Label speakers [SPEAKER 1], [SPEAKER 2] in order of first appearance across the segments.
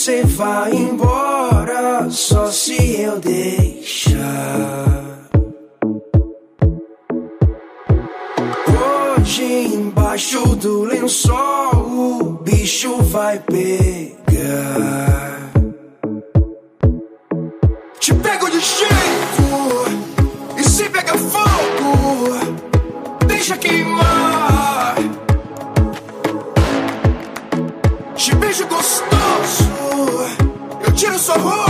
[SPEAKER 1] você vai embora só se eu deixar. Hoje embaixo do lençol o bicho vai pegar. Eu tiro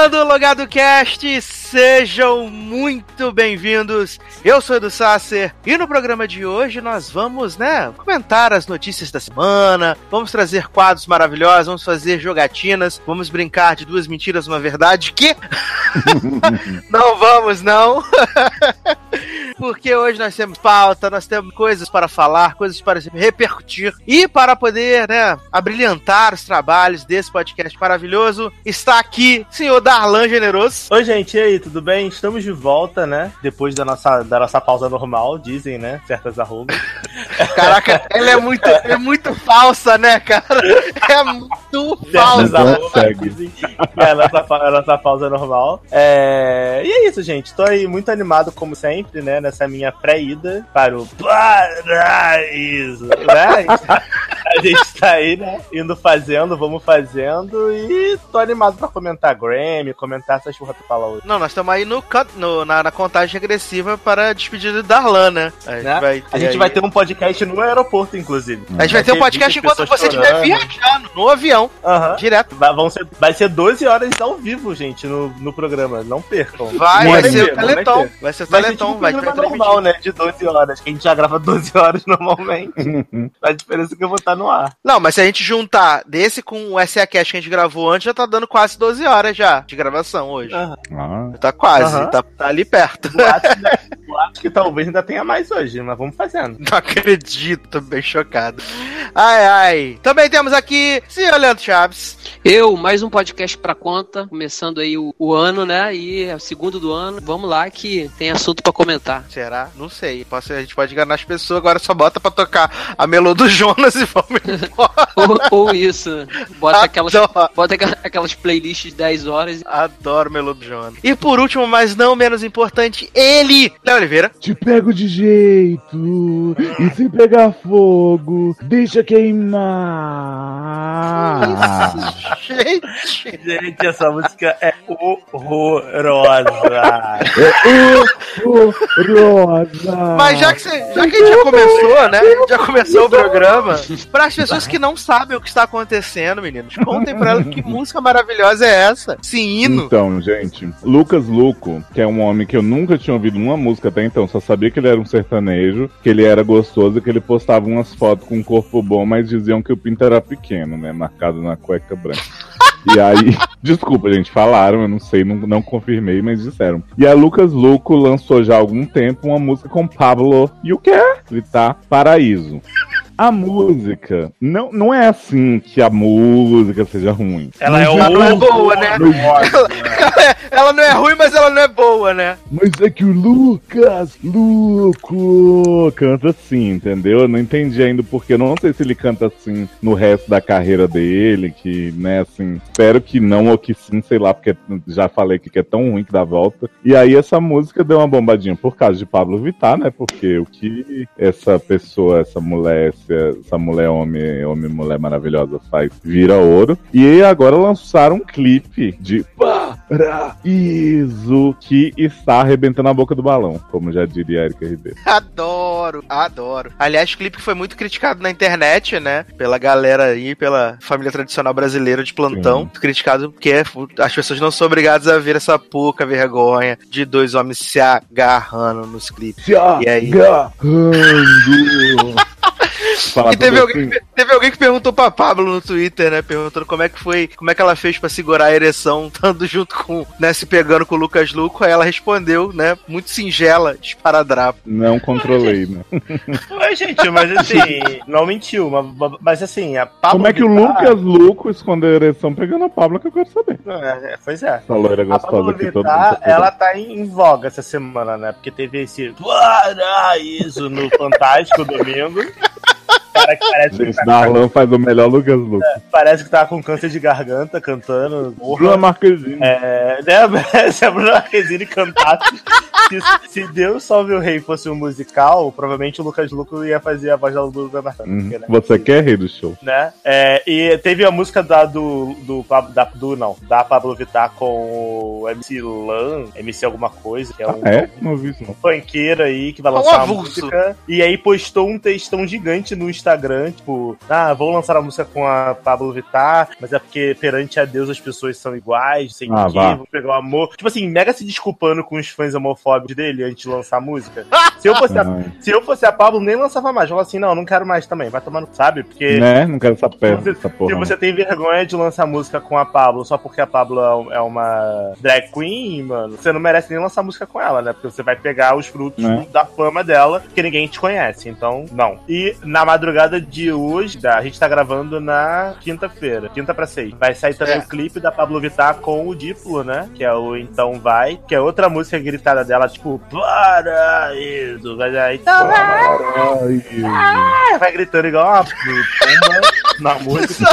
[SPEAKER 2] Começando o Logado Cast, sejam muito bem-vindos. Eu sou Edu Sasser e no programa de hoje nós vamos, né, comentar as notícias da semana, vamos trazer quadros maravilhosos, vamos fazer jogatinas, vamos brincar de duas mentiras, uma verdade que não vamos não. Porque hoje nós temos pauta, nós temos coisas para falar, coisas para repercutir e para poder, né, abrilhantar os trabalhos desse podcast maravilhoso, está aqui senhor Darlan Generoso.
[SPEAKER 3] Oi, gente, e aí, tudo bem? Estamos de volta, né? Depois da nossa, da nossa pausa normal, dizem, né? Certas arrobas.
[SPEAKER 2] Caraca, ela é muito, é muito falsa, né, cara? É muito falsa.
[SPEAKER 3] é a nossa, a nossa pausa normal. É... E é isso, gente. Tô aí muito animado, como sempre, né? Nessa minha pré-ida para o paraíso, né? A gente tá aí, né? Indo fazendo, vamos fazendo. E tô animado pra comentar Grammy, comentar essas porra pra falar hoje.
[SPEAKER 2] Não, nós estamos aí no, no- na, na contagem regressiva para a despedida de Darlan, né? A gente,
[SPEAKER 3] né?
[SPEAKER 2] vai,
[SPEAKER 3] a gente
[SPEAKER 2] aí-
[SPEAKER 3] vai ter um podcast no aeroporto, inclusive.
[SPEAKER 2] A gente vai ter um podcast enquanto você estiver viajando no avião,
[SPEAKER 3] Aham.
[SPEAKER 2] direto.
[SPEAKER 3] Vai, vão ser, vai ser 12 horas ao vivo, gente, no, no programa. Não percam.
[SPEAKER 2] Vai, vai
[SPEAKER 3] ter,
[SPEAKER 2] ser o
[SPEAKER 3] não vai
[SPEAKER 2] Teleton.
[SPEAKER 3] ter.
[SPEAKER 2] Vai ser o
[SPEAKER 3] Vai ser
[SPEAKER 2] Teleton,
[SPEAKER 3] tipo um
[SPEAKER 2] vai
[SPEAKER 3] programa
[SPEAKER 2] transmitir.
[SPEAKER 3] normal, né? De 12 horas. Que a gente já grava 12 horas normalmente. a diferença é que eu vou estar no ar.
[SPEAKER 2] Não, mas se a gente juntar desse com o SA Cash que a gente gravou antes, já tá dando quase 12 horas já de gravação hoje.
[SPEAKER 3] Aham.
[SPEAKER 4] Ah,
[SPEAKER 2] Tá quase,
[SPEAKER 3] Aham.
[SPEAKER 2] tá, tá ali perto.
[SPEAKER 3] Boato que, boato que talvez ainda tenha mais hoje, mas vamos fazendo.
[SPEAKER 2] Não acredito, tô bem chocado. Ai, ai. Também temos aqui senhor Leandro Chaves.
[SPEAKER 5] Eu, mais um podcast pra conta, começando aí o, o ano, né? E é o segundo do ano. Vamos lá que tem assunto pra comentar.
[SPEAKER 2] Será? Não sei. Posso, a gente pode enganar as pessoas, agora só bota pra tocar a melô do Jonas e vamos embora.
[SPEAKER 5] Ou, ou isso, bota aquelas, bota aquelas playlists de 10 horas.
[SPEAKER 2] Adoro melô do Jonas. E por último, mas não menos importante, ele, Léo Oliveira.
[SPEAKER 4] te pego de jeito e se pegar fogo, deixa queimar.
[SPEAKER 2] Gente.
[SPEAKER 3] Gente, essa música é horrorosa.
[SPEAKER 4] É horrorosa.
[SPEAKER 2] Mas já que, você, já que a gente já começou, né? Já começou o programa. Para as pessoas que não sabem o que está acontecendo, meninos, contem pra elas que música maravilhosa é essa. Esse hino.
[SPEAKER 4] Então, gente, Lucas Luco, que é um homem que eu nunca tinha ouvido uma música até então, só sabia que ele era um sertanejo, que ele era gostoso que ele postava umas fotos com um corpo bom, mas diziam que o pinto era pequeno, né? Marcado na cueca branca. E aí, desculpa, gente, falaram, eu não sei, não, não confirmei, mas disseram. E a Lucas Luco lançou já há algum tempo uma música com Pablo e o que é? Ele tá Paraíso. A música, não, não é assim que a música seja ruim.
[SPEAKER 3] Ela é
[SPEAKER 2] Ela não é boa, né?
[SPEAKER 3] horrorosa.
[SPEAKER 2] Ela não é ruim, mas ela não é boa, né?
[SPEAKER 4] Mas é que o Lucas Luco canta assim, entendeu? Eu não entendi ainda porque eu não sei se ele canta assim no resto da carreira dele, que, né, assim, espero que não ou que sim, sei lá, porque já falei que é tão ruim que dá volta. E aí essa música deu uma bombadinha por causa de Pablo Vittar, né? Porque o que essa pessoa, essa mulher, essa, mulher homem, homem mulher maravilhosa faz vira ouro. E agora lançaram um clipe de Paraíso que está arrebentando a boca do balão, como já diria a Erika Ribeiro.
[SPEAKER 2] Adoro, adoro. Aliás, o clipe que foi muito criticado na internet, né? Pela galera aí, pela família tradicional brasileira de plantão.
[SPEAKER 4] Sim.
[SPEAKER 2] Criticado porque as pessoas não são obrigadas a ver essa pouca vergonha de dois homens se agarrando nos clipes.
[SPEAKER 4] Se
[SPEAKER 2] E aí?
[SPEAKER 4] Falar
[SPEAKER 2] E teve alguém, que- teve alguém que perguntou pra Pablo no Twitter, né? Perguntando como é que foi, como é que ela fez pra segurar a ereção, estando junto com, né, se pegando com o Lucas Luco. Aí ela respondeu, né? Muito singela, esparadrapo.
[SPEAKER 4] Não controlei, né?
[SPEAKER 3] Oi, gente, mas assim, não mentiu, mas, mas assim, a Pablo
[SPEAKER 4] Como é que o
[SPEAKER 3] Vittar-
[SPEAKER 4] Lucas Luco escondeu a ereção pegando a Pablo que eu quero saber.
[SPEAKER 3] É, é, pois é.
[SPEAKER 4] Essa loira
[SPEAKER 3] Pablo
[SPEAKER 4] gostosa que todo mundo tá
[SPEAKER 3] ela tá em, em voga essa semana, né? Porque teve esse paraíso no Fantástico domingo. Cara que parece
[SPEAKER 4] Gente,
[SPEAKER 3] tá,
[SPEAKER 4] Darlan faz o melhor Lucas Luco.
[SPEAKER 3] parece que tá com câncer de garganta cantando.
[SPEAKER 4] Bruna. Marquezine.
[SPEAKER 3] É, né? Se a Bruna Marquezine cantasse, se, se Deus Salve o Rei fosse um musical, provavelmente o Lucas Luco ia fazer a voz da Bruna Marquezine.
[SPEAKER 4] Uhum.
[SPEAKER 3] né?
[SPEAKER 4] Você quer rei do show?
[SPEAKER 3] né? É, e teve a música da, do, do, da, do, não, da Pablo Vittar com o MC Lan, MC alguma coisa, que é um
[SPEAKER 4] Ah, é? Não vi isso não.
[SPEAKER 3] funkeiro aí que vai
[SPEAKER 2] Um
[SPEAKER 3] lançar uma
[SPEAKER 2] avulso.
[SPEAKER 3] música. E aí postou um textão gigante no Instagram, tipo, ah, vou lançar a música com a Pablo Vittar, mas é porque perante a Deus as pessoas são iguais, não sei o
[SPEAKER 4] Ah, vá.
[SPEAKER 3] vou pegar o amor. Tipo assim, mega se desculpando com os fãs homofóbicos dele antes de lançar a música. Se eu fosse a, se eu fosse a Pablo, nem lançava mais. Falava assim, não, não quero mais também, vai tomando, sabe? Porque
[SPEAKER 4] Né? Não quero essa peça,
[SPEAKER 3] você-
[SPEAKER 4] essa
[SPEAKER 3] se
[SPEAKER 4] porra. não.
[SPEAKER 3] você tem vergonha de lançar música com a Pablo só porque a Pablo é é uma drag queen, mano, você não merece nem lançar música com ela, né? Porque você vai pegar os frutos
[SPEAKER 4] Né?
[SPEAKER 3] da fama dela, que ninguém te conhece. Então, não. E na madrugada de hoje, da- a gente tá gravando na quinta-feira, quinta pra seis. Vai sair também
[SPEAKER 2] É.
[SPEAKER 3] o clipe da Pablo Vittar com o Diplo, né? Que é o Então Vai, que é outra música gritada dela, tipo, paraíso. Vai aí, então vai.
[SPEAKER 4] Ai,
[SPEAKER 3] Ah, vai gritando igual uma pomba na música.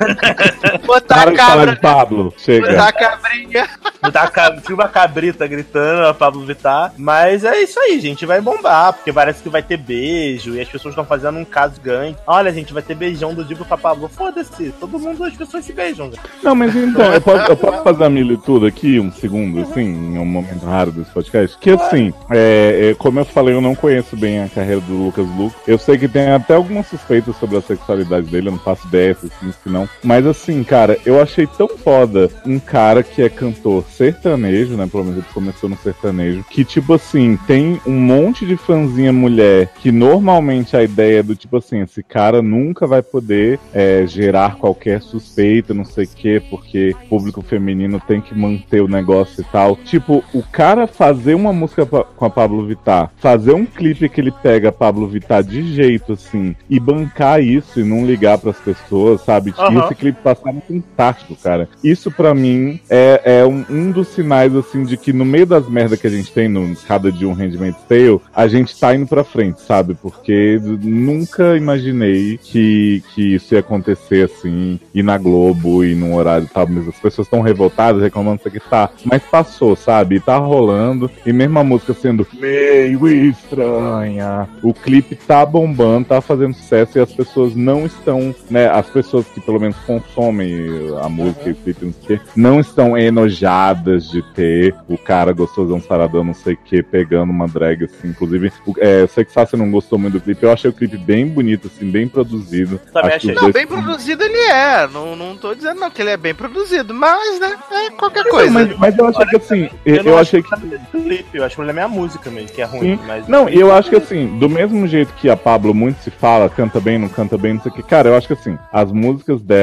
[SPEAKER 2] Botar a cabra,
[SPEAKER 4] de Pablo.
[SPEAKER 2] botar
[SPEAKER 4] Chega.
[SPEAKER 2] a cabrinha.
[SPEAKER 3] Tá ca- tinha uma cabrita gritando, a Pablo Vittar. Mas é isso aí, gente. Vai bombar, porque parece que vai ter beijo. E as pessoas estão fazendo um caso ganho. Olha, gente, vai ter beijão do Dibo pra Pablo. Foda-se, todo mundo, as pessoas se beijam. gente.
[SPEAKER 4] Não, mas então, eu posso, eu posso fazer a militude aqui, um segundo, assim, em um momento raro desse podcast? Que assim, é, é, como eu falei, eu não conheço bem a carreira do Lucas Luco. Eu sei que tem até algumas suspeitas sobre a sexualidade dele, eu não faço ideia se sim, se não. Mas assim, cara, eu achei tão foda um cara que é cantor sertanejo, né? Pelo menos ele começou no sertanejo, que tipo assim, tem um monte de fãzinha mulher que normalmente a ideia é do tipo assim, esse cara nunca vai poder é, gerar qualquer suspeita, não sei o quê, porque público feminino tem que manter o negócio e tal. Tipo, o cara fazer uma música com a Pablo Vittar, fazer um clipe que ele pega a Pablo Vittar de jeito assim, e bancar isso e não ligar pras pessoas, sabe? E Esse clipe passava fantástico, cara. Isso pra mim é, é um, um dos sinais, assim, de que no meio das merdas que a gente tem no cada dia um rendimento Tale, a gente tá indo pra frente, sabe? Porque nunca imaginei que, que isso ia acontecer assim, e na Globo, e num horário tal, mas as pessoas estão revoltadas, reclamando isso aqui, tá. Mas passou, sabe? E tá rolando, e mesmo a música sendo meio estranha, o clipe tá bombando, tá fazendo sucesso, e as pessoas não estão, né? As pessoas que pelo menos consomem a música e o clipe, não sei o quê, não estão enojadas de ter o cara gostosão saradão, não sei o que, pegando uma drag, assim. Inclusive, o- é, eu sei que Sassi não gostou muito do clipe, eu achei o clipe bem bonito, assim, bem produzido.
[SPEAKER 3] Também
[SPEAKER 4] Acho que
[SPEAKER 3] achei.
[SPEAKER 2] Não,
[SPEAKER 4] dois-
[SPEAKER 2] bem produzido ele é. Não, não tô dizendo não que ele é bem produzido, mas, né, é qualquer coisa.
[SPEAKER 4] mas, mas eu achei que assim, eu, eu
[SPEAKER 3] acho
[SPEAKER 4] achei que.
[SPEAKER 3] o clipe, eu acho que problema é a música mesmo, que é ruim.
[SPEAKER 4] Sim.
[SPEAKER 3] Mas
[SPEAKER 4] Não, e eu acho que assim, do mesmo jeito que a Pablo muito se fala, canta bem, não canta bem, não sei o que, cara, eu acho que assim, as músicas dela,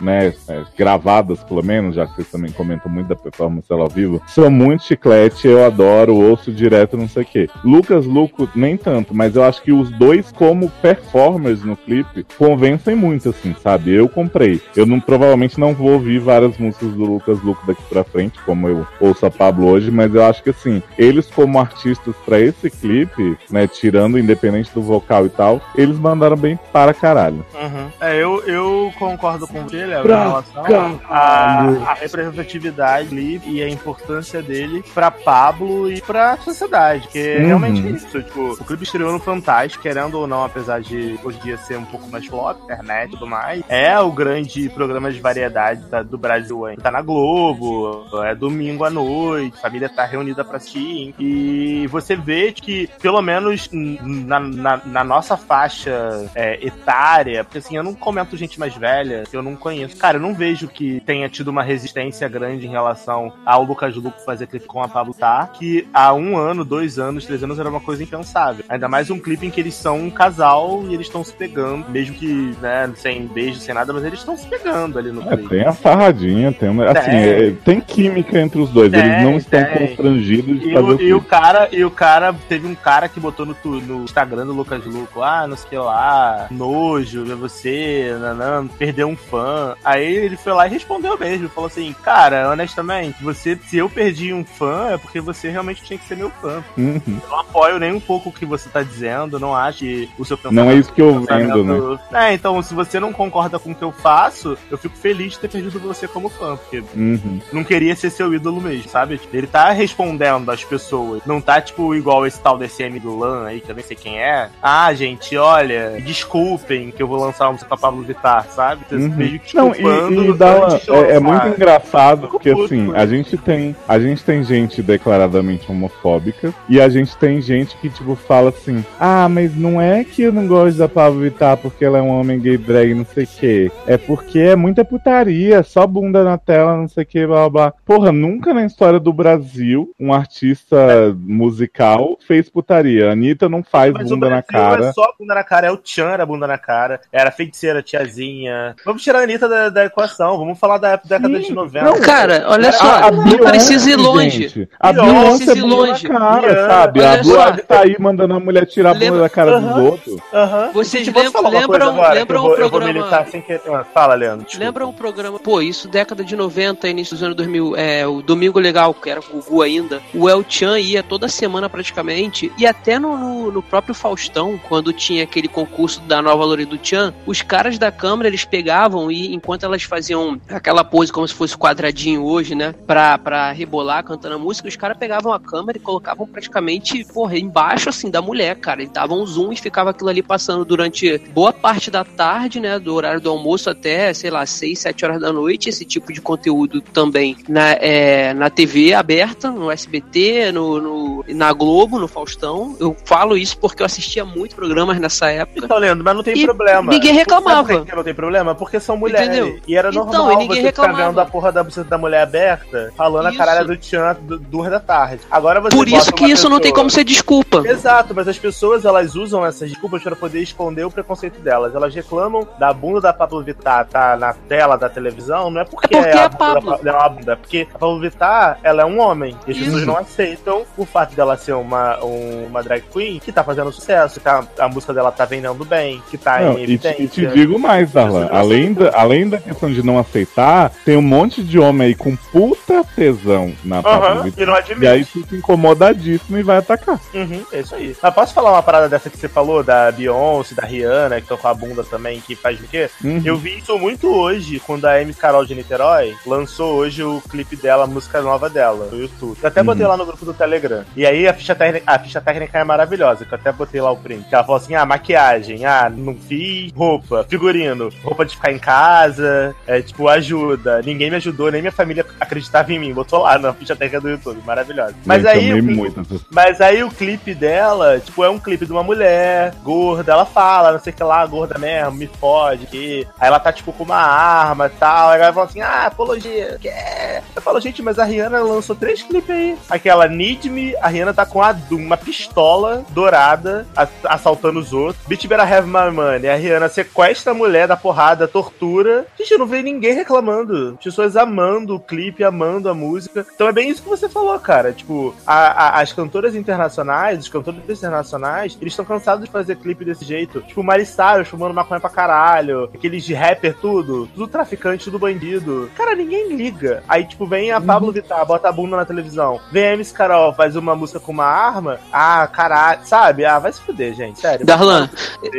[SPEAKER 4] né, é, gravadas pelo menos, já que vocês também comentam muito da performance dela ao vivo, são muito chiclete, eu adoro, ouço direto, não sei o que. Lucas Luco, nem tanto, mas eu acho que os dois, como performers no clipe, convencem muito, assim, sabe? Eu comprei. Eu não, provavelmente não vou ouvir várias músicas do Lucas Luco daqui pra frente, como eu ouço a Pablo hoje, mas eu acho que assim, eles como artistas pra esse clipe, né, tirando independente do vocal e tal, eles mandaram bem para caralho.
[SPEAKER 3] Uhum. É, eu, eu concordo com você, Léo, em relação à, representatividade ali e a importância dele pra Pablo e pra sociedade, porque
[SPEAKER 4] Uhum.
[SPEAKER 3] realmente é isso. Tipo, o clipe estreou no Fantástico, querendo ou não, apesar de hoje em dia ser um pouco mais flop, internet e tudo mais, é o grande programa de variedade da- do Brasil ainda. Tá na Globo, é domingo à noite, a família tá reunida pra assistir, e você vê que, pelo menos na, na, na nossa faixa é, etária, porque assim, eu não comento gente mais velha, eu não conheço cara, eu não vejo que tenha tido uma resistência grande em relação ao Lucas Luco fazer clipe com a Pablo Tá, que há um ano, dois anos, três anos era uma coisa impensável. Ainda mais um clipe em que eles são um casal e eles estão se pegando, mesmo que, né, sem beijo, sem nada, mas eles estão se pegando ali no
[SPEAKER 4] É,
[SPEAKER 3] clipe.
[SPEAKER 4] tem a farradinha, tem uma, assim,
[SPEAKER 3] Tem.
[SPEAKER 4] é, tem química entre os dois.
[SPEAKER 3] Tem,
[SPEAKER 4] Eles não estão
[SPEAKER 3] tem.
[SPEAKER 4] constrangidos de
[SPEAKER 3] E
[SPEAKER 4] fazer
[SPEAKER 3] o,
[SPEAKER 4] o
[SPEAKER 3] e o cara, e o cara, teve um cara que botou no, no Instagram do Lucas Luco, ah, não sei o que lá, nojo, ver você, nanã, perdeu um fã. Aí ele foi lá e respondeu mesmo, falou assim, cara, honestamente, você, se eu perdi um fã, é porque você realmente tinha que ser meu fã.
[SPEAKER 4] Uhum.
[SPEAKER 3] Eu não apoio nem um pouco o que você tá dizendo, não acho que o seu
[SPEAKER 4] Não é isso que eu
[SPEAKER 3] pensamento-
[SPEAKER 4] vendo,
[SPEAKER 3] É, então, se você não concorda com o que eu faço, eu fico feliz de ter perdido você como fã, porque
[SPEAKER 4] Uhum.
[SPEAKER 3] não queria ser seu ídolo mesmo, sabe? Ele tá respondendo às pessoas. Não tá, tipo, igual esse tal desse M do Lan aí, que eu nem sei quem é. Ah, gente, olha, desculpem que eu vou lançar uma música com a Pablo Vittar, sabe?
[SPEAKER 4] Uhum.
[SPEAKER 3] meio que
[SPEAKER 4] Não, e, e dá uma- é, é muito engraçado porque
[SPEAKER 3] puto
[SPEAKER 4] assim, a gente tem a gente tem gente declaradamente homofóbica e a gente tem gente que tipo fala assim: "Ah, mas não é que eu não gosto da Pablo Vittar porque ela é um homem gay drag, não sei o quê. É porque é muita putaria, só bunda na tela, não sei o que, blá blá. blá." Porra, nunca na história do Brasil um artista musical fez putaria. A Anitta não faz
[SPEAKER 3] Mas
[SPEAKER 4] bunda na
[SPEAKER 3] Brasil
[SPEAKER 4] cara.
[SPEAKER 3] é só bunda na cara, é o Chan era bunda na cara, era feiticeira tiazinha. Vamos tirar a Anitta da, da equação, vamos falar da década de 90.
[SPEAKER 4] Não,
[SPEAKER 5] Cara, olha
[SPEAKER 4] A-
[SPEAKER 5] só,
[SPEAKER 4] a
[SPEAKER 5] não
[SPEAKER 4] Beyoncé,
[SPEAKER 5] precisa ir longe.
[SPEAKER 4] gente, a
[SPEAKER 3] Beyoncé
[SPEAKER 4] Beyoncé
[SPEAKER 5] precisa
[SPEAKER 4] é
[SPEAKER 5] ir longe.
[SPEAKER 4] na cara,
[SPEAKER 3] Beyoncé,
[SPEAKER 4] sabe?
[SPEAKER 5] olha
[SPEAKER 4] A. Beyoncé tá aí mandando a mulher tirar a bunda
[SPEAKER 5] Lembra-
[SPEAKER 4] da cara
[SPEAKER 3] Aham.
[SPEAKER 4] dos outros.
[SPEAKER 3] Aham.
[SPEAKER 5] Vocês
[SPEAKER 3] Gente, posso
[SPEAKER 5] lem-
[SPEAKER 3] falar
[SPEAKER 5] lembram-
[SPEAKER 3] agora?
[SPEAKER 5] lembram
[SPEAKER 3] vou, vou
[SPEAKER 5] programa-
[SPEAKER 3] que... Ah, Fala, Leandro. desculpa.
[SPEAKER 5] Lembra um programa, pô, isso década de 90, início dos anos 2000, é, o Domingo Legal, que era com o Gugu ainda, o El Chan ia toda semana praticamente, e até no, no, no próprio Faustão, quando tinha aquele concurso da nova Loura do Chan, os caras da câmera, eles pegavam e enquanto elas faziam aquela pose como se fosse quadradinho hoje, né, pra, pra rebolar cantando a música, os caras pegavam a câmera e colocavam praticamente, porra, embaixo assim da mulher, cara, eles davam um zoom e ficava aquilo ali passando durante boa parte da tarde, né, do horário do almoço até, sei lá, 6, 7 horas da noite, esse tipo de conteúdo também na, é, na TV aberta, no SBT, no, no- na Globo, no Faustão. Eu falo isso porque eu assistia muito programas nessa época.
[SPEAKER 3] Então, Leandro, mas não tem
[SPEAKER 5] E
[SPEAKER 3] problema.
[SPEAKER 5] ninguém reclamava.
[SPEAKER 3] Não tem problema? Porque são mulheres.
[SPEAKER 5] Entendeu?
[SPEAKER 3] E era
[SPEAKER 5] Então,
[SPEAKER 3] normal
[SPEAKER 5] e ninguém
[SPEAKER 3] você ficar
[SPEAKER 5] reclamava.
[SPEAKER 3] vendo a porra da buceta da mulher aberta, falando a
[SPEAKER 5] Isso.
[SPEAKER 3] caralho do Tchan du- duas da tarde. Agora você
[SPEAKER 5] Por isso que
[SPEAKER 3] uma
[SPEAKER 5] isso não tem
[SPEAKER 3] pessoa-
[SPEAKER 5] como ser desculpa.
[SPEAKER 3] Exato, mas as pessoas elas usam essas desculpas para poder esconder o preconceito delas. Elas reclamam da bunda da Pablo Vittar tá na tela da televisão, não é porque,
[SPEAKER 5] É porque é
[SPEAKER 3] a
[SPEAKER 5] a
[SPEAKER 3] bunda da
[SPEAKER 5] Pablo.
[SPEAKER 3] Pa- dela é uma bunda, porque a Pablo Vittar ela é um homem. E as
[SPEAKER 5] Isso.
[SPEAKER 3] pessoas não aceitam o fato dela ser uma, um- uma drag queen que tá fazendo sucesso, que a, a música dela tá vendendo bem, que tá
[SPEAKER 4] Não,
[SPEAKER 3] em
[SPEAKER 4] e, te,
[SPEAKER 3] evidência.
[SPEAKER 4] e te digo mais, Darlan. Além da, além da questão de não aceitar, tem um monte de homem aí com puta tesão na Vittar.
[SPEAKER 3] e não admite.
[SPEAKER 4] E aí fica incomodadíssimo e vai atacar.
[SPEAKER 3] Uhum, é isso aí. Mas posso falar uma parada dessa que você falou, da Beyoncé, da Rihanna, que estão com a bunda também, que faz o quê?
[SPEAKER 4] Uhum.
[SPEAKER 3] Eu vi isso muito hoje, quando a Amy Carol de Niterói lançou hoje o clipe dela, a música nova dela, no YouTube. Eu até botei
[SPEAKER 4] Uhum.
[SPEAKER 3] lá no grupo do Telegram. E aí a ficha, técnica, a ficha técnica é maravilhosa, que eu até botei lá o print. Que ela falou assim: ah, maquiagem, ah, não fiz roupa, figurino, roupa de ficar em casa, é tipo, ajuda. Ninguém me ajudou, nem minha família acreditava em mim. Botou lá na ficha técnica do YouTube, maravilhosa. Mas aí. o clipe-
[SPEAKER 4] muito
[SPEAKER 3] mas aí o clipe dela, tipo, é um clipe de uma mulher gorda, ela fala, não sei o que lá, gorda mesmo, me fode, que. Aí ela tá, tipo, com uma arma e tal. Aí ela fala assim, ah, apologia, que é? Eu falo, gente, mas a Rihanna lançou três clipes aí. Aquela Need Me, a Rihanna tá com a, uma pistola dourada assaltando os outros. Bitch Better Have My Money. A Rihanna sequestra a mulher, dá porrada, tortura. Gente, eu não vejo ninguém reclamando. Pessoas amando o clipe, amando a música. Então é bem isso que você falou, cara. Tipo, a- a- as cantoras internacionais, os cantores internacionais, eles estão cansados de fazer clipe desse jeito. Tipo, Cyrus fumando maconha pra caralho. Aqueles de rapper, tudo. Tudo traficante, tudo bandido. Cara, ninguém liga. Aí, tipo, vem a Pablo Vittar, bota a bunda na televisão. Vem a MC Carol, faz uma música com uma arma. Ah, caralho. Sabe? Ah, vai se fuder, gente. Sério.
[SPEAKER 5] Darlan,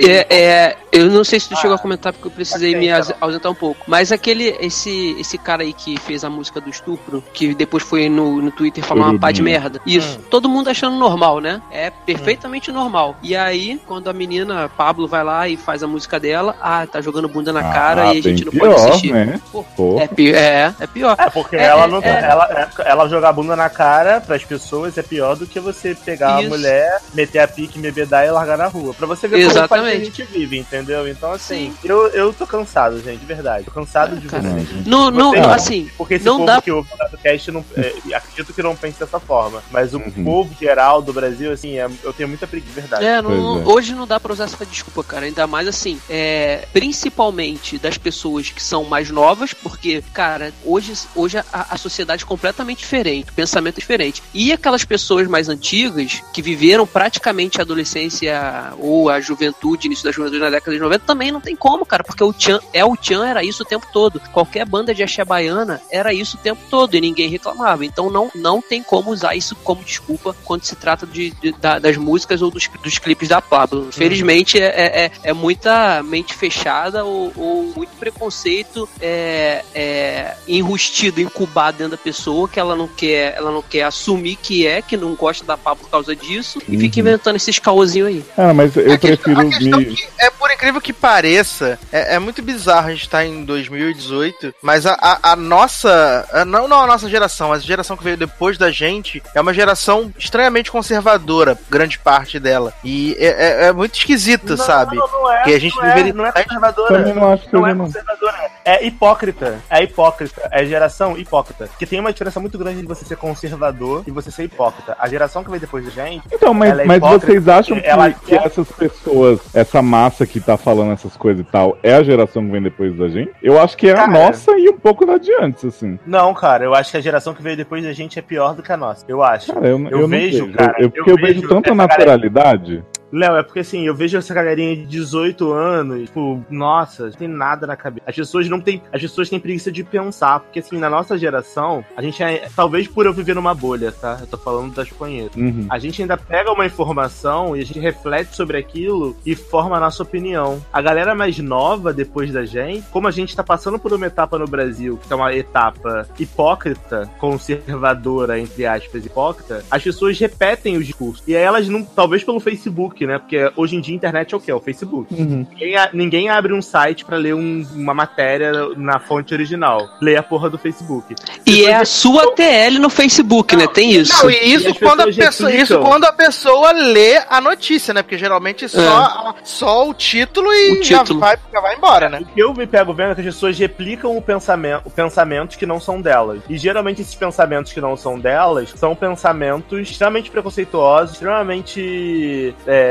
[SPEAKER 5] é, é, eu não sei se tu
[SPEAKER 3] Ah,
[SPEAKER 5] chegou a comentar porque eu precisei
[SPEAKER 3] ok,
[SPEAKER 5] me
[SPEAKER 3] tá
[SPEAKER 5] ausentar um pouco. Mas aquele, esse, esse cara aí que fez a música do estupro, que depois foi no, no Twitter falar uma pá de merda. Isso.
[SPEAKER 3] Hum.
[SPEAKER 5] Todo mundo achando normal, né? É perfeitamente normal. E aí, quando a menina Pablo vai lá e faz a música dela, ah, tá jogando bunda na cara
[SPEAKER 4] Ah,
[SPEAKER 5] e a gente não
[SPEAKER 4] bem
[SPEAKER 5] pode
[SPEAKER 4] pior,
[SPEAKER 5] assistir.
[SPEAKER 4] Né?
[SPEAKER 5] Pô,
[SPEAKER 4] Pô.
[SPEAKER 5] É, pi- é, é pior.
[SPEAKER 3] É, porque
[SPEAKER 5] É,
[SPEAKER 3] ela
[SPEAKER 5] é,
[SPEAKER 3] não.
[SPEAKER 5] é.
[SPEAKER 3] Ela, ela jogar bunda na cara pras pessoas é pior do que você pegar
[SPEAKER 5] Isso.
[SPEAKER 3] a mulher, meter a pique, me bedar e largar na rua. Pra você ver como faz que a
[SPEAKER 5] Exatamente.
[SPEAKER 3] gente vive, entendeu? Então, assim, eu, eu tô cansado, gente, de verdade. Tô cansado de
[SPEAKER 5] Cara,
[SPEAKER 3] você.
[SPEAKER 5] Não, não,
[SPEAKER 3] Você-
[SPEAKER 5] assim,
[SPEAKER 3] Porque esse
[SPEAKER 5] não
[SPEAKER 3] povo
[SPEAKER 5] dá
[SPEAKER 3] que ouve o cast não, é, acredito que não pense dessa forma. Mas o
[SPEAKER 4] Uhum.
[SPEAKER 3] povo geral do Brasil, assim, é- eu tenho muita preguiça, de verdade.
[SPEAKER 5] É, não-
[SPEAKER 4] é.
[SPEAKER 5] hoje não dá pra usar essa desculpa, cara. Ainda mais assim, é, principalmente das pessoas que são mais novas, porque, cara, hoje, hoje a, a sociedade é completamente diferente, o pensamento é diferente. E aquelas pessoas mais antigas, que viveram praticamente a adolescência ou a juventude, início da juventude na década de 90, também não tem como, cara, porque o Tchan, é o Tchan era isso o tempo todo. Qualquer banda de axé baiana era isso o tempo todo e ninguém reclamava. Então não, não tem como usar isso como desculpa quando se trata de, de- da- das músicas ou dos, dos clipes da Pablo. Infelizmente é, é, é muita mente fechada ou, ou muito preconceito é, é, enrustido, incubado dentro da pessoa que ela não quer, ela não quer assumir que é, que não gosta da Pablo por causa disso e fica
[SPEAKER 4] Uhum.
[SPEAKER 5] inventando esses caôzinhos aí.
[SPEAKER 4] Cara, mas eu
[SPEAKER 2] A questão-
[SPEAKER 4] prefiro
[SPEAKER 2] a questão
[SPEAKER 4] me.
[SPEAKER 2] que é por incrível que pareça, é, é muito bizarro a gente estar em 2018, mas a, a- a nossa, a- não, não a nossa geração, mas a geração que veio depois da gente é uma geração extremamente conservadora, grande parte dela. E é, é- é muito esquisito,
[SPEAKER 3] Não,
[SPEAKER 2] sabe?
[SPEAKER 3] Não, não é,
[SPEAKER 2] Que a gente
[SPEAKER 3] não,
[SPEAKER 2] deveria-
[SPEAKER 3] é, não é conservadora.
[SPEAKER 4] Também não acho que
[SPEAKER 3] Não é
[SPEAKER 4] não.
[SPEAKER 3] conservadora. É hipócrita. É hipócrita. É geração hipócrita. Porque tem uma diferença muito grande de você ser conservador e você ser hipócrita. A geração que veio depois da gente.
[SPEAKER 4] Então, mas,
[SPEAKER 3] Ela é
[SPEAKER 4] mas vocês acham que,
[SPEAKER 3] ela
[SPEAKER 4] que
[SPEAKER 3] quer-
[SPEAKER 4] essas pessoas, essa massa que tá falando essas coisas e tal, é a geração que vem depois da gente? Eu acho que é a
[SPEAKER 3] Cara.
[SPEAKER 4] nossa e um pouco da adiante, assim.
[SPEAKER 3] Não, cara, eu acho que a geração que veio depois da gente é pior do que a nossa. Eu acho.
[SPEAKER 4] Cara, eu, eu, não
[SPEAKER 3] vejo,
[SPEAKER 4] vejo.
[SPEAKER 3] cara,
[SPEAKER 4] Eu-
[SPEAKER 3] eu
[SPEAKER 4] porque eu,
[SPEAKER 3] vejo
[SPEAKER 4] vejo tanta
[SPEAKER 3] essa galera-
[SPEAKER 4] naturalidade.
[SPEAKER 3] Léo, é porque assim, eu vejo essa galerinha de 18 anos, tipo, nossa, não tem nada na cabeça. As pessoas não têm. As pessoas têm preguiça de pensar. Porque assim, na nossa geração, a gente é. Talvez por eu viver numa bolha, tá? Eu tô falando das conheço.
[SPEAKER 4] Uhum.
[SPEAKER 3] A gente ainda pega uma informação e a gente reflete sobre aquilo e forma a nossa opinião. A galera mais nova, depois da gente, como a gente tá passando por uma etapa no Brasil, que é uma etapa hipócrita, conservadora, entre aspas, hipócrita, as pessoas repetem os discursos. E aí elas não. Talvez pelo Facebook, né? Porque hoje em dia a internet é o quê? É o Facebook.
[SPEAKER 4] Uhum.
[SPEAKER 3] Ninguém, a- ninguém abre um site pra ler um- uma matéria na fonte original. Lê a porra do Facebook.
[SPEAKER 5] E é a sua TL no Facebook, né? Tem isso.
[SPEAKER 2] Não, e isso
[SPEAKER 3] E
[SPEAKER 2] quando, a pessoa,
[SPEAKER 3] replicam.
[SPEAKER 2] isso quando a pessoa lê a notícia, né? Porque geralmente só, só o título e
[SPEAKER 5] O
[SPEAKER 2] já,
[SPEAKER 5] título.
[SPEAKER 2] vai, já vai embora, né?
[SPEAKER 3] O que eu me pego vendo é que as pessoas replicam o pensamento, pensamentos que não são delas. E geralmente esses pensamentos que não são delas são pensamentos extremamente preconceituosos, extremamente, é,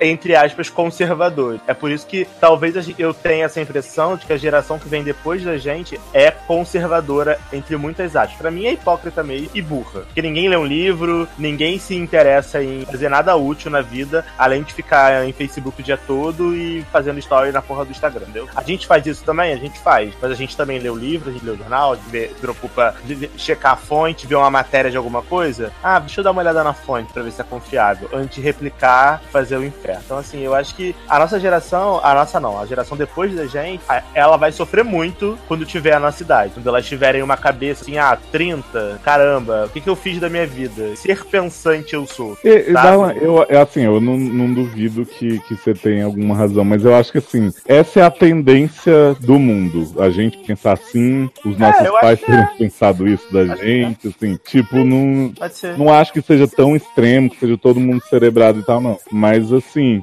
[SPEAKER 3] entre aspas, conservadores. É por isso que talvez eu tenha essa impressão de que a geração que vem depois da gente é conservadora, entre muitas aspas. Pra mim é hipócrita meio e burra. Porque ninguém lê um livro, ninguém se interessa em fazer nada útil na vida, além de ficar em Facebook o dia todo e fazendo story na porra do Instagram, entendeu? A gente faz isso também, a gente faz. Mas a gente também lê o livro, a gente lê o jornal, a gente preocupa de checar a fonte, ver uma matéria de alguma coisa. Ah, deixa eu dar uma olhada na fonte pra ver se é confiável. Antes de replicar, fazer o inferno. Então, assim, eu acho que a nossa geração, a nossa não, a geração depois da gente, ela vai sofrer muito quando tiver a nossa idade. Quando elas tiverem uma cabeça assim, ah, 30, caramba, o que, que eu fiz da minha vida? Ser pensante eu sou.
[SPEAKER 4] E- uma- eu, é assim, eu não, não duvido que, que você tenha alguma razão, mas eu acho que assim, essa é a tendência do mundo. A gente pensar assim, os nossos
[SPEAKER 3] eu acho
[SPEAKER 4] pais terem pensado isso da gente, assim, tipo, não, não acho que seja tão extremo, que seja todo mundo cerebrado e tal, não. Mas assim,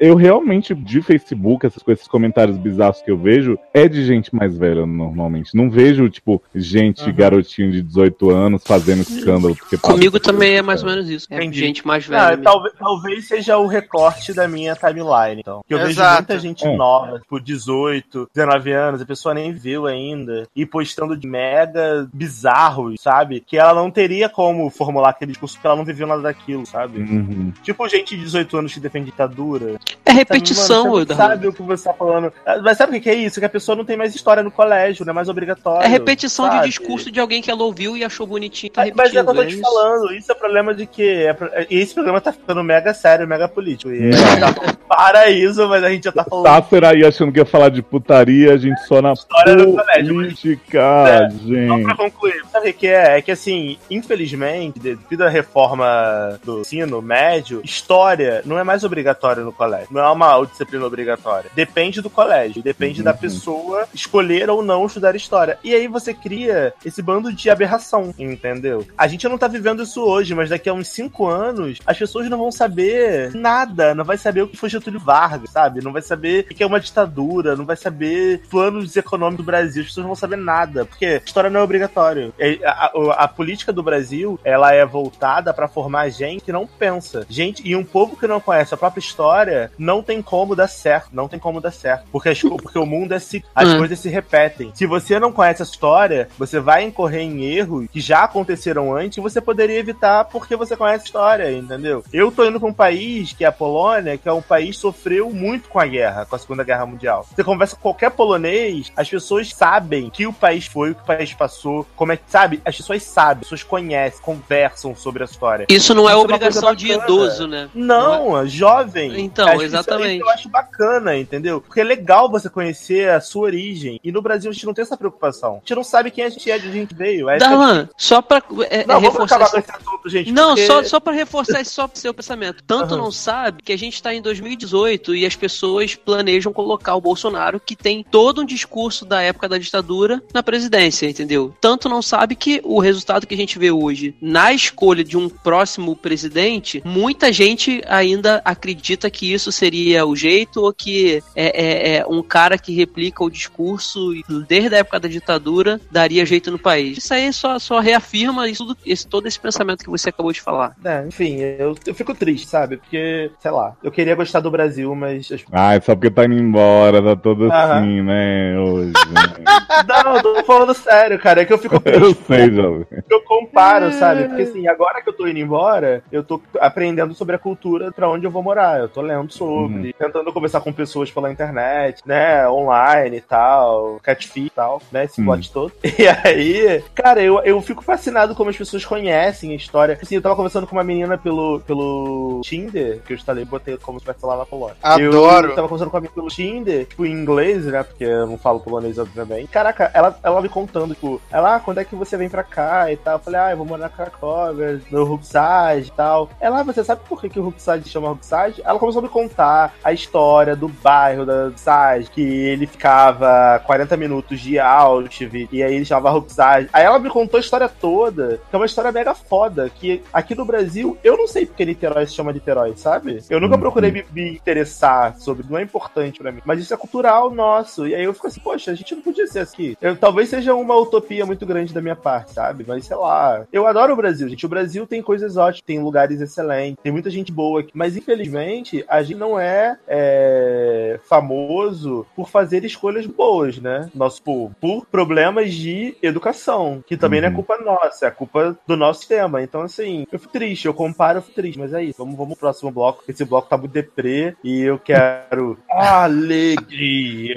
[SPEAKER 4] eu realmente, de Facebook, essas coisas, esses comentários bizarros que eu vejo, é de gente mais velha normalmente. Não vejo, tipo, gente,
[SPEAKER 3] Uhum.
[SPEAKER 4] garotinho de 18 anos fazendo escândalo. Porque
[SPEAKER 5] Comigo também é mais ou menos isso. É
[SPEAKER 3] Entendi.
[SPEAKER 5] gente mais
[SPEAKER 3] Ah,
[SPEAKER 5] velha. mesmo.
[SPEAKER 3] talvez, talvez seja o recorte da minha timeline, então. Que eu vejo
[SPEAKER 2] Exato.
[SPEAKER 3] muita gente
[SPEAKER 4] É.
[SPEAKER 3] nova, tipo 18, 19 anos, a pessoa nem viu ainda, e postando de mega bizarros, sabe? Que ela não teria como formular aquele discurso porque ela não viveu nada daquilo, sabe?
[SPEAKER 4] Uhum.
[SPEAKER 3] Tipo gente de 18 anos que defende ditadura.
[SPEAKER 5] É repetição,
[SPEAKER 3] Sabe, mano,
[SPEAKER 5] Eduardo.
[SPEAKER 3] você sabe o que você tá falando. Ah, Mas sabe o que é isso? Que a pessoa não tem mais história no colégio, não é mais obrigatório.
[SPEAKER 5] É repetição
[SPEAKER 3] sabe?
[SPEAKER 5] de discurso de alguém que ela ouviu e achou bonitinho. Tá
[SPEAKER 3] Mas- Mas é o que eu tô te falando, isso é problema de que. É, pro- e esse programa tá ficando mega sério, mega político. E é, tá paraíso, mas a gente já tá falando.
[SPEAKER 4] Sácer aí achando que ia falar de putaria, a gente só na
[SPEAKER 3] História do colégio,
[SPEAKER 4] política,
[SPEAKER 3] É, Só
[SPEAKER 4] gente.
[SPEAKER 3] pra concluir, sabe o que é? É que assim, infelizmente, devido à reforma do ensino médio, história história não é mais obrigatória no colégio. Não é uma disciplina obrigatória. Depende do colégio. Depende da
[SPEAKER 4] Uhum.
[SPEAKER 3] pessoa escolher ou não estudar história. E aí você cria esse bando de aberração, entendeu? A gente não tá vivendo isso hoje, mas daqui a uns cinco anos, as pessoas não vão saber nada. Não vai saber o que foi Getúlio Vargas, sabe? Não vai saber o que é uma ditadura, não vai saber planos econômicos do Brasil. As pessoas não vão saber nada, porque história não é obrigatório. É, A, a- a política do Brasil, ela é voltada pra formar gente que não pensa. Gente, e um povo que não conhece a própria história, não tem como dar certo. Não tem como dar certo. Porque, as porque o mundo é cíclico. As
[SPEAKER 5] Hum.
[SPEAKER 3] coisas se repetem. Se você não conhece a história, você vai incorrer em erros que já aconteceram antes e você poderia evitar porque você conhece a história, entendeu? Eu tô indo pra um país, que é a Polônia, que é um país que sofreu muito com a guerra, com a Segunda Guerra Mundial. Você conversa com qualquer polonês, as pessoas sabem que o país foi, o que o país passou, como é que, sabe? As pessoas sabem, as pessoas conhecem, conversam sobre a história.
[SPEAKER 5] Isso não é
[SPEAKER 3] Isso é
[SPEAKER 5] obrigação de idoso, né?
[SPEAKER 3] Não, é jovem.
[SPEAKER 5] Então,
[SPEAKER 3] Acho que isso aí
[SPEAKER 5] exatamente.
[SPEAKER 3] eu acho bacana, entendeu? Porque é legal você conhecer a sua origem. E no Brasil a gente não tem essa preocupação. A gente não sabe quem a gente é, de onde a gente veio. É
[SPEAKER 5] Darlan, só pra é, é,
[SPEAKER 3] não, vamos
[SPEAKER 5] reforçar
[SPEAKER 3] acabar
[SPEAKER 5] esse-
[SPEAKER 3] com esse assunto, gente.
[SPEAKER 5] Não,
[SPEAKER 3] porque-
[SPEAKER 5] só, só para reforçar esse só seu pensamento. Tanto
[SPEAKER 3] Aham.
[SPEAKER 5] não sabe que a gente tá em 2018 e as pessoas planejam colocar o Bolsonaro, que tem todo um discurso da época da ditadura, na presidência, entendeu? Tanto não sabe que o resultado que a gente vê hoje na escolha de um próximo presidente, muita gente ainda acredita que isso seria o jeito ou que é, é- é um cara que replica o discurso desde a época da ditadura daria jeito no país. Isso aí só, só reafirma isso, tudo- esse, todo esse pensamento que você acabou de falar.
[SPEAKER 3] É, enfim, eu, eu fico triste, sabe? Porque, sei lá, eu queria gostar do Brasil, mas. as-
[SPEAKER 4] Ai, só porque tá indo embora, tá todo
[SPEAKER 3] Aham.
[SPEAKER 4] assim, né? Hoje. né?
[SPEAKER 3] Não, eu tô falando sério, cara. É que eu fico
[SPEAKER 4] eu
[SPEAKER 3] triste.
[SPEAKER 4] sei, jovem.
[SPEAKER 3] eu comparo, sabe? Porque assim, agora que eu tô indo embora, eu tô aprendendo sobre a cultura pra onde eu vou morar. Eu tô lendo sobre, tentando conversar com pessoas pela internet, né? Online e tal, catfish e tal, né? Esse
[SPEAKER 4] Hum.
[SPEAKER 3] plot todo. E aí, cara, eu, eu fico fascinado como as pessoas conhecem a história. Assim, eu tava conversando com uma menina pelo, pelo Tinder, que eu instalei, botei como se estivesse lá na Polônia.
[SPEAKER 2] Adoro.
[SPEAKER 3] Eu tava conversando com a menina pelo Tinder, tipo, em inglês, né? Porque eu não falo polonês, obviamente. Caraca, ela, ela me contando, tipo, ela, ah, quando é que você vem pra cá e tal? Eu falei, ah, eu vou morar na Cracóvia, no Rupsage e tal. Ela, ah, você sabe por que, que o Rupsage chama Rupsage? Ela começou a me contar a história do bairro da Rupsage, que ele ficava 40 minutos de Auschwitz, e aí ele chamava Rupsage. Aí ela me contou a história toda, que é uma história mega foda, que aqui no Brasil, eu não sei porque Niterói se chama Niterói, sabe? Eu nunca
[SPEAKER 4] Uhum.
[SPEAKER 3] procurei me, me interessar sobre, não é importante pra mim. Mas isso é cultural nosso. E aí eu fico assim, poxa, a gente não podia ser aqui. Eu, talvez seja uma utopia muito grande da minha parte, sabe? Mas sei lá. Eu adoro o Brasil, gente. O Brasil tem coisas ótimas, tem lugares excelentes, tem muita gente boa aqui. Mas infelizmente, a gente não é, é, famoso por fazer escolhas boas, né? Nosso povo. Por problemas de educação, que também não é
[SPEAKER 4] Uhum.
[SPEAKER 3] culpa nossa, é culpa do nosso sistema. Então, assim, eu fico triste, eu comparo, eu fico triste, mas é isso. Vamos, vamos pro próximo bloco. Esse bloco tá muito deprê e eu quero alegria.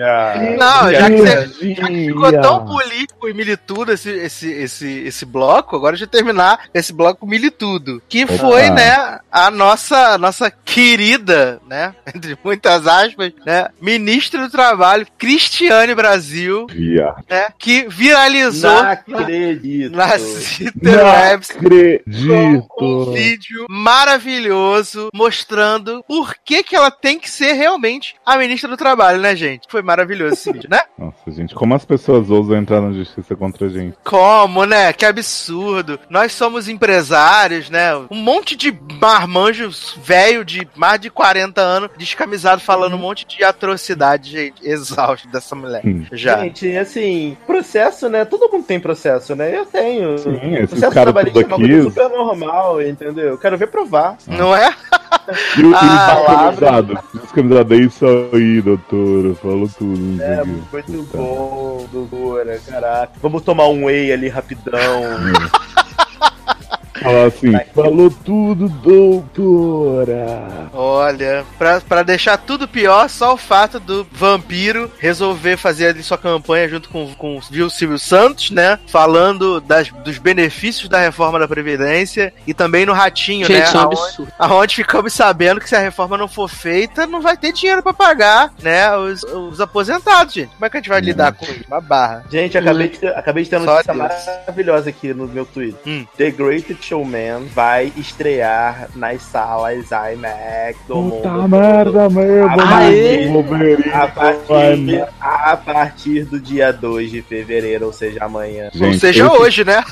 [SPEAKER 2] Não, já que você
[SPEAKER 4] Energia.
[SPEAKER 2] ficou tão político e militudo esse, esse, esse, esse bloco, agora deixa eu terminar esse bloco militudo. Que foi,
[SPEAKER 4] Opa.
[SPEAKER 2] né, a nossa, nossa querida, né, entre muitas aspas, né, ministra do Trabalho, Cristiane Brasil,
[SPEAKER 4] Via.
[SPEAKER 2] né, que viralizou
[SPEAKER 3] Não acredito.
[SPEAKER 2] nas
[SPEAKER 4] Não
[SPEAKER 2] interwebs com
[SPEAKER 4] acredito.
[SPEAKER 2] um vídeo maravilhoso mostrando por que, que ela tem que ser realmente a ministra do Trabalho, né, gente? Foi maravilhoso esse vídeo, né?
[SPEAKER 4] Nossa, gente, como as pessoas ousam entrar na justiça contra a gente?
[SPEAKER 2] Como, né? Que absurdo. Nós somos empresários, né? Um monte de marmanjos velho de mais de 40 anos, descamisado, falando um monte de atrocidade, gente. Exausto dessa mulher.
[SPEAKER 4] Hum.
[SPEAKER 2] Já.
[SPEAKER 3] Gente, assim, processo, né? Todo mundo tem processo, né? Eu tenho.
[SPEAKER 4] Sim,
[SPEAKER 3] processo trabalhista é uma coisa super normal, entendeu? Eu quero ver provar.
[SPEAKER 2] Não é?
[SPEAKER 4] E o, e o
[SPEAKER 2] Ah,
[SPEAKER 4] descamisado? Descamisado, é isso aí, doutor. Falou tudo.
[SPEAKER 3] É, muito bom, doutora, caraca. Vamos tomar um whey ali rapidão.
[SPEAKER 4] Fala assim, falou tudo, doutora.
[SPEAKER 2] Olha, pra, pra deixar tudo pior, só o fato do vampiro resolver fazer ali sua campanha junto com, com o Silvio Santos, né? Falando das, dos benefícios da reforma da Previdência e também no Ratinho,
[SPEAKER 5] Gente,
[SPEAKER 2] né?
[SPEAKER 5] isso é um
[SPEAKER 2] Aonde-
[SPEAKER 5] absurdo.
[SPEAKER 2] Aonde ficamos sabendo que se a reforma não for feita, não vai ter dinheiro pra pagar, né? Os, os aposentados, gente. Como é que a gente vai lidar com isso? Uma barra.
[SPEAKER 3] Gente, acabei de ter, acabei de ter uma notícia maravilhosa aqui no meu Twitter.
[SPEAKER 2] Hum.
[SPEAKER 3] The Greatest Marshall Man vai estrear nas salas IMAX do
[SPEAKER 4] Puta
[SPEAKER 3] mundo.
[SPEAKER 4] merda! Wolverine
[SPEAKER 3] A partir, a partir do dia 2 de fevereiro, ou seja, amanhã.
[SPEAKER 2] Ou
[SPEAKER 4] Gente,
[SPEAKER 2] seja,
[SPEAKER 4] esse-
[SPEAKER 2] hoje, né?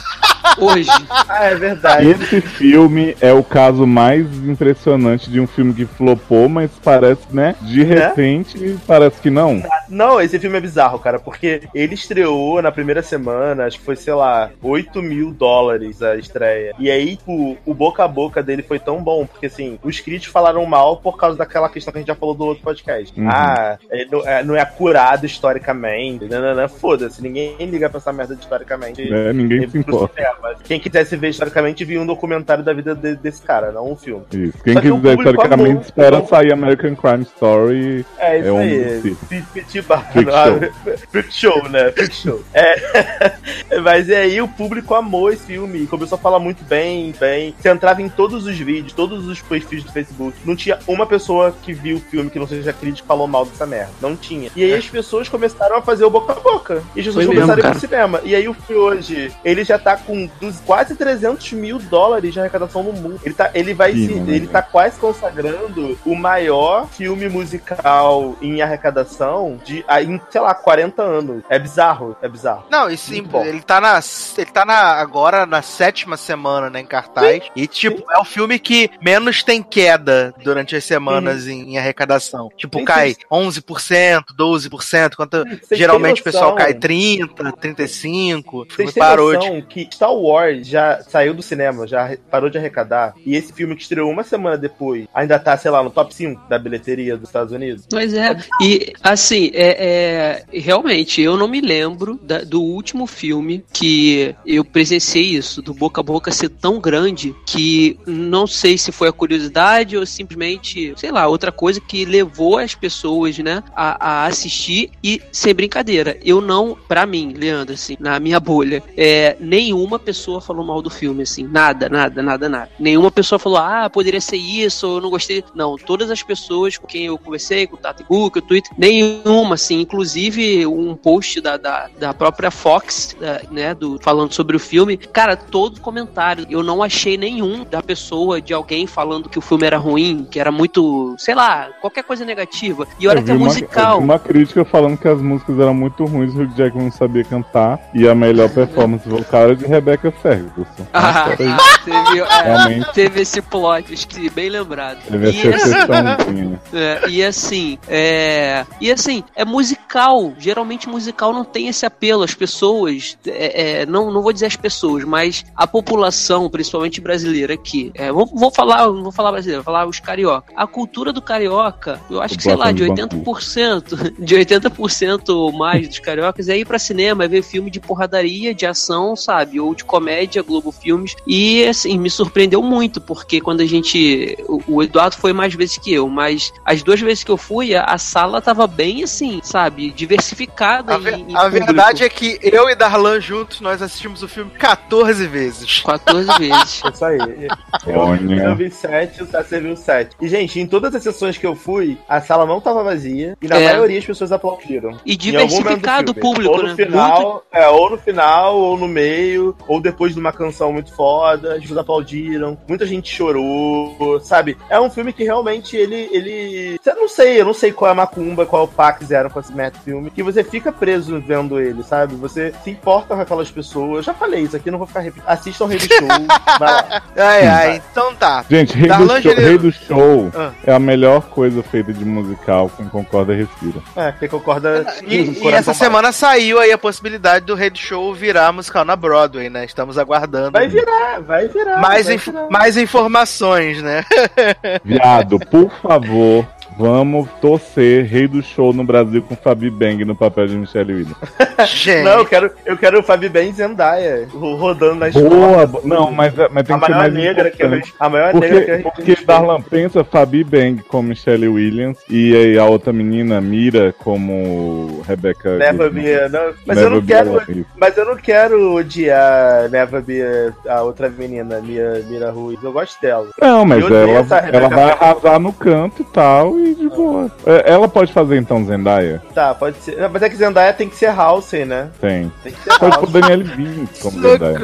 [SPEAKER 5] Hoje.
[SPEAKER 3] Ah, é verdade.
[SPEAKER 4] Esse filme é o caso mais impressionante de um filme que flopou, mas parece, né? De repente, parece que não.
[SPEAKER 3] Não, esse filme é bizarro, cara, porque ele estreou na primeira semana, acho que foi, sei lá, 8 mil dólares a estreia. E aí, o, o boca a boca dele foi tão bom, porque assim, os críticos falaram mal por causa daquela questão que a gente já falou do outro podcast.
[SPEAKER 4] Uhum.
[SPEAKER 3] Ah, é, não, é, não é curado historicamente, nananã, foda-se, ninguém liga pra essa merda de historicamente.
[SPEAKER 4] É, ninguém se
[SPEAKER 3] pro
[SPEAKER 4] importa.
[SPEAKER 3] Cinema. Quem quisesse ver historicamente, via um documentário da vida de- desse cara, não um filme.
[SPEAKER 4] Isso. Quem quiser historicamente
[SPEAKER 3] amou.
[SPEAKER 4] espera sair American Crime Story.
[SPEAKER 3] É isso
[SPEAKER 4] É um
[SPEAKER 3] aí. Fi- fi- tipo,
[SPEAKER 4] Freak
[SPEAKER 3] Freak show, né? Freak show. É. Mas e aí o público amou esse filme começou a falar muito bem, bem. Você entrava em todos os vídeos, todos os perfis do Facebook. Não tinha uma pessoa que viu o filme que não seja crítico falou mal dessa merda. Não tinha. E aí as pessoas começaram a fazer o boca a boca. E as pessoas
[SPEAKER 5] Foi
[SPEAKER 3] começaram
[SPEAKER 5] mesmo,
[SPEAKER 3] a ir pro cinema. E aí o filme hoje, ele já tá com dos- quase 300 mil dólares de arrecadação no mundo. Ele, tá, ele vai
[SPEAKER 4] Sim,
[SPEAKER 3] se,
[SPEAKER 4] né,
[SPEAKER 3] ele tá quase consagrando o maior filme musical em arrecadação de, ah, em, sei lá, 40 anos. É bizarro, é bizarro.
[SPEAKER 2] Não, e sim,
[SPEAKER 3] bom.
[SPEAKER 2] ele tá na. Ele tá na, agora na sétima semana, né, em cartaz. e, tipo, é o filme que menos tem queda durante as semanas em, em arrecadação. Tipo,
[SPEAKER 3] Sim,
[SPEAKER 2] cai
[SPEAKER 3] sim.
[SPEAKER 2] 11%, 12%, quanto
[SPEAKER 3] Vocês
[SPEAKER 2] geralmente o pessoal cai 30, 35. O filme
[SPEAKER 3] Vocês têm
[SPEAKER 2] parou de.
[SPEAKER 3] noção que Star Wars já saiu do cinema, já parou de arrecadar, e esse filme que estreou uma semana depois ainda tá, sei lá, no top 5 da bilheteria dos Estados Unidos?
[SPEAKER 5] Mas é. E, assim, é, é- realmente, eu não me lembro da- do último filme que eu presenciei isso, do boca a boca ser tão grande que não sei se foi a curiosidade ou simplesmente, sei lá, outra coisa que levou as pessoas, né, a, a assistir e, sem brincadeira, eu não, pra mim, Leandro, assim, na minha bolha, é, nenhuma pessoa falou mal do filme, assim, nada, nada, nada, nada. Nenhuma pessoa falou, ah, poderia ser isso, eu não gostei. Não, todas as pessoas com quem eu conversei, com o Tati Google, o Twitter, nenhuma, assim, inclusive um post da, da, da própria Fox, da- né, do, falando sobre o filme, cara, todo comentário, eu não achei nenhum da pessoa, de alguém falando que o filme era ruim, que era muito, sei lá, qualquer coisa negativa. E olha
[SPEAKER 4] Eu
[SPEAKER 5] que é
[SPEAKER 4] uma-
[SPEAKER 5] musical.
[SPEAKER 4] eu vi uma crítica falando que as músicas eram muito ruins, o Jackman não sabia cantar e a melhor performance vocal de Rebecca Ferguson.
[SPEAKER 5] Ah,
[SPEAKER 4] Mas, peraí,
[SPEAKER 5] teve, é, teve esse plot, esqueci, bem lembrado.
[SPEAKER 4] teve
[SPEAKER 5] E,
[SPEAKER 4] essa exceçãozinha.
[SPEAKER 5] É, e assim, é, e assim, é musical. Geralmente musical não tem esse apelo. As pessoas, é, é, não, não vou dizer as pessoas, mas a população, principalmente brasileira aqui, é, vou, vou falar, não vou falar brasileiro, vou falar os carioca. A cultura do carioca, eu acho que sei lá, de 80%, de 80% ou mais dos cariocas é ir pra cinema, é ver filme de porradaria, de ação, sabe, ou de comédia, Globo Filmes. E assim, me surpreendeu muito, porque quando a gente. O, o Eduardo foi mais vezes que eu, mas as duas vezes que eu fui, a, a sala tava bem assim, sabe, diversificada
[SPEAKER 2] A, ve-
[SPEAKER 5] em, em
[SPEAKER 2] a verdade é que eu e Darlan juntos, nós assistimos o filme 14 vezes.
[SPEAKER 5] 14 vezes.
[SPEAKER 3] É Isso aí. Eu,
[SPEAKER 4] Olha.
[SPEAKER 3] eu vi sete, o Sassi viu sete. E, gente, em todas as sessões que eu fui, a sala não tava vazia e na
[SPEAKER 5] É.
[SPEAKER 3] maioria as pessoas aplaudiram.
[SPEAKER 5] E diversificado o público,
[SPEAKER 3] ou no
[SPEAKER 5] né?
[SPEAKER 3] Final, é, ou no final, ou no meio, ou depois de uma canção muito foda, as pessoas aplaudiram, muita gente chorou, sabe? É um filme que realmente ele. ele... Eu não sei, eu não sei qual é a macumba, qual é o pá fizeram com esse meta filme, que você fica preso vendo ele, sabe? Você se importa com aquelas pessoas. Eu já falei isso aqui, não vou ficar repetindo. Assistam o Rei do Show, vai lá.
[SPEAKER 2] Ai, ai, então tá.
[SPEAKER 4] Gente, Rei do, show. Rei do Show
[SPEAKER 2] Ah.
[SPEAKER 4] é a melhor coisa feita de musical. Quem concorda, respira.
[SPEAKER 3] É, quem concorda.
[SPEAKER 2] E, e essa semana saiu aí a possibilidade do Rei do Show virar musical na Broadway, né? Estamos aguardando.
[SPEAKER 3] Vai virar, vai virar.
[SPEAKER 2] mais,
[SPEAKER 3] vai
[SPEAKER 2] inf-
[SPEAKER 3] virar.
[SPEAKER 2] mais informações, né?
[SPEAKER 4] Viado, por favor, vamos torcer Rei do Show no Brasil com Fabi Bang no papel de Michelle Williams.
[SPEAKER 2] Gente.
[SPEAKER 3] Não, eu quero, eu quero o Fabi Ben e Zendaya ro- rodando na escola.
[SPEAKER 4] Boa, bo- não, mas, mas tem
[SPEAKER 3] A
[SPEAKER 4] que ser
[SPEAKER 3] maior
[SPEAKER 4] mais
[SPEAKER 3] negra que eu. A maior negra que a
[SPEAKER 4] Porque,
[SPEAKER 3] gente
[SPEAKER 4] porque Darlan pensa Fabi Bang como Michelle Williams e aí a outra menina, Mira, como Rebecca. Goodman.
[SPEAKER 3] be, não, mas eu não quero, mas eu não quero odiar Never be a outra menina, Mira, Mira Ruiz. Eu gosto dela.
[SPEAKER 4] Não, mas ela, ela vai arrasar no canto e tal, aí, de boa. É, Ela pode fazer então Zendaya?
[SPEAKER 3] Tá, pode ser. Mas é que Zendaya tem que ser Halsey, né?
[SPEAKER 4] Tem.
[SPEAKER 3] Tem que ser
[SPEAKER 4] Pode. Daniel Vince como Zendaya.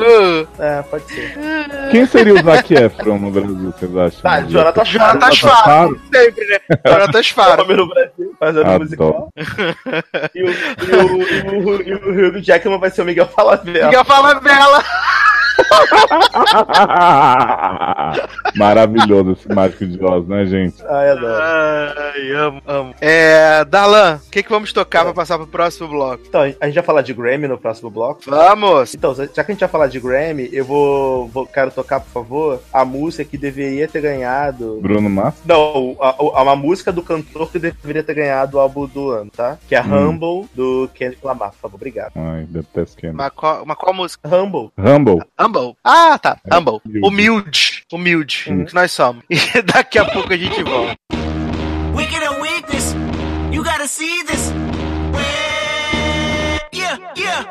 [SPEAKER 3] É, pode ser.
[SPEAKER 4] Quem seria o Zac Efron no Brasil, vocês acham?
[SPEAKER 3] Tá, Jonathan
[SPEAKER 2] Jonathan
[SPEAKER 3] Faro.
[SPEAKER 2] Faro. Sempre, né? Jonathan Faro.
[SPEAKER 3] Nome no Brasil, fazendo
[SPEAKER 4] Adoro.
[SPEAKER 3] musical. E o, e, o, e, o, e o Hugh Jackman vai ser o Miguel Falabella.
[SPEAKER 2] Miguel fala bela.
[SPEAKER 4] Maravilhoso esse mágico de Oz, né, gente?
[SPEAKER 3] Ai, adoro.
[SPEAKER 2] Ai, amo, amo. É, Darlan, o que, que vamos tocar pra passar pro próximo bloco?
[SPEAKER 3] Então, a gente vai falar de Grammy no próximo bloco.
[SPEAKER 2] Vamos!
[SPEAKER 3] Então, já que a gente vai falar de Grammy, eu vou, vou quero tocar, por favor, a música que deveria ter ganhado.
[SPEAKER 4] Bruno Massa?
[SPEAKER 3] Não, a, a- uma música do cantor que deveria ter ganhado o álbum do ano, tá? Que é
[SPEAKER 4] Hum.
[SPEAKER 3] Humble, do Kendrick Lamar, por favor, obrigado.
[SPEAKER 4] Ai, detesto quem.
[SPEAKER 2] Uma qual, uma qual música?
[SPEAKER 3] Humble.
[SPEAKER 4] Rumble.
[SPEAKER 2] Humble. Ah, tá.
[SPEAKER 4] É,
[SPEAKER 2] Humble.
[SPEAKER 4] humilde.
[SPEAKER 2] Humilde.
[SPEAKER 3] Uhum.
[SPEAKER 2] Que nós somos. E daqui a pouco a gente volta.
[SPEAKER 1] Weaker than weakness. You gotta see this. Yeah, yeah.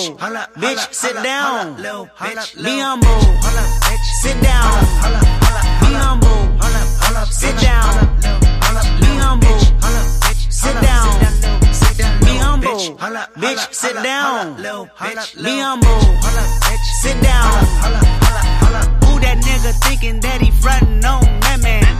[SPEAKER 1] Humble. Bitch, sit down. Be humble. Sit down. Be humble. Sit down. Be humble. Bitch, sit down. Be humble. Bitch, sit down. Be humble. Sit down. Who that nigga thinking that he frontin' on that man?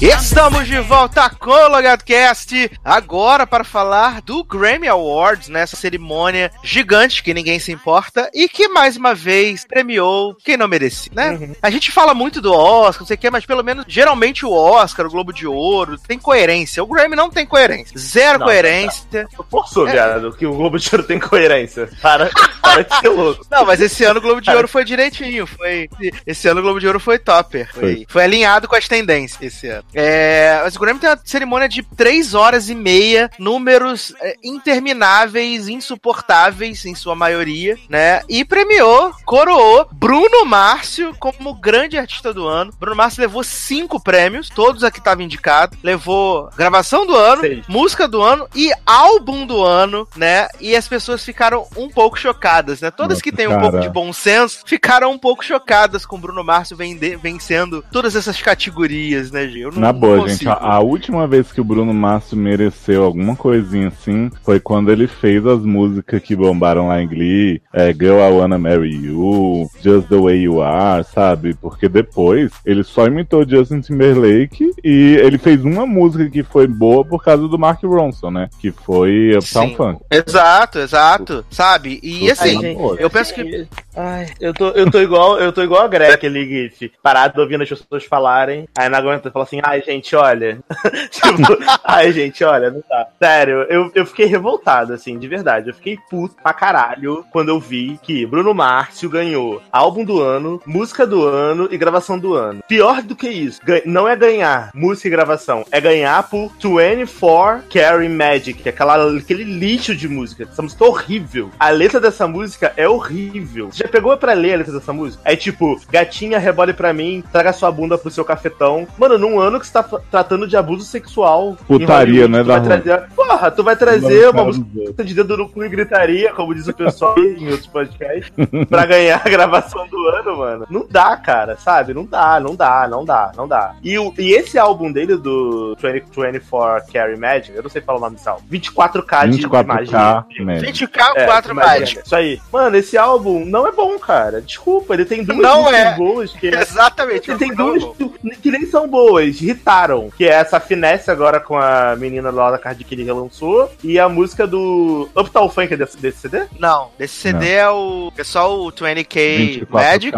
[SPEAKER 2] Estamos de volta com o LogadoCast, agora para falar do Grammy Awards, nessa cerimônia gigante que ninguém se importa e que mais uma vez premiou quem não merecia, né? A gente fala muito do Oscar, não sei o que, mas pelo menos geralmente o Oscar, o Globo de Ouro, tem coerência. O Grammy não tem coerência. Zero
[SPEAKER 3] Não,
[SPEAKER 2] coerência.
[SPEAKER 3] Forçou, viado, que o Globo de Ouro tem coerência. Para, para de ser louco.
[SPEAKER 2] Não, mas esse ano o Globo de Ouro foi direitinho. Foi. Esse ano o Globo de Ouro foi topper. Foi,
[SPEAKER 4] Foi.
[SPEAKER 2] foi alinhado com as tendências esse ano. É, mas o Grammy tem uma cerimônia de 3 horas e meia, números é, intermináveis, insuportáveis em sua maioria, né? E premiou, coroou Bruno Márcio como grande artista do ano. Bruno Márcio levou cinco prêmios, todos aqui estavam indicados. Levou gravação do ano,
[SPEAKER 3] Seis.
[SPEAKER 2] música do ano e álbum do ano, né? E as pessoas ficaram um pouco chocadas, né? Todas
[SPEAKER 4] Nossa,
[SPEAKER 2] que têm um
[SPEAKER 4] cara.
[SPEAKER 2] pouco de bom senso ficaram um pouco chocadas com Bruno Márcio vende- vencendo todas essas categorias, né, Gil? Eu não-
[SPEAKER 4] Na
[SPEAKER 2] não
[SPEAKER 4] boa,
[SPEAKER 2] consigo.
[SPEAKER 4] gente, a, a última vez que o Bruno Márcio mereceu alguma coisinha assim foi quando ele fez as músicas que bombaram lá em Glee, é, Girl I Wanna Marry You, Just the Way You Are, sabe? Porque depois ele só imitou Justin Timberlake e ele fez uma música que foi boa por causa do Mark Ronson, né? Que foi Uptown
[SPEAKER 2] Sim.
[SPEAKER 4] Funk.
[SPEAKER 2] Exato, exato. Sabe? E
[SPEAKER 4] Ai,
[SPEAKER 2] assim,
[SPEAKER 3] gente,
[SPEAKER 2] eu penso que.
[SPEAKER 3] Ai, eu tô, eu tô igual, eu tô igual a Greg, aquele gif, parado ouvindo as pessoas falarem, aí não aguenta, fala assim, ai gente, olha. tipo, ai gente, olha, não dá. Sério, eu, eu fiquei revoltado, assim, de verdade. Eu fiquei puto pra caralho quando eu vi que Bruno Márcio ganhou álbum do ano, música do ano e gravação do ano. Pior do que isso, não é ganhar música e gravação, é ganhar por 24 Carry Magic, é aquela, aquele lixo de música. Essa música é horrível. A letra dessa música é horrível. Você já pegou pra ler a letra dessa música? É tipo, gatinha, rebole pra mim, traga sua bunda pro seu cafetão. Mano, num ano que você tá tratando de abuso sexual.
[SPEAKER 4] Putaria, né,
[SPEAKER 3] tu vai
[SPEAKER 4] Darlan?
[SPEAKER 3] trazer, Porra, tu vai trazer
[SPEAKER 4] Não,
[SPEAKER 3] uma música de dedo no cu e gritaria, como diz o pessoal aí em outros podcasts, pra ganhar a gravação do ano, mano. Não dá, cara, sabe? Não dá, não dá, não dá, não dá. E, o, e esse álbum dele, do 20, 24 Carry Magic, eu não sei falar o nome desse álbum, 24K de, de magia.
[SPEAKER 4] 24K, né?
[SPEAKER 2] 20k,
[SPEAKER 3] É,
[SPEAKER 2] 4
[SPEAKER 3] magia.
[SPEAKER 2] Magic.
[SPEAKER 3] Isso aí. Mano, esse álbum não é bom, cara. Desculpa, ele tem duas
[SPEAKER 2] Não
[SPEAKER 3] músicas
[SPEAKER 2] é.
[SPEAKER 3] boas que
[SPEAKER 2] Exatamente.
[SPEAKER 3] ele tem duas. Que nem são boas, irritaram. Que é essa finesse agora com a menina lá da Card que ele relançou. E a música do Uptown Funk é desse, desse CD?
[SPEAKER 2] Não, desse CD é o pessoal o 20K
[SPEAKER 4] 24K
[SPEAKER 2] Magic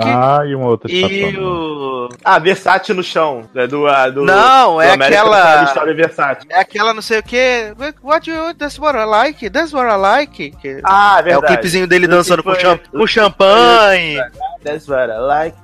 [SPEAKER 4] e uma outra
[SPEAKER 2] e o.
[SPEAKER 3] Ah, Versace no chão. É do, a- do,
[SPEAKER 2] Não,
[SPEAKER 3] do
[SPEAKER 2] é
[SPEAKER 3] American
[SPEAKER 2] aquela-
[SPEAKER 3] Horror Story Versace.
[SPEAKER 2] É aquela não sei o que. What you. That's what I like. That's what I like. Que
[SPEAKER 3] Ah,
[SPEAKER 2] é o
[SPEAKER 3] verdade.
[SPEAKER 2] clipezinho dele dançando com,
[SPEAKER 3] for
[SPEAKER 2] cham
[SPEAKER 3] you.
[SPEAKER 2] com champanhe.
[SPEAKER 3] That's what I like,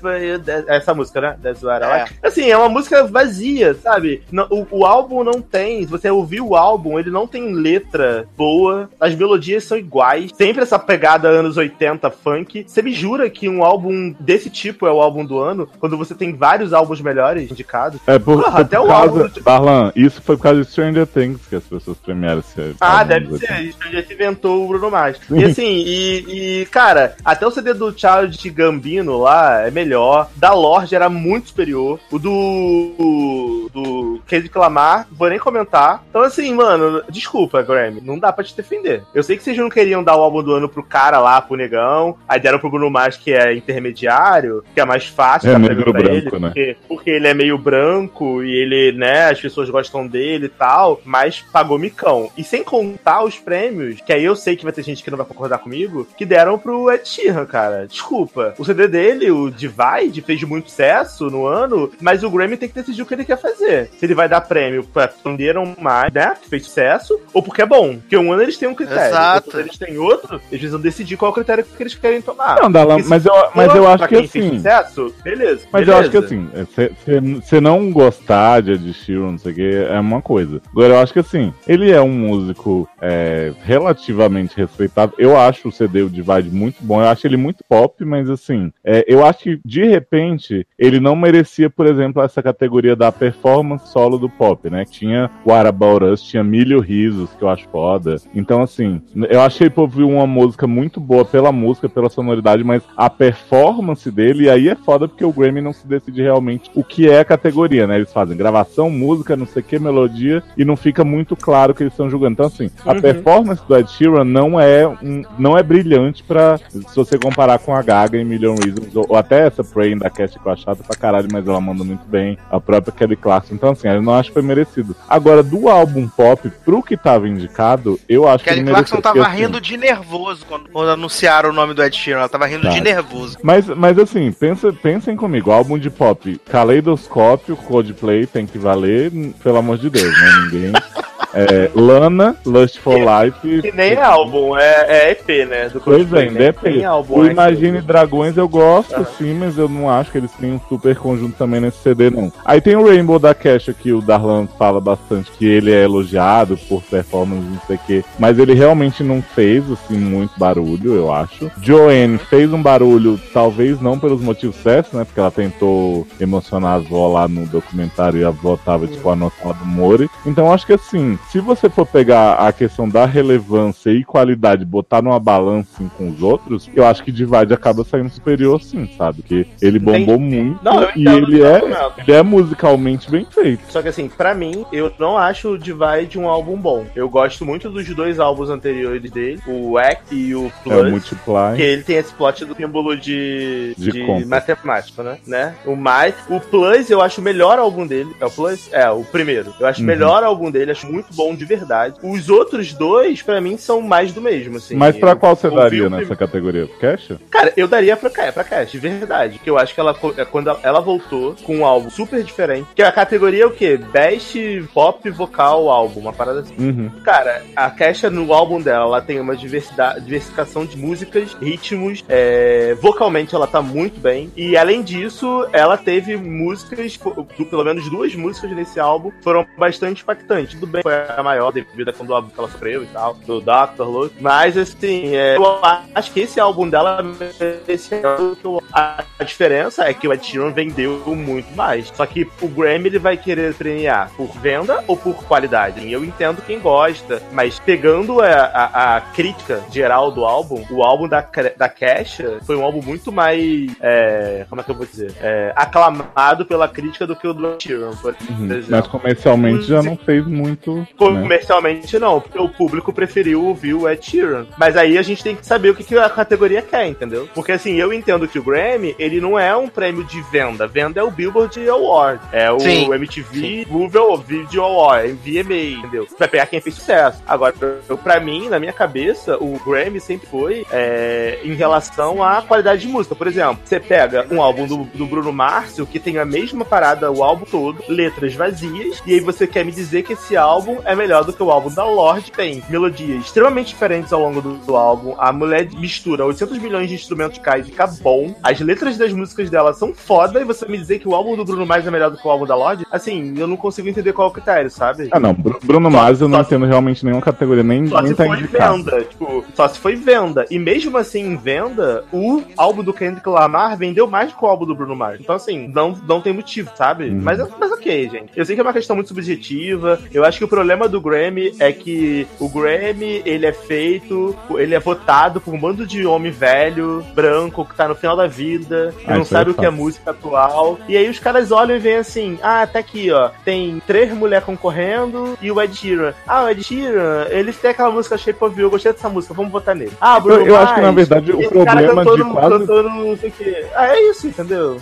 [SPEAKER 3] for you. That- Essa música, né? That's what I
[SPEAKER 2] É.
[SPEAKER 3] like. Assim, é uma música vazia, sabe? O, o álbum não tem. Se você ouvir o álbum, ele não tem letra boa. As melodias são iguais. Sempre essa pegada anos 80 funk. Você me jura que um álbum desse tipo é o álbum do ano? Quando você tem vários álbuns melhores indicados?
[SPEAKER 4] É por,
[SPEAKER 3] Porra,
[SPEAKER 4] foi
[SPEAKER 3] até
[SPEAKER 4] por
[SPEAKER 3] o
[SPEAKER 4] causa,
[SPEAKER 3] álbum do-
[SPEAKER 4] Darlan, isso foi por causa de Stranger Things que as pessoas premiaram esse
[SPEAKER 3] Ah, deve ser.
[SPEAKER 4] 80.
[SPEAKER 3] Isso já se inventou o Bruno Mars. E assim, e, e, cara, até o CD do Child Gambino lá é melhor. Da Lorde era muito superior. O do. do Kendrick Lamar, vou nem comentar. Então, assim, mano, desculpa, Grammy. Não dá pra te defender. Eu sei que vocês não queriam dar o álbum do ano pro cara lá, pro negão. Aí deram pro Bruno Mars, que é intermediário, que é mais fácil
[SPEAKER 4] É, negro branco,
[SPEAKER 3] ele,
[SPEAKER 4] né?
[SPEAKER 3] porque, porque ele é meio branco e ele, né, as pessoas gostam dele e tal, mas pagou micão. E sem contar os prêmios, que aí eu sei que vai ter gente que não vai concordar comigo, que deram pro Ed Sheeran, cara. Desculpa. O CD dele, o Divide, fez muito sucesso no ano, mas o Grammy tem que decidir o que ele quer fazer. Se ele vai dar prêmio pra Prenderam Mais, né, que fez sucesso, ou porque é bom. Porque um ano eles têm um critério,
[SPEAKER 2] Exato.
[SPEAKER 3] outro eles têm outro, eles precisam decidir qual é o critério que eles querem tomar.
[SPEAKER 4] Não,
[SPEAKER 3] se
[SPEAKER 4] mas eu, mas
[SPEAKER 3] for
[SPEAKER 4] eu acho
[SPEAKER 3] pra
[SPEAKER 4] que assim.
[SPEAKER 3] sucesso, beleza.
[SPEAKER 4] Mas eu acho que
[SPEAKER 3] beleza.
[SPEAKER 4] assim, você não gostar de Ed Sheeran, não sei o que, é uma coisa. Agora, eu acho que assim, ele é um músico é, relativamente respeitado. Eu acho o CD, o Divide, muito bom. Eu acho ele muito pop, mas assim, é, eu acho que de repente ele não merecia, por exemplo, essa categoria da performance solo do pop, né? Tinha What About Us, tinha Milho Risos, que eu acho foda. Então, assim, eu achei ouviu uma música muito boa pela música, pela sonoridade, mas a performance dele, e aí é foda porque o Grammy não se decide realmente o que é a categoria, né? Eles fazem gravação, música, não sei o que, melodia, e não fica muito claro o que eles estão julgando. Então, assim, a
[SPEAKER 3] Uhum.
[SPEAKER 4] performance do Ed Sheeran não é, um, não é brilhante pra, se você comparar com a Gaga em Million Reasons, ou, ou até essa Praying da Cat que eu acho chata pra caralho, mas ela manda muito bem, a própria Kelly Clarkson. Então, assim, eu não acho que foi merecido. Agora, do álbum pop pro que tava indicado, eu acho
[SPEAKER 2] Kelly
[SPEAKER 4] que ele
[SPEAKER 2] Clarkson tava
[SPEAKER 4] assim,
[SPEAKER 2] rindo de nervoso quando, quando anunciaram o nome do Ed Sheeran. Ela tava rindo
[SPEAKER 4] Tá.
[SPEAKER 2] de nervoso.
[SPEAKER 4] Mas, mas assim, pensa, pensem comigo, álbum de pop, Caleidoscópio, Coldplay, tem que valer, pelo amor de Deus, né? Ninguém. É, Lana, Lust for Life.
[SPEAKER 3] Que nem é álbum, é, é EP, né? Do
[SPEAKER 4] Pois é, depende.
[SPEAKER 3] Nem álbum,
[SPEAKER 4] O
[SPEAKER 3] é
[SPEAKER 4] Imagine Dragões eu gosto,
[SPEAKER 3] Aham.
[SPEAKER 4] sim, mas eu não acho que eles tenham um super conjunto também nesse CD, não. Aí tem o Rainbow da Cash que o Darlan fala bastante que ele é elogiado por performance, não sei o quê, mas ele realmente não fez, assim, muito barulho, eu acho. Joanne fez um barulho, talvez não pelos motivos certos, né, porque ela tentou emocionar a avó lá no documentário e a avó tava, tipo, anotada do Mori. Então acho que, assim, se você for pegar a questão da relevância e qualidade, botar numa balança assim, com os outros, eu acho que Divide acaba saindo superior sim, sabe? Porque ele bombou muito
[SPEAKER 3] Não,
[SPEAKER 4] e ele é, ele é musicalmente bem feito.
[SPEAKER 3] Só que assim, pra mim, eu não acho o Divide um álbum bom. Eu gosto muito dos dois álbuns anteriores dele, o Act e o
[SPEAKER 4] É o
[SPEAKER 3] Plus. que
[SPEAKER 4] Multiply.
[SPEAKER 3] ele tem esse plot do símbolo de,
[SPEAKER 4] De
[SPEAKER 3] de, matemática, né? né? O mais. O Plus, eu acho o melhor álbum dele. É o Plus? É, o primeiro. Eu acho o
[SPEAKER 4] Uhum.
[SPEAKER 3] melhor álbum dele, acho muito bom de verdade. Os outros dois, pra mim, são mais do mesmo, assim.
[SPEAKER 4] Mas pra
[SPEAKER 3] Eu
[SPEAKER 4] qual você daria nessa
[SPEAKER 3] prim-
[SPEAKER 4] categoria? Cash?
[SPEAKER 3] Cara, eu daria pra, pra Cash, de verdade. Que eu acho que ela, é quando ela- ela voltou com um álbum super diferente. Que a categoria é o quê? Best Pop Vocal Álbum, uma parada assim.
[SPEAKER 4] Uhum.
[SPEAKER 3] Cara, a Kesha no álbum dela, ela tem uma diversidade, diversificação de músicas, ritmos, é, vocalmente ela tá muito bem. E além disso, ela teve músicas, du- pelo menos duas músicas nesse álbum, foram bastante impactantes. Tudo bem, foi a maior devido a quando ela sofreu e tal, do Dr. Luke. Mas assim, é, eu acho que esse álbum dela merecia eu- a, diferença é que o Ed Sheeran vendeu muito mais. Só que o Grammy ele vai querer premiar por venda ou por qualidade. E eu entendo quem gosta, mas pegando a, a, a crítica geral do álbum, o álbum da, da Kesha foi um álbum muito mais. é, como é que eu vou dizer? É, aclamado pela crítica do que o do Ed Sheeran,
[SPEAKER 4] Uhum. Mas comercialmente já não fez muito.
[SPEAKER 3] Comercialmente não, porque o público preferiu ouvir o Ed Sheeran. Mas aí a gente tem que saber o que, que a categoria quer, entendeu? Porque assim, eu entendo que o Grammy ele não é um prêmio de venda. Venda é o Billboard Award. É o
[SPEAKER 2] Sim.
[SPEAKER 3] MTV Movie Video Award, VMA, entendeu? Vai pegar quem fez sucesso. Agora, eu, pra mim, na minha cabeça, o Grammy sempre foi é, em relação à qualidade de música. Por exemplo, você pega um álbum do, do Bruno Márcio, que tem a mesma parada o álbum todo, letras vazias, e aí você quer me dizer que esse álbum é melhor do que o álbum da Lorde, tem melodias extremamente diferentes ao longo do, do álbum. A mulher mistura 800 milhões de instrumentos e fica bom. As letras das músicas dela são foda, e você me dizer que o álbum do Bruno Mars é melhor do que o álbum da Lorde, assim, eu não consigo entender qual é o critério, sabe?
[SPEAKER 4] Ah, não. Bru- Bruno Mars eu não
[SPEAKER 3] só se-
[SPEAKER 4] entendo realmente nenhuma categoria, nem,
[SPEAKER 3] Só
[SPEAKER 4] nem
[SPEAKER 3] se
[SPEAKER 4] tá
[SPEAKER 3] foi
[SPEAKER 4] indicado.
[SPEAKER 3] venda, tipo, só se foi venda. E mesmo assim, em venda, o álbum do Kendrick Lamar vendeu mais do que o álbum do Bruno Mars. Então, assim, não, não tem motivo, sabe?
[SPEAKER 4] Uhum.
[SPEAKER 3] Mas, mas ok, gente. Eu sei que é uma questão muito subjetiva. Eu acho que o problema do Grammy é que o Grammy, ele é feito, ele é votado por um bando de homem velho, branco, que tá no final da vida, que
[SPEAKER 4] Ah,
[SPEAKER 3] não sabe
[SPEAKER 4] é
[SPEAKER 3] o que é música atual. E aí os caras olham e veem assim: ah, tá aqui, ó. Tem três mulheres concorrendo e o Ed Sheeran. Ah, o Ed Sheeran, ele tem aquela música Shape of You, eu gostei dessa música, vamos votar nele. Ah, Bruno
[SPEAKER 4] Eu, eu acho que, na verdade, o problema de
[SPEAKER 3] no-
[SPEAKER 4] quase
[SPEAKER 3] cantou no não sei o quê. Ah, é isso, entendeu?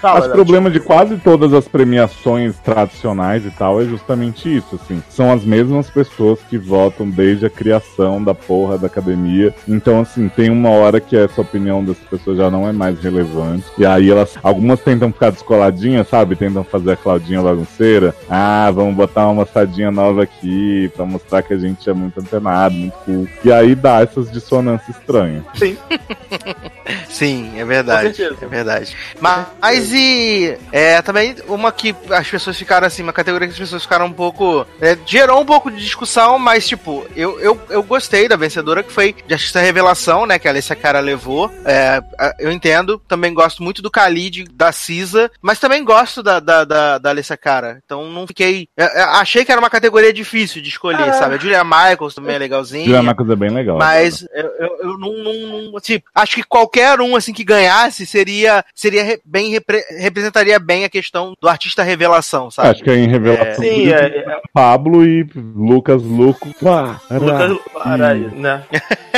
[SPEAKER 3] Fala,
[SPEAKER 4] Mas o problema de quase todas as premiações tradicionais e tal é justamente isso, assim. São as mesmas pessoas que votam desde a criação da porra da academia. Então, assim, tem uma hora que essa opinião dessas pessoas já não é mais relevante. E aí elas, algumas tentam ficar descoladinhas, sabe? Tentam fazer a Claudinha bagunceira. Ah, vamos botar uma moçadinha nova aqui pra mostrar que a gente é muito antenado, muito cool. E aí dá essas dissonâncias estranhas.
[SPEAKER 3] Sim,
[SPEAKER 2] Sim, é verdade. É verdade. Mas, mas e é também uma que as pessoas ficaram assim, uma categoria que as pessoas ficaram um pouco. é, gerou um pouco de discussão, mas tipo, eu, eu, eu gostei da vencedora, que foi de Artista Revelação, né? Que a Alessia Cara levou. É, eu entendo, também gosto muito do Khalid, da Cisa, mas também gosto da, da, da, da Alessia Cara. Então não fiquei. eu- eu achei que era uma categoria difícil de escolher,
[SPEAKER 3] Ah.
[SPEAKER 2] sabe? A Julia Michaels também é legalzinha.
[SPEAKER 4] Julia Marcos é bem legal.
[SPEAKER 2] Mas eu, eu, eu não, não, não- tipo, acho que qualquer um assim que ganhasse seria seria bem repre- representaria bem a questão do artista revelação, sabe?
[SPEAKER 4] Acho que é em revelação.
[SPEAKER 3] Sim,
[SPEAKER 4] por isso
[SPEAKER 3] é, é,
[SPEAKER 4] Pablo e Lucas Luco. Pá,
[SPEAKER 3] Lucas Araya, né?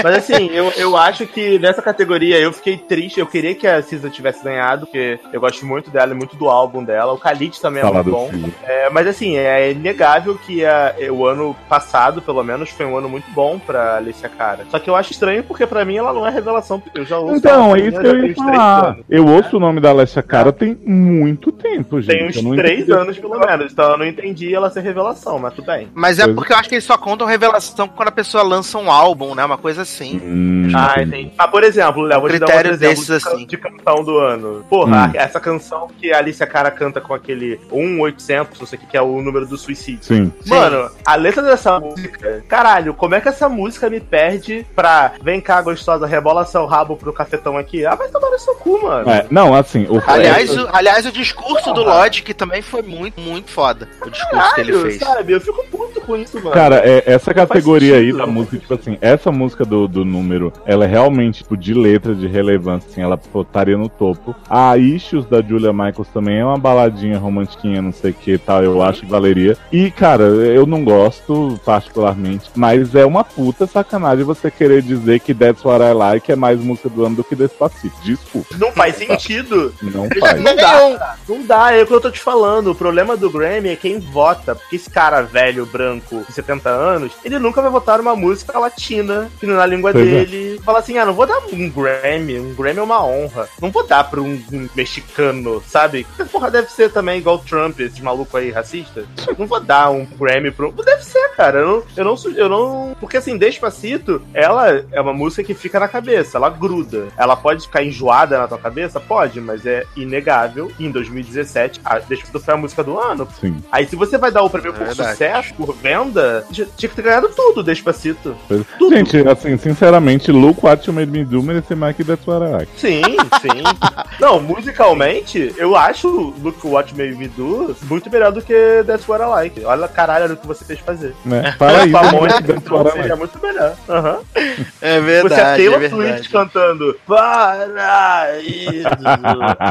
[SPEAKER 3] Mas assim, eu, eu acho que nessa categoria eu fiquei triste. Eu queria que a Cisa tivesse ganhado, porque eu gosto muito dela e muito do álbum dela. O Khalid também é
[SPEAKER 4] Falar
[SPEAKER 3] muito
[SPEAKER 4] do
[SPEAKER 3] bom. É, mas assim, é inegável que a- o ano passado, pelo menos, foi um ano muito bom pra Alicia Cara. Só que eu acho estranho porque pra mim ela não é revelação. porque Eu já ouço
[SPEAKER 4] Então, é isso que eu ia falar.
[SPEAKER 3] anos.
[SPEAKER 4] Eu ouço o nome da Alessia Cara tem muito tempo, gente.
[SPEAKER 3] Tem uns três
[SPEAKER 4] entendi.
[SPEAKER 3] anos, pelo menos. Então eu não entendi ela ser revelação, mas tudo bem.
[SPEAKER 2] Mas é
[SPEAKER 4] Pois-
[SPEAKER 2] porque eu acho que eles só contam revelação quando a pessoa lança um álbum, né? Uma coisa assim.
[SPEAKER 4] Hum,
[SPEAKER 3] Ah, entendi. Ah, por exemplo, Léo, vou te dar um exemplo
[SPEAKER 2] desses,
[SPEAKER 3] de, can-
[SPEAKER 2] assim.
[SPEAKER 3] de canção do ano. Porra,
[SPEAKER 4] Hum.
[SPEAKER 3] essa canção que a Alicia Cara canta com aquele 1800, não sei o que, que é o número do suicídio.
[SPEAKER 4] Sim.
[SPEAKER 2] Sim.
[SPEAKER 3] Mano, a letra dessa música, caralho, como é que essa música me perde pra vem cá, gostosa, rebola seu rabo pro cafetão aqui? Ah, vai tomar no seu cu, mano.
[SPEAKER 4] É, não, assim, o
[SPEAKER 2] Aliás, o, aliás, o discurso do Logic também foi muito, muito foda. O discurso que ele
[SPEAKER 3] Caralho,
[SPEAKER 2] fez.
[SPEAKER 3] sabe? Eu fico puto com isso, mano.
[SPEAKER 4] Cara, é, essa categoria aí da música, tipo assim, essa música do, do número, ela é realmente, tipo, de letra, de relevância, assim, ela pô, estaria no topo. A Issues da Julia Michaels também é uma baladinha romantiquinha, não sei o que e tal, eu acho que valeria. E, cara, eu não gosto particularmente, mas é uma puta sacanagem você querer dizer que That's What I Like é mais música do ano do que Despacito. Desculpa,
[SPEAKER 3] não faz sentido.
[SPEAKER 4] não faz.
[SPEAKER 3] Não dá, não dá, é o que eu tô te falando. O problema do Grammy é quem vota, porque esse cara velho, branco, de 70 anos, ele nunca vai votar uma música latina, que não é na língua
[SPEAKER 4] Pois é.
[SPEAKER 3] dele. Fala assim, ah, não vou dar um Grammy, um Grammy é uma honra. Não vou dar pra um, um mexicano, sabe? Que porra deve ser também igual o Trump, esse maluco aí racista. Não vou dar um Grammy pro. Deve ser, cara. Eu não, eu não, su- eu não. Porque assim, Despacito, ela é uma música que fica na cabeça, ela gruda. Ela pode ficar enjoada na tua cabeça? Pode, mas é inegável. que Em 2017, a Despacito foi a música do ano.
[SPEAKER 4] Sim.
[SPEAKER 3] Aí se você vai dar o prêmio
[SPEAKER 2] É
[SPEAKER 3] por
[SPEAKER 2] verdade.
[SPEAKER 3] sucesso, por venda, tinha que ter ganhado tudo, Despacito.
[SPEAKER 4] Pois-
[SPEAKER 3] Tudo.
[SPEAKER 4] Gente, assim, sinceramente, Look What You Made Me Do merecia mais que That's What I Like.
[SPEAKER 3] Sim, sim. Não, musicalmente, eu acho Look What You Made Me Do muito melhor do que That's What I Like. Olha a caralho do que você fez fazer.
[SPEAKER 4] Né? Fala aí,
[SPEAKER 3] Pamonha
[SPEAKER 4] né? That's What I
[SPEAKER 3] seria
[SPEAKER 4] Like.
[SPEAKER 3] muito melhor. Aham.
[SPEAKER 2] É
[SPEAKER 3] Você é
[SPEAKER 2] verdade, é
[SPEAKER 3] Taylor
[SPEAKER 2] verdade.
[SPEAKER 3] Swift cantando Paraíso.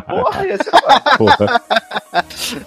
[SPEAKER 3] Porra, ia ser.
[SPEAKER 4] Porra.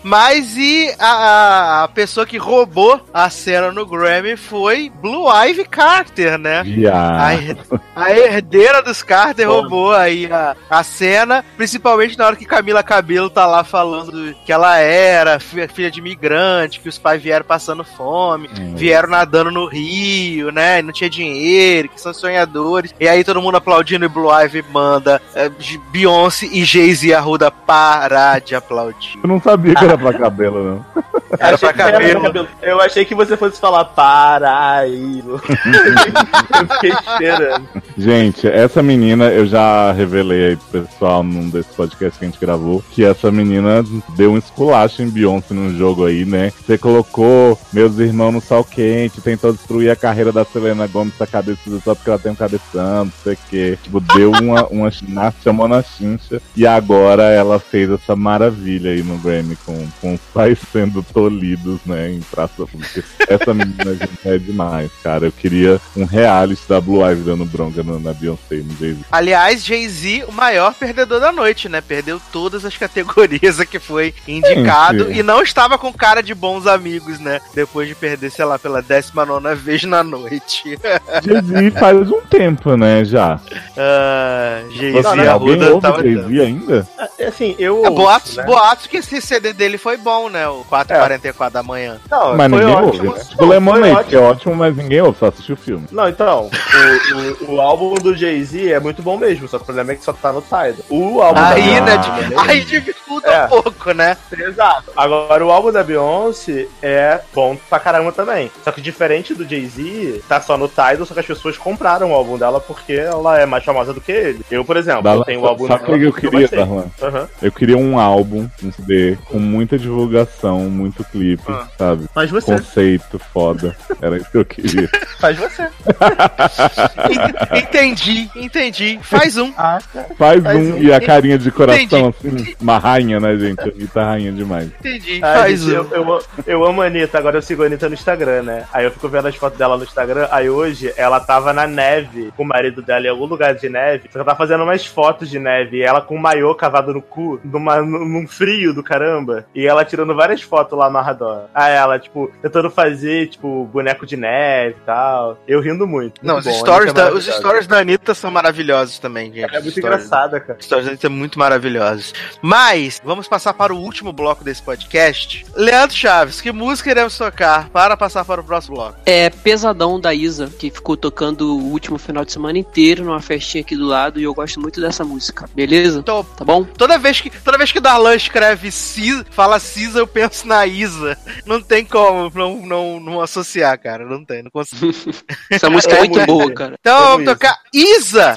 [SPEAKER 2] Mas e a- a pessoa que roubou a cena no Grammy foi Blue Ivy Carter, né? A,
[SPEAKER 4] Viado.
[SPEAKER 2] her- a herdeira dos Carter roubou aí a, a cena, principalmente na hora que Camila Cabelo tá lá falando do- que ela era fi- filha de imigrante, que os pais vieram passando fome,
[SPEAKER 4] Hum.
[SPEAKER 2] vieram nadando no rio, né? e Não tinha dinheiro, que são sonhadores. E aí todo mundo aplaudindo e Blue Ivy manda eh, Beyoncé e Jay-Z Arruda parar de aplaudir.
[SPEAKER 4] Eu não sabia que era pra cabelo, não.
[SPEAKER 2] Era pra
[SPEAKER 3] que era
[SPEAKER 2] cabelo.
[SPEAKER 3] Eu achei que você fosse falar paraíso. eu fiquei esperando.
[SPEAKER 4] Gente, essa menina, eu já revelei aí pro pessoal num desses podcasts que a gente gravou, que essa menina deu um esculacho em Beyoncé num jogo aí, né? Você colocou meus irmãos no sol quente, tentou destruir a carreira da Selena Gomez da cabeça só porque ela tem um cabeção, não sei o quê. Tipo, deu uma, uma na- chamou na chincha. E agora ela fez essa maravilha aí no Grammy com, com os pais sendo tolhidos, né, em praça pública. Essa menina gente, é demais, cara. Eu queria um reality da Blue Ivy dando bronca na, na Beyoncé, no Jay-Z.
[SPEAKER 2] Aliás, Jay-Z, o maior perdedor da noite, né? Perdeu todas as categorias a que foi indicado
[SPEAKER 4] Gente.
[SPEAKER 2] e não estava com cara de bons amigos, né? Depois de perder, sei lá, pela 19 vez na noite.
[SPEAKER 4] Jay-Z faz um tempo, né, já.
[SPEAKER 2] Ah, Jay-Z
[SPEAKER 4] Você,
[SPEAKER 2] e
[SPEAKER 4] alguém ouve
[SPEAKER 2] tava
[SPEAKER 4] Jay-Z ainda?
[SPEAKER 3] Assim, eu.
[SPEAKER 2] É, boatos,
[SPEAKER 3] né?
[SPEAKER 2] boatos que esse CD dele foi bom, né? O 444 da manhã.
[SPEAKER 3] Não,
[SPEAKER 4] Mas
[SPEAKER 3] foi
[SPEAKER 4] ninguém
[SPEAKER 3] ótimo.
[SPEAKER 4] ouve, né?
[SPEAKER 3] Não, foi
[SPEAKER 4] Lemonade, que é
[SPEAKER 3] ótimo.
[SPEAKER 4] mas ninguém ouve, só assistiu o filme.
[SPEAKER 3] Não, então, o, o, o álbum do Jay-Z é muito bom mesmo, só que o problema é que só tá no Tidal. O álbum
[SPEAKER 2] Aí,
[SPEAKER 3] da
[SPEAKER 2] né?
[SPEAKER 3] Beyoncé
[SPEAKER 2] Aí dificulta
[SPEAKER 3] É.
[SPEAKER 2] um pouco, né?
[SPEAKER 3] Exato. Agora, o álbum da Beyoncé é bom pra caramba também. Só que diferente do Jay-Z, tá só no Tidal, só que as pessoas compraram o álbum dela porque ela é mais famosa do que ele. Eu, por exemplo,
[SPEAKER 4] Darlan,
[SPEAKER 3] eu tenho o álbum
[SPEAKER 4] sabe o que eu queria. Darlan?
[SPEAKER 3] Aham.
[SPEAKER 4] Eu queria um álbum, um CD, com muita divulgação, muito clipe,
[SPEAKER 3] Ah.
[SPEAKER 4] sabe?
[SPEAKER 3] Faz você.
[SPEAKER 4] Conceito foda. Era isso que eu queria.
[SPEAKER 3] Faz você.
[SPEAKER 2] Ent- Entendi, entendi. Faz um.
[SPEAKER 3] Ah,
[SPEAKER 4] Faz
[SPEAKER 3] Faz
[SPEAKER 4] um
[SPEAKER 3] um.
[SPEAKER 4] e a carinha de coração, assim, uma rainha, né, gente? A Anitta é rainha demais.
[SPEAKER 2] Entendi.
[SPEAKER 3] Ai,
[SPEAKER 2] Faz
[SPEAKER 3] gente,
[SPEAKER 2] um.
[SPEAKER 3] eu, eu, eu amo a Anitta, agora eu sigo a Anitta no Instagram, né? Aí eu fico vendo as fotos dela no Instagram, aí hoje ela tava na neve com o marido dela em algum lugar de neve, só que ela tá fazendo umas fotos de neve, e ela com um maiô cavado no cu, numa, num num frio do caramba, e ela tirando várias fotos lá no Arrador. Aí ela, tipo, tentando fazer, tipo, boneco de neve e tal. Eu rindo muito.
[SPEAKER 2] Não,
[SPEAKER 3] Muito
[SPEAKER 2] os
[SPEAKER 3] bom, a
[SPEAKER 2] stories,
[SPEAKER 3] Anitta é
[SPEAKER 2] da, os stories da Anitta são maravilhosos também, gente.
[SPEAKER 3] É
[SPEAKER 2] Os
[SPEAKER 3] muito
[SPEAKER 2] stories-
[SPEAKER 3] engraçada, cara.
[SPEAKER 2] Os stories da Anitta são muito maravilhosos. Mas, vamos passar para o último bloco desse podcast. Leandro Chaves, que música iremos tocar para passar para o próximo bloco?
[SPEAKER 5] É Pesadão da Isa, que ficou tocando o último final de semana inteiro numa festinha aqui do lado e eu gosto muito dessa música, beleza?
[SPEAKER 2] Tô-
[SPEAKER 5] Tá bom?
[SPEAKER 2] Toda vez que, toda vez que Darlan escreve Cisa, fala Cisa, eu penso na Isa. Não tem como não, não, não associar, cara. Não tem, não consigo.
[SPEAKER 5] Essa música é
[SPEAKER 3] Eu
[SPEAKER 5] muito boa, cara.
[SPEAKER 2] Então
[SPEAKER 3] Amo
[SPEAKER 2] vamos tocar Isa!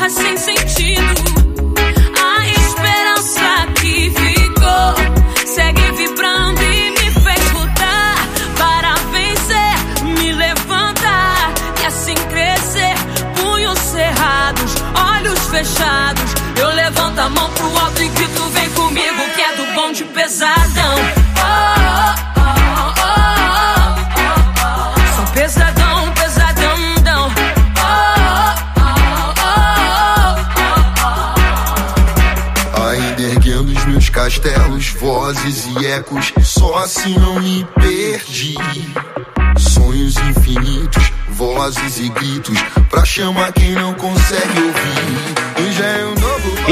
[SPEAKER 6] Guerra sem sentido, a esperança que ficou segue vibrando e me fez lutar para vencer, me levantar e assim crescer. Punhos cerrados, olhos fechados. Eu levanto a mão pro alto e grito: Vem comigo, que é do bom de pesadão. Oh, oh, oh,
[SPEAKER 7] castelos, vozes e ecos, só assim não me perdi. Sonhos infinitos, vozes e gritos, pra chamar quem não consegue ouvir. Hoje é um novo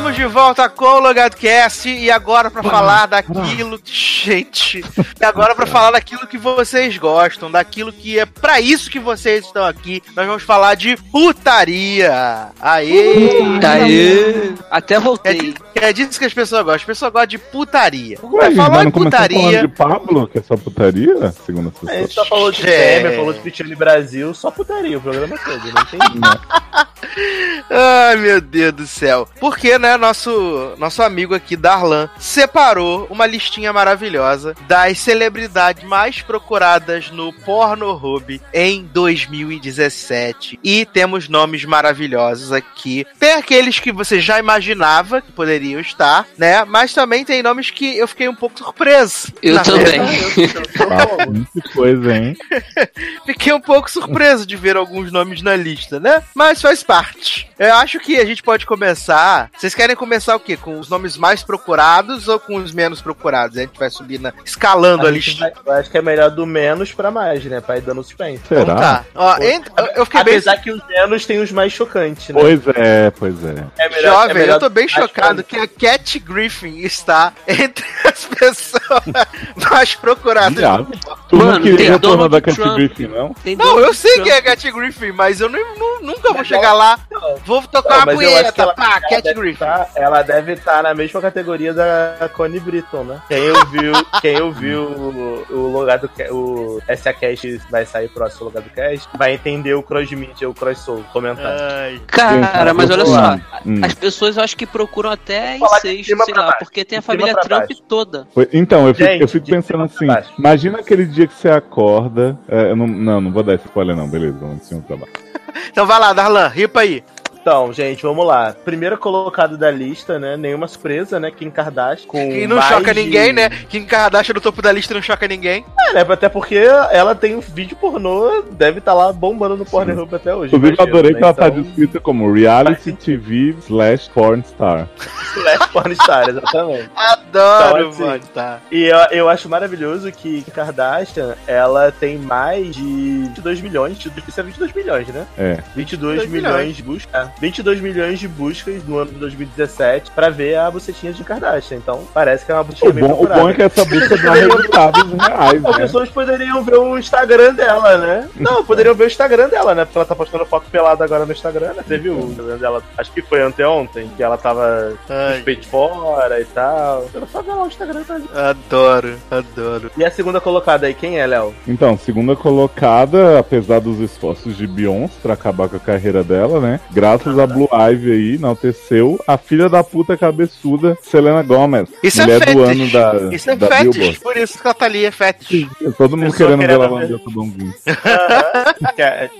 [SPEAKER 2] Estamos de volta com o LogadoCast e agora pra falar daquilo. Gente, e agora pra falar daquilo que vocês gostam, daquilo que é pra isso que vocês estão aqui. Nós vamos falar de putaria. Aê!
[SPEAKER 5] Aê! Até
[SPEAKER 2] É,
[SPEAKER 5] voltei.
[SPEAKER 2] di- é disso que as pessoas gostam. As pessoas gostam de putaria.
[SPEAKER 4] Ué,
[SPEAKER 2] falar
[SPEAKER 4] não começou falando
[SPEAKER 2] putaria.
[SPEAKER 4] de Pablo, que é só putaria? Segundo as
[SPEAKER 3] A
[SPEAKER 4] pessoas.
[SPEAKER 3] gente só falou de
[SPEAKER 2] É.
[SPEAKER 3] Temer, falou de Cristiano Brasil, só putaria o programa todo, não entendi.
[SPEAKER 2] Ai, meu Deus do céu. Porque, né, nosso, nosso amigo aqui, Darlan, separou uma listinha maravilhosa das celebridades mais procuradas no Pornhub em 2017. E temos nomes maravilhosos aqui. Tem aqueles que você já imaginava que poderiam estar, né? Mas também tem nomes que eu fiquei um pouco surpreso.
[SPEAKER 5] Eu também.
[SPEAKER 4] Bastante coisa, hein?
[SPEAKER 2] Fiquei um pouco surpreso de ver alguns nomes na lista, né? Mas faz parte. Eu acho que a gente pode começar. Vocês querem começar o quê? Com os nomes mais procurados ou com os menos procurados? A gente vai subir na, escalando a,
[SPEAKER 3] A
[SPEAKER 2] listinha.
[SPEAKER 3] vai- eu acho que é melhor do menos pra mais, né? Pra ir dando suspense.
[SPEAKER 4] Será?
[SPEAKER 2] Então tá. Ó, ent- eu- fiquei bem.
[SPEAKER 3] Apesar que os menos tem os mais chocantes, né?
[SPEAKER 4] Pois é, pois é.
[SPEAKER 3] É melhor- é
[SPEAKER 2] Jovem,
[SPEAKER 3] melhor
[SPEAKER 2] eu tô bem chocado que a Cat Griffin está entre as pessoas mais procuradas.
[SPEAKER 4] Viado. Tu
[SPEAKER 5] Mano,
[SPEAKER 4] não queria
[SPEAKER 5] tem
[SPEAKER 4] retorno
[SPEAKER 5] Donald
[SPEAKER 4] da Cat. Griffin, não?
[SPEAKER 5] Tem
[SPEAKER 2] Não, eu sei
[SPEAKER 5] Trump.
[SPEAKER 2] que é a Cat Griffin, mas eu nem- nu- nunca vou chegar lá.
[SPEAKER 3] Não.
[SPEAKER 2] Vou tocar
[SPEAKER 3] Não,
[SPEAKER 2] uma
[SPEAKER 3] mas eu acho
[SPEAKER 2] punheta,
[SPEAKER 3] que ela-
[SPEAKER 2] pá,
[SPEAKER 3] ela
[SPEAKER 2] Cat
[SPEAKER 3] deve
[SPEAKER 2] Griffin.
[SPEAKER 3] tá- ela deve estar na mesma categoria da Connie Britton, né? Quem ouviu, quem ouviu o, o lugar do o SA Cast vai sair próximo lugar do cast, vai entender o cross media, o cross soul, comentário.
[SPEAKER 2] Ai.
[SPEAKER 5] Cara, mas olha só.
[SPEAKER 4] Hum.
[SPEAKER 5] As pessoas eu acho que procuram até
[SPEAKER 3] cima
[SPEAKER 5] sei lá,
[SPEAKER 3] baixo.
[SPEAKER 5] porque tem a família Trump
[SPEAKER 3] baixo.
[SPEAKER 5] toda.
[SPEAKER 4] Então, eu fico,
[SPEAKER 3] Gente,
[SPEAKER 4] eu fico pensando assim, imagina aquele dia que você acorda. é, eu não, não, não vou dar esse spoiler não, beleza, vamos de cima pra baixo.
[SPEAKER 2] Então vai lá, Darlan, ripa aí.
[SPEAKER 3] Então, gente, vamos lá. Primeiro colocado da lista, né? Nenhuma surpresa, né? Kim Kardashian. Com
[SPEAKER 2] Que não
[SPEAKER 3] mais
[SPEAKER 2] choca
[SPEAKER 3] de-
[SPEAKER 2] ninguém, né? Kim Kardashian no topo da lista não choca ninguém.
[SPEAKER 3] É, né? Até porque ela tem um vídeo pornô, deve estar lá bombando no Pornhub até hoje.
[SPEAKER 4] Inclusive, eu adorei
[SPEAKER 3] né?
[SPEAKER 4] que ela tá
[SPEAKER 3] Então,
[SPEAKER 4] descrita como reality. TV slash porn star.
[SPEAKER 3] Slash Pornstar, exatamente.
[SPEAKER 2] Adoro,
[SPEAKER 3] Então, assim,
[SPEAKER 2] mano, tá.
[SPEAKER 3] E eu, eu acho maravilhoso que Kim Kardashian, ela tem mais de 22 milhões, isso é 22 milhões, né?
[SPEAKER 4] É.
[SPEAKER 3] 22
[SPEAKER 2] 22
[SPEAKER 3] milhões de buscas. É, 22 milhões de buscas no ano de 2017 pra ver a bucetinha de Kardashian. Então, parece que é uma bucetinha
[SPEAKER 4] O
[SPEAKER 3] bem
[SPEAKER 4] bom, o
[SPEAKER 3] procurada.
[SPEAKER 4] bom é que essa busca dá resultados reais,
[SPEAKER 3] As
[SPEAKER 4] né?
[SPEAKER 3] pessoas poderiam ver o Instagram dela, né? Não, poderiam ver o Instagram dela, né? Porque ela tá postando foto pelada agora no Instagram, né? Você viu o Instagram dela? Acho que foi anteontem, que ela tava com peitos fora e tal. Eu só ver lá o Instagram tá ali.
[SPEAKER 2] adoro, adoro.
[SPEAKER 3] E a segunda colocada aí, quem é, Léo?
[SPEAKER 4] Então, segunda colocada, apesar dos esforços de Beyoncé pra acabar com a carreira dela, né? Graças a Blue Ivy aí, enalteceu a filha da puta cabeçuda, Selena Gomez.
[SPEAKER 2] Isso é
[SPEAKER 4] mulher do ano da,
[SPEAKER 2] Isso é
[SPEAKER 4] da
[SPEAKER 2] fetiche,
[SPEAKER 4] Billboard.
[SPEAKER 2] por isso que ela tá ali, é fetiche.
[SPEAKER 4] Todo mundo
[SPEAKER 3] Pessoa
[SPEAKER 4] querendo ver ela
[SPEAKER 3] querendo
[SPEAKER 4] lamber o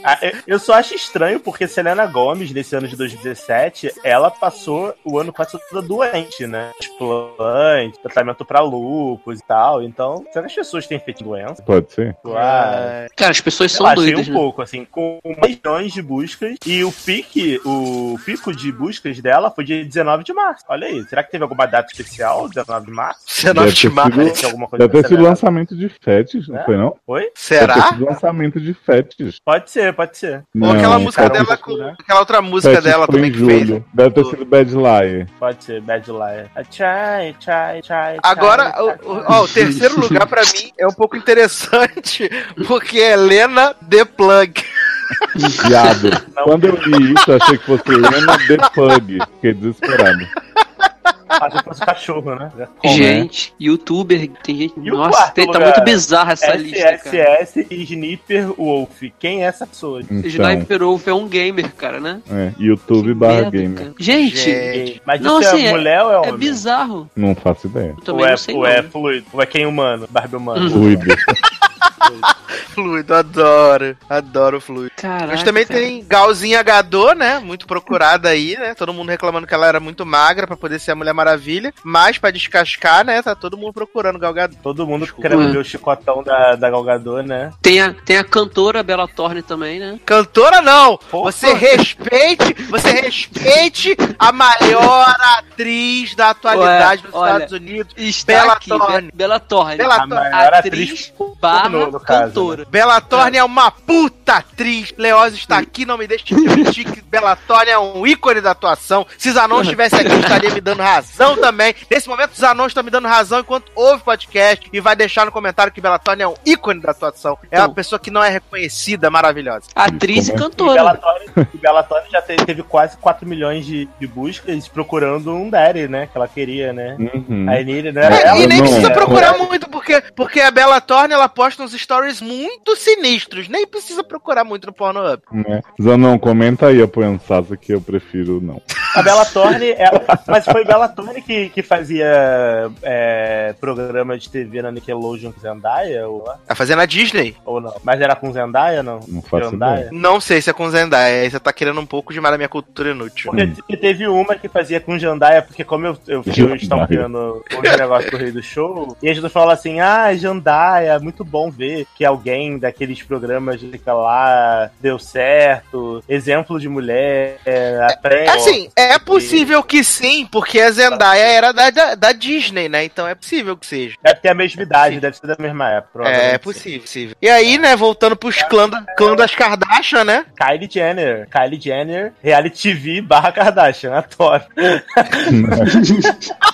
[SPEAKER 3] a- Eu só acho estranho porque Selena Gomes, nesse ano de 2017, ela passou o ano quase toda doente, né? Explante, tratamento pra lupus e tal. Então, será que as pessoas têm feito doença?
[SPEAKER 4] Pode ser?
[SPEAKER 3] Claro.
[SPEAKER 2] Ai.
[SPEAKER 5] Cara, as pessoas
[SPEAKER 3] Eu
[SPEAKER 5] são
[SPEAKER 3] achei
[SPEAKER 5] doidas,
[SPEAKER 3] um
[SPEAKER 5] né?
[SPEAKER 3] pouco, assim, com milhões de buscas. E o pique, o pico de buscas dela foi dia 19 de março. Olha aí, será que teve alguma data especial, 19 de março?
[SPEAKER 2] Você não
[SPEAKER 4] Deve ter
[SPEAKER 2] estimava.
[SPEAKER 4] sido-
[SPEAKER 3] Tem alguma coisa
[SPEAKER 4] Deve ter sido lançamento de fetish, não
[SPEAKER 3] É?
[SPEAKER 4] foi não?
[SPEAKER 3] Oi?
[SPEAKER 4] Deve ter
[SPEAKER 2] Será?
[SPEAKER 4] sido lançamento de fetish.
[SPEAKER 3] Pode ser, pode ser.
[SPEAKER 2] Ou aquela
[SPEAKER 4] Não,
[SPEAKER 2] música dela com. Aquela outra música
[SPEAKER 4] fetish
[SPEAKER 2] dela
[SPEAKER 4] foi
[SPEAKER 2] também que fez.
[SPEAKER 4] Deve ter sido Bad Liar.
[SPEAKER 3] Pode ser, Bad Liar. Try, try, try.
[SPEAKER 2] Agora,
[SPEAKER 3] try,
[SPEAKER 2] o, ó, o terceiro lugar pra mim é um pouco interessante, porque é Lena The Plug.
[SPEAKER 4] Viado. Quando eu li isso, eu achei que fosse Lena The Pug. Fiquei desesperado.
[SPEAKER 3] Se fosse cachorro, né? Como,
[SPEAKER 5] gente, youtuber, tem gente.
[SPEAKER 3] E o
[SPEAKER 5] Nossa, tem- tá muito bizarra essa lista, cara.
[SPEAKER 3] SSS e Sniper Wolf. Quem é essa pessoa?
[SPEAKER 4] Então,
[SPEAKER 5] Sniper Wolf é um gamer, cara, né?
[SPEAKER 4] é, YouTube
[SPEAKER 5] Que
[SPEAKER 4] barra
[SPEAKER 5] merda,
[SPEAKER 4] gamer.
[SPEAKER 5] cara. Gente,
[SPEAKER 2] Gente.
[SPEAKER 3] Mas
[SPEAKER 5] Não,
[SPEAKER 3] isso
[SPEAKER 5] assim,
[SPEAKER 3] é
[SPEAKER 5] é-
[SPEAKER 3] mulher ou é
[SPEAKER 5] é
[SPEAKER 3] homem?
[SPEAKER 5] bizarro.
[SPEAKER 4] Não faço ideia.
[SPEAKER 5] Eu também
[SPEAKER 3] Ou é,
[SPEAKER 5] sei
[SPEAKER 3] ou é fluido? Ou é quem humano? Barbie humano?
[SPEAKER 5] Uhum.
[SPEAKER 4] Fluido.
[SPEAKER 2] Fluido, adoro. Adoro fluido.
[SPEAKER 5] Caraca,
[SPEAKER 2] Mas também
[SPEAKER 5] cara.
[SPEAKER 2] tem Galzinha Gadot, né? Muito procurada aí, né? Todo mundo reclamando que ela era muito magra pra poder ser a Mulher Maravilha. Mas pra descascar, né? Tá todo mundo procurando Gal Gadot.
[SPEAKER 3] Todo mundo
[SPEAKER 2] Desculpa.
[SPEAKER 3] querendo ver o chicotão da, da Galgador, né?
[SPEAKER 5] Tem a, tem a cantora Bella Thorne também, né?
[SPEAKER 2] Cantora não!
[SPEAKER 3] Porra.
[SPEAKER 2] Você respeite, você respeite a maior atriz da atualidade
[SPEAKER 5] Ué,
[SPEAKER 2] dos
[SPEAKER 5] olha,
[SPEAKER 2] Estados Unidos.
[SPEAKER 5] Está
[SPEAKER 2] Bella
[SPEAKER 5] aqui,
[SPEAKER 2] Thorne.
[SPEAKER 5] Be- Bella Thorne.
[SPEAKER 2] Bella
[SPEAKER 3] A maior
[SPEAKER 5] atriz
[SPEAKER 3] atriz
[SPEAKER 5] barra
[SPEAKER 3] no caso,
[SPEAKER 5] cantora.
[SPEAKER 2] Bela Thorne é uma puta atriz. Leoz está aqui, não me deixe de mentir que Bela Thorne é um ícone da atuação. Se Zanon estivesse aqui, estaria me dando razão também. Nesse momento, Zanon está me dando razão enquanto ouve podcast e vai deixar no comentário que Bela Thorne é um ícone da atuação. É uma
[SPEAKER 5] Então.
[SPEAKER 2] pessoa que não é reconhecida, maravilhosa.
[SPEAKER 5] Atriz e
[SPEAKER 4] é?
[SPEAKER 3] E
[SPEAKER 5] cantora.
[SPEAKER 3] Thorne, e Bella Thorne já teve, teve quase 4 milhões de, de buscas procurando um Daddy, né? Que ela queria, né?
[SPEAKER 4] Uhum.
[SPEAKER 3] A Nili, né?
[SPEAKER 2] É,
[SPEAKER 3] ela,
[SPEAKER 2] e nem
[SPEAKER 4] não,
[SPEAKER 2] precisa
[SPEAKER 4] é,
[SPEAKER 2] procurar
[SPEAKER 3] é.
[SPEAKER 2] muito, porque, porque a Bela Thorne ela posta uns stories muito sinistros. Nem precisa procurar muito no Pornhub.
[SPEAKER 4] Né? Zanon, comenta aí apoiando Sasa que eu prefiro não.
[SPEAKER 3] A Bella Thorne, ela, mas foi Bella Thorne que, que fazia é, programa de TV na Nickelodeon com Zendaya? Ou,
[SPEAKER 2] Tá fazendo a Disney?
[SPEAKER 3] ou não? Mas era com Zendaya, não?
[SPEAKER 4] Não faço
[SPEAKER 3] Zendaya?
[SPEAKER 4] ideia.
[SPEAKER 2] Não sei se é com Zendaya. Aí você tá querendo um pouco demais da minha cultura inútil.
[SPEAKER 3] Porque te- teve uma que fazia com Jandaia, porque como eu, eu fui stalkeando o negócio do Rei do Show, e a gente falou assim, ah, Jandaia, muito bom ver que alguém daqueles programas de lá deu certo, exemplo de mulher, aprende.
[SPEAKER 2] Assim, é possível que sim, porque a Zendaya era da, da, da Disney, né? Então é possível que seja.
[SPEAKER 3] Deve ter a mesma idade, deve ser da mesma época.
[SPEAKER 2] É,
[SPEAKER 3] provavelmente.
[SPEAKER 2] é possível, possível. E aí, né, voltando pros clã, da- clã das Kardashian, né?
[SPEAKER 3] Kylie Jenner. Kylie Jenner, reality TV barra Kardashian, adoro.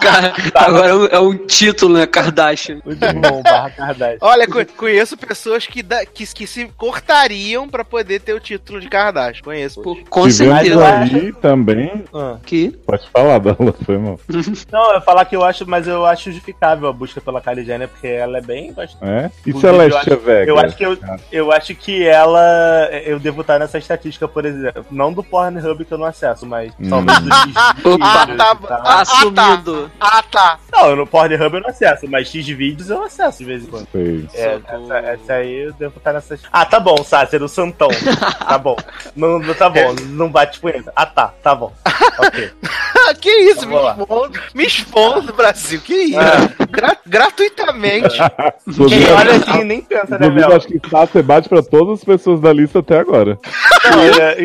[SPEAKER 5] Cara, agora é um- é um título, né? Kardashian.
[SPEAKER 3] Muito bom, barra Kardashian.
[SPEAKER 2] Olha, co- conheço pessoas que, da- que, que se cortariam pra poder ter o título de Kardashian. Conheço.
[SPEAKER 5] Pô, com certeza.
[SPEAKER 4] aí também.
[SPEAKER 3] Ah.
[SPEAKER 5] Que?
[SPEAKER 4] Pode falar dela, foi mal.
[SPEAKER 3] Não, eu ia falar que eu acho, mas eu acho justificável a busca pela Kylie Jenner, porque ela é bem bastante.
[SPEAKER 4] É? E Celeste
[SPEAKER 3] eu acho-
[SPEAKER 4] Vega?
[SPEAKER 3] Eu acho que eu, eu acho que ela. Eu devo estar nessa estatística, por exemplo. Não do Pornhub que eu não acesso, mas
[SPEAKER 4] Hum.
[SPEAKER 3] talvez do
[SPEAKER 2] Ah, tá,
[SPEAKER 5] Assumido.
[SPEAKER 2] Ah, tá.
[SPEAKER 3] Não, no Pornhub eu não acesso, mas Xvideos eu acesso de vez em quando. É, essa, essa aí eu devo estar nessa. Ah, tá bom, Sácer, o Santão. Tá bom. Não, não tá bom, não bate punheta. Ah, tá, tá bom. Ok.
[SPEAKER 2] Ah, que isso, me expondo, me expondo, Brasil. Que isso?
[SPEAKER 3] Ah.
[SPEAKER 2] Gra- gratuitamente.
[SPEAKER 3] Quem olha assim nem pensa, né, Mel?
[SPEAKER 4] acho que Sasser bate pra todas as pessoas da lista até agora.
[SPEAKER 3] Não, é,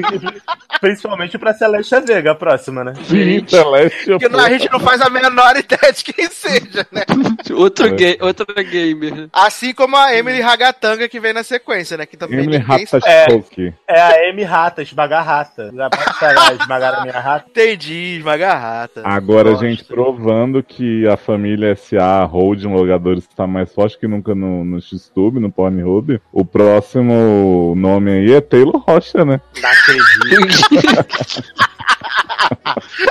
[SPEAKER 3] Principalmente pra Celeste Vega, a próxima, né?
[SPEAKER 4] Sim, Celeste. eu-
[SPEAKER 2] Porque a gente não faz a menor ideia de quem seja, né?
[SPEAKER 5] Outro,
[SPEAKER 4] É.
[SPEAKER 5] ga outra gamer.
[SPEAKER 2] Assim como a Emily Ragatanga que vem na sequência, né? Que também
[SPEAKER 4] Emily
[SPEAKER 2] ninguém
[SPEAKER 4] Ratajkowski.
[SPEAKER 3] É a M Rata, esmagar rata. Já pode estar esmagar a minha rata.
[SPEAKER 2] entendi, esmagarrata.
[SPEAKER 4] Agora,
[SPEAKER 2] Gosto.
[SPEAKER 4] gente, provando que a família SA Holding Logadores está mais forte que nunca no, no Xtube, no Pornhub, o próximo nome aí é Taylor Rocha, né?
[SPEAKER 3] Não acredito.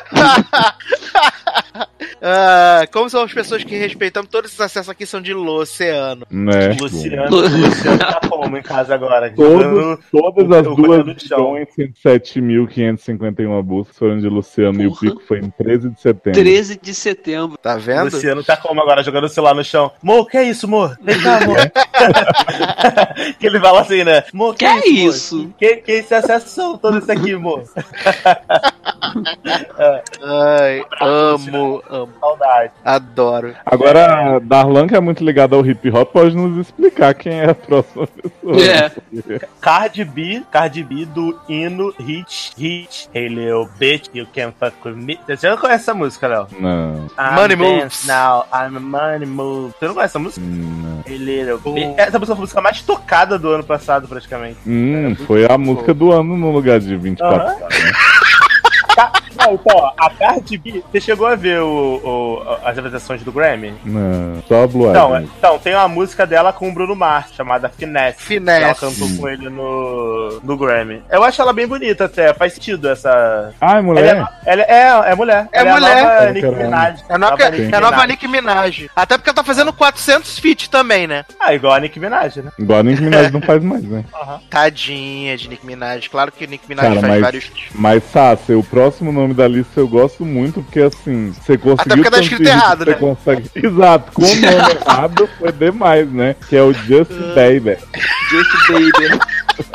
[SPEAKER 2] Ah, como são as pessoas que respeitamos, todos esses acessos aqui são de Luciano.
[SPEAKER 4] né?
[SPEAKER 3] Luciano, Luciano tá como em casa agora?
[SPEAKER 4] Todos,
[SPEAKER 3] Jogando
[SPEAKER 4] todas as duas milhões e 107.551 buscas foram de Luciano e o
[SPEAKER 5] Porra.
[SPEAKER 4] pico foi em 13 de setembro.
[SPEAKER 5] 13 de setembro.
[SPEAKER 2] Tá vendo?
[SPEAKER 3] Luciano tá como agora? Jogando o celular no chão. Mo, que é isso, amor? Vem cá, amor. que ele fala assim, né? Mo, que,
[SPEAKER 5] Que
[SPEAKER 3] é
[SPEAKER 5] é
[SPEAKER 3] isso?
[SPEAKER 5] isso?
[SPEAKER 3] amor? Que, que esse acesso são todo isso aqui, amor?
[SPEAKER 2] Ai, amo, amo.
[SPEAKER 3] Saudade.
[SPEAKER 2] Adoro.
[SPEAKER 4] Agora, Darlan, que é muito ligado ao hip hop, pode nos explicar quem é a próxima pessoa.
[SPEAKER 5] É.
[SPEAKER 3] Cardi B, Cardi B do hino Hit, Hit, Hey Lil Bitch, You Can Fuck With Me. Você não conhece essa música, Léo?
[SPEAKER 4] Não,
[SPEAKER 3] I'm
[SPEAKER 2] Money Moves.
[SPEAKER 3] Now, I'm a money move. Você não conhece essa música?
[SPEAKER 4] não.
[SPEAKER 3] Hey Little Bitch. Essa música foi a música mais tocada do ano passado, praticamente.
[SPEAKER 4] Hum, foi a música do ano no lugar de 24
[SPEAKER 3] Aham.
[SPEAKER 4] caras,
[SPEAKER 3] Não, então, a Cardi B, você chegou a ver o, o- as apresentações do Grammy?
[SPEAKER 4] Não, só a Blue
[SPEAKER 3] Então, é- então, tem uma música dela com o Bruno Mars, chamada Finesse.
[SPEAKER 2] Finesse.
[SPEAKER 3] Ela cantou com ele no, no Grammy. Eu acho ela bem bonita até, faz sentido essa...
[SPEAKER 4] Ai,
[SPEAKER 3] Ela
[SPEAKER 4] mulher.
[SPEAKER 3] é, ela é, é mulher.
[SPEAKER 2] É
[SPEAKER 3] ela
[SPEAKER 2] mulher.
[SPEAKER 3] É a nova
[SPEAKER 4] Eu
[SPEAKER 3] Nicki Minaj.
[SPEAKER 2] É a nova,
[SPEAKER 3] Nova
[SPEAKER 2] é nova Nicki Minaj. Até porque ela tá fazendo 400 feats também, né?
[SPEAKER 3] Ah, igual a Nicki Minaj, né?
[SPEAKER 4] Igual a Nicki Minaj não faz mais, né?
[SPEAKER 2] Tadinha de Nicki Minaj. Claro que Nicki Minaj
[SPEAKER 4] Cara,
[SPEAKER 2] faz
[SPEAKER 4] mas-
[SPEAKER 2] vários.
[SPEAKER 4] Mas, Sassi, o próximo nome da lista eu gosto muito, porque assim, você conseguiu.
[SPEAKER 2] Até porque tá escrito errado, né?
[SPEAKER 4] Consegue... Exato, com o nome errado foi demais, né? Que é o Just Baby.
[SPEAKER 5] Justin Bieber.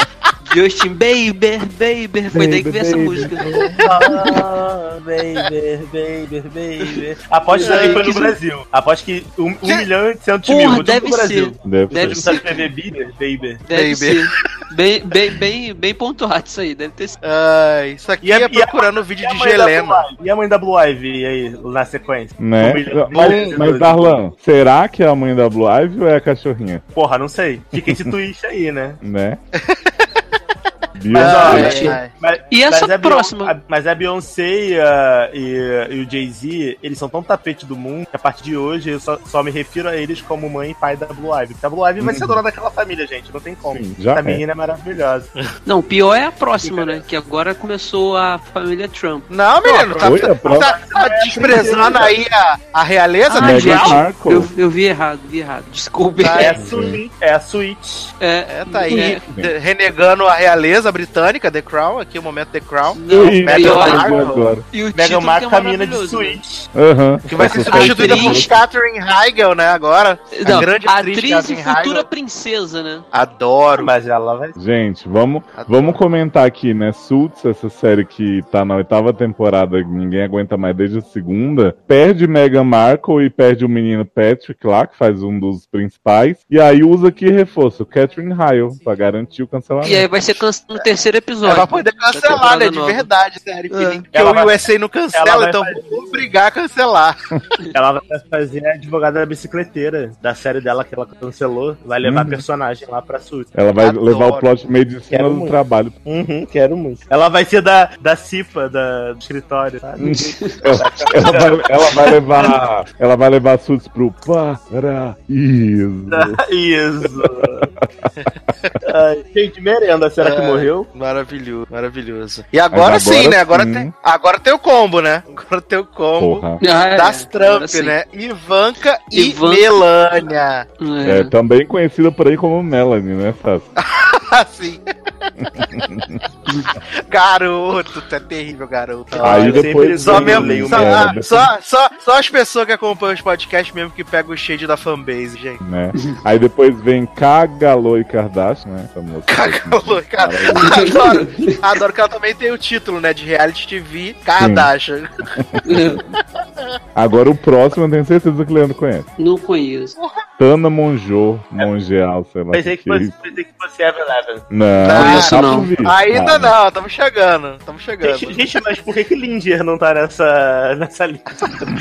[SPEAKER 5] Justin Bieber, Bieber. Foi daí que veio essa música.
[SPEAKER 3] Ah, baby, baby, baby. Aposto que também foi no Brasil. Aposto que um, um
[SPEAKER 2] Que-
[SPEAKER 3] milhão e oitocentos
[SPEAKER 5] Porra,
[SPEAKER 3] mil. tudo
[SPEAKER 5] deve
[SPEAKER 3] no Brasil.
[SPEAKER 5] ser.
[SPEAKER 4] Deve,
[SPEAKER 5] Deve
[SPEAKER 4] ser.
[SPEAKER 3] Sabe escrever Bieber? Baby.
[SPEAKER 5] Deve
[SPEAKER 2] Baby.
[SPEAKER 5] ser. Bem, bem, bem, bem pontuado isso aí, deve ter sido.
[SPEAKER 2] Ah, isso aqui
[SPEAKER 3] E
[SPEAKER 2] é
[SPEAKER 3] a-
[SPEAKER 2] procurando vídeo
[SPEAKER 3] E a
[SPEAKER 2] de Gelena.
[SPEAKER 3] E a mãe da Blue Ivy aí, na sequência?
[SPEAKER 4] Né? Mas, mas Darlan, será que é a mãe da Blue Ivy ou é a cachorrinha?
[SPEAKER 3] Porra, não sei. Fica esse twist aí, né?
[SPEAKER 4] Né?
[SPEAKER 3] Mas,
[SPEAKER 4] Beyoncé.
[SPEAKER 3] mas-
[SPEAKER 5] E essa
[SPEAKER 3] mas a
[SPEAKER 5] próxima?
[SPEAKER 3] A- mas a Beyoncé e, a- e- e o Jay-Z, eles são tão tapete do mundo que a partir de hoje eu só, só me refiro a eles como mãe e pai da Blue Ivy. Porque a Blue Ivy vai ser dona daquela família, gente. Não tem como.
[SPEAKER 4] Sim, já
[SPEAKER 3] Essa
[SPEAKER 4] é.
[SPEAKER 3] menina é maravilhosa.
[SPEAKER 5] Não, o pior é a próxima, né? Que agora começou a família Trump.
[SPEAKER 2] Não, menino, tá,
[SPEAKER 4] Oi,
[SPEAKER 2] tá- tá- tá desprezando aí a, a realeza
[SPEAKER 5] Ah,
[SPEAKER 2] Brown?
[SPEAKER 4] Markle.
[SPEAKER 5] Eu, eu vi errado, vi errado. Desculpe.
[SPEAKER 2] Tá,
[SPEAKER 3] É a. Switch. É a Switch.
[SPEAKER 5] É,
[SPEAKER 2] É, tá aí,
[SPEAKER 5] É.
[SPEAKER 2] renegando a realeza britânica, The Crown, aqui o momento The Crown.
[SPEAKER 5] Não,
[SPEAKER 4] Ih,
[SPEAKER 2] Meghan
[SPEAKER 5] pior.
[SPEAKER 2] Markle.
[SPEAKER 4] agora.
[SPEAKER 5] E o
[SPEAKER 3] Meghan
[SPEAKER 5] que
[SPEAKER 3] Markle
[SPEAKER 5] é
[SPEAKER 3] caminha de? Switch.
[SPEAKER 4] Aham.
[SPEAKER 2] Que vai ser substituída por Catherine Heigl, né, agora.
[SPEAKER 5] Não,
[SPEAKER 2] a grande atriz,
[SPEAKER 5] atriz e futura
[SPEAKER 2] Heigl.
[SPEAKER 5] princesa, né?
[SPEAKER 2] Adoro.
[SPEAKER 3] Mas ela vai.
[SPEAKER 4] Gente, vamos,
[SPEAKER 2] Adoro.
[SPEAKER 4] vamos comentar aqui, né? Suits, essa série que tá na oitava temporada, que ninguém aguenta mais desde a segunda, perde Meghan Markle e perde o menino Patrick lá, que faz um dos principais, e aí usa aqui reforço, Catherine Heil, pra garantir o cancelamento.
[SPEAKER 5] E aí vai ser cancelado terceiro episódio.
[SPEAKER 2] Ela vai poder cancelar, né? De
[SPEAKER 5] nova.
[SPEAKER 2] verdade, sério. Que,
[SPEAKER 5] É.
[SPEAKER 2] que
[SPEAKER 3] Ela
[SPEAKER 2] o
[SPEAKER 3] vai-
[SPEAKER 2] USA não
[SPEAKER 3] ela
[SPEAKER 2] cancela, então
[SPEAKER 3] fazer-
[SPEAKER 2] vou obrigar a cancelar.
[SPEAKER 3] Ela vai fazer a advogada da bicicleteira da série dela que ela cancelou. Vai levar
[SPEAKER 4] Uhum.
[SPEAKER 3] personagem lá pra Switch.
[SPEAKER 4] Ela vai
[SPEAKER 2] Adoro.
[SPEAKER 4] levar o plot de medicina
[SPEAKER 3] Quero
[SPEAKER 4] do
[SPEAKER 3] muito.
[SPEAKER 4] trabalho.
[SPEAKER 3] Uhum, quero muito. Ela vai ser da, da CIPA, da, do escritório, sabe?
[SPEAKER 4] Ela, ela vai, ela vai levar. Ela vai levar Suits pro paraíso.
[SPEAKER 3] Isso. Ai, gente, merenda, será que
[SPEAKER 2] É.
[SPEAKER 3] morreu?
[SPEAKER 2] Maravilhoso, maravilhoso. E agora,
[SPEAKER 4] Mas
[SPEAKER 2] sim,
[SPEAKER 4] agora
[SPEAKER 2] né? Agora
[SPEAKER 4] sim.
[SPEAKER 2] tem, agora tem o combo, né? Agora tem o combo.
[SPEAKER 4] Porra.
[SPEAKER 5] Ah, é,
[SPEAKER 2] Das
[SPEAKER 5] agora
[SPEAKER 2] Trump,
[SPEAKER 5] sim.
[SPEAKER 2] né? Ivanka e
[SPEAKER 5] Ivanka.
[SPEAKER 2] Melania.
[SPEAKER 5] É.
[SPEAKER 4] É, também conhecida por aí como Melanie, né, Sassi?
[SPEAKER 2] Assim. garoto, tu é terrível, garoto.
[SPEAKER 4] Aí
[SPEAKER 3] eu
[SPEAKER 4] depois
[SPEAKER 2] Só, mesmo,
[SPEAKER 3] leio
[SPEAKER 2] só,
[SPEAKER 4] merda.
[SPEAKER 2] ah, só, só, só as pessoas que acompanham os podcasts mesmo que pegam o shade da fanbase, gente.
[SPEAKER 4] né? Aí depois vem Kagalo e Kardashian, né? Famoso.
[SPEAKER 2] Cagalô, cara. Adoro, adoro que ela também tem o título, né? De reality TV Kardashian.
[SPEAKER 4] Agora o próximo eu tenho certeza que o Leandro conhece.
[SPEAKER 5] Não conheço.
[SPEAKER 4] Tana Monjô, Mongeal, sei lá.
[SPEAKER 3] Pensei que
[SPEAKER 4] que é
[SPEAKER 3] fosse, pensei que fosse Evan
[SPEAKER 4] Não, tá
[SPEAKER 5] não.
[SPEAKER 4] por vir.
[SPEAKER 2] Ainda não, estamos chegando. Estamos chegando.
[SPEAKER 3] Gente, gente, mas por que que Linger não tá nessa, nessa lista?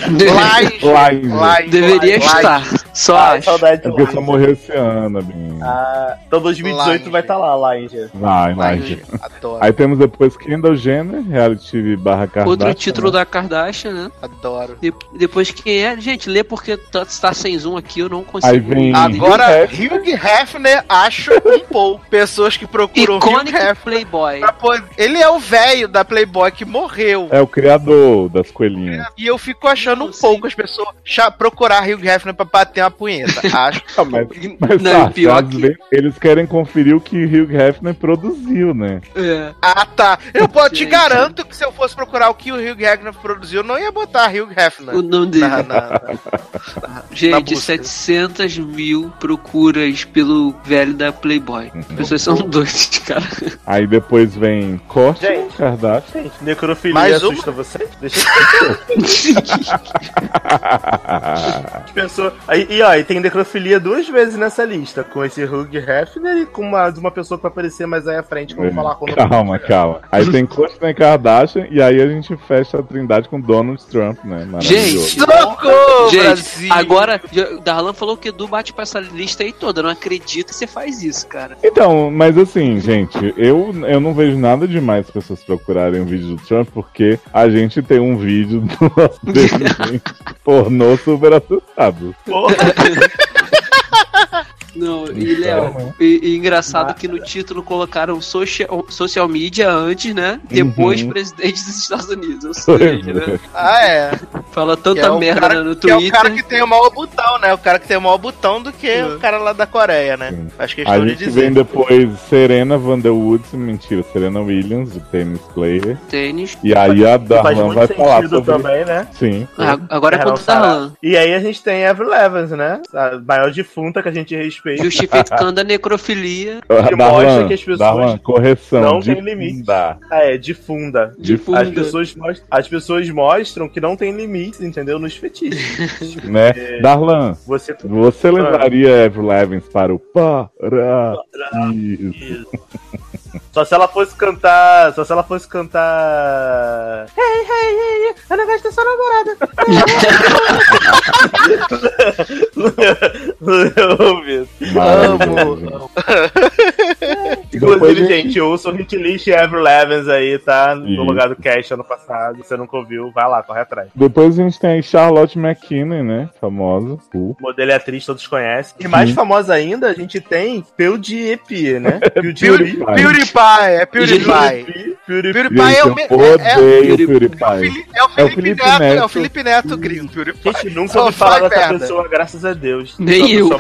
[SPEAKER 2] Live.
[SPEAKER 4] Live.
[SPEAKER 2] Live.
[SPEAKER 5] Deveria
[SPEAKER 2] live,
[SPEAKER 5] estar. Só
[SPEAKER 3] Ah,
[SPEAKER 5] acho.
[SPEAKER 3] saudade
[SPEAKER 4] É porque só
[SPEAKER 3] Linger.
[SPEAKER 4] morreu esse ano, bem.
[SPEAKER 3] Ah, então 2018
[SPEAKER 2] Linger.
[SPEAKER 3] vai estar lá, Linger.
[SPEAKER 4] Vai.
[SPEAKER 2] Live. Adoro,
[SPEAKER 4] Aí temos depois Kendall Jenner, reality TV barra Kardashian.
[SPEAKER 5] Outro título
[SPEAKER 4] né?
[SPEAKER 5] da Kardashian, né?
[SPEAKER 2] adoro.
[SPEAKER 5] De- depois quem é? Gente, lê porque tá, tá sem zoom aqui, eu não consigo.
[SPEAKER 4] Aí vem-
[SPEAKER 2] Agora,
[SPEAKER 4] Hugh
[SPEAKER 2] Hugh Hefner, acho um pouco. Pessoas que procuram Hugh
[SPEAKER 5] Icônico
[SPEAKER 2] Hefner.
[SPEAKER 5] Playboy.
[SPEAKER 2] pra Ele é o velho da Playboy que morreu.
[SPEAKER 4] É o criador das coelhinhas.
[SPEAKER 2] E eu fico achando um
[SPEAKER 5] Não, sim.
[SPEAKER 2] pouco as pessoas procurar Hugh Hefner pra bater uma punheta. Acho.
[SPEAKER 4] Ah, mas, mas
[SPEAKER 5] Não,
[SPEAKER 4] Sassi,
[SPEAKER 5] pior que-
[SPEAKER 4] vezes eles querem conferir o que Hugh Hefner produziu, né?
[SPEAKER 5] É.
[SPEAKER 2] Ah, tá. Eu pô, te garanto que se eu fosse procurar o que o Hugh Hefner produziu, eu não ia botar Hugh Hefner.
[SPEAKER 5] O nome dele.
[SPEAKER 2] Na, na- na- na
[SPEAKER 5] Gente,
[SPEAKER 2] busca.
[SPEAKER 5] 700 mil procuras pelo velho da Playboy. As são doidas, cara.
[SPEAKER 4] Aí depois vem Corte
[SPEAKER 3] Gente.
[SPEAKER 4] Kardashian.
[SPEAKER 3] Gente, necrofilia
[SPEAKER 2] Mais uma?
[SPEAKER 3] assusta vocês? Deixa eu Pensou. Aí, e ó, e tem necrofilia duas vezes nessa lista, com esse Hugh Hefner e com uma, de uma pessoa que vai aparecer mais aí à frente, que eu vou falar quando
[SPEAKER 4] Calma, calma. Aí tem Kourtney Kardashian e aí a gente fecha a trindade com Donald Trump, né?
[SPEAKER 5] Gente,
[SPEAKER 2] Socorro,
[SPEAKER 5] Gente,
[SPEAKER 2] Brasil!
[SPEAKER 5] agora, Darlan falou que o Edu bate pra essa lista aí toda. Eu não acredito que você faz isso, cara.
[SPEAKER 4] Então, mas assim, gente, eu, eu não vejo nada demais as pessoas procurarem um vídeo do Trump, porque a gente tem um vídeo do nosso presidente pornô super assustado.
[SPEAKER 3] Porra,
[SPEAKER 5] Não, e Léo, e, e engraçado que no título colocaram social, social media antes, né? Depois
[SPEAKER 4] Uhum.
[SPEAKER 5] presidente dos Estados Unidos. Ou seja, né?
[SPEAKER 2] Ah, é.
[SPEAKER 5] Fala tanta
[SPEAKER 2] é
[SPEAKER 5] merda
[SPEAKER 2] cara-
[SPEAKER 5] né, no
[SPEAKER 2] Que é o
[SPEAKER 5] Twitter.
[SPEAKER 2] cara que tem o maior botão, né? O cara que tem o maior botão do que
[SPEAKER 5] É.
[SPEAKER 2] o cara lá da Coreia, né?
[SPEAKER 4] Sim.
[SPEAKER 2] Acho que
[SPEAKER 4] A
[SPEAKER 2] questão de
[SPEAKER 4] gente
[SPEAKER 2] dizer.
[SPEAKER 4] vem depois Serena Vanderwoods, mentira, Serena Williams, de tennis player.
[SPEAKER 5] Tênis.
[SPEAKER 4] E aí a Darlan vai falar sobre.
[SPEAKER 3] também, né?
[SPEAKER 4] Sim.
[SPEAKER 5] Ah, agora é contra. Darlan.
[SPEAKER 3] E aí a gente tem a Avril Evans, né? A maior defunta que a gente respeita hein?
[SPEAKER 5] Justificando a necrofilia
[SPEAKER 3] Que mostra que as pessoas
[SPEAKER 4] Darlan, correção.
[SPEAKER 3] não
[SPEAKER 4] de
[SPEAKER 3] têm limite. Ah, é, difunda.
[SPEAKER 5] de
[SPEAKER 4] De
[SPEAKER 5] funda.
[SPEAKER 3] As pessoas, mostram, as pessoas mostram que não tem limites, entendeu? Nos fetiches.
[SPEAKER 4] Né? Darlan,
[SPEAKER 3] Você
[SPEAKER 4] você levaria Avril Lavigne para o Paraíso?
[SPEAKER 3] Só se ela fosse cantar. Só se ela fosse cantar. Hey, hey, hey, eu não gosto da sua namorada. Eu ouvi.
[SPEAKER 4] Maravilhoso.
[SPEAKER 3] Inclusive,
[SPEAKER 4] Depois,
[SPEAKER 3] gente, ouça o Hit List e Ever Levens aí, tá? No
[SPEAKER 4] Isso.
[SPEAKER 3] lugar do cast ano passado. Se você nunca ouviu, vai lá, corre atrás.
[SPEAKER 4] Depois a gente tem aí Charlotte McKinnon, né? Famosa. Uh.
[SPEAKER 3] Modelo e atriz, todos conhecem. E mais
[SPEAKER 4] Sim.
[SPEAKER 3] famosa ainda, a gente tem PewDiePie, né? PewDiePie.
[SPEAKER 2] PewDiePie, é PewDiePie.
[SPEAKER 3] PewDiePie.
[SPEAKER 4] Gente,
[SPEAKER 2] é o
[SPEAKER 4] odeio
[SPEAKER 2] é- é-
[SPEAKER 4] o
[SPEAKER 5] PewDiePie.
[SPEAKER 2] É o Felipe,
[SPEAKER 4] É o Felipe
[SPEAKER 2] Neto, é o Felipe Neto gringo, PewDiePie.
[SPEAKER 3] Gente, nunca ouvi falar dessa
[SPEAKER 2] merda.
[SPEAKER 3] pessoa, graças a Deus.
[SPEAKER 5] Nem eu.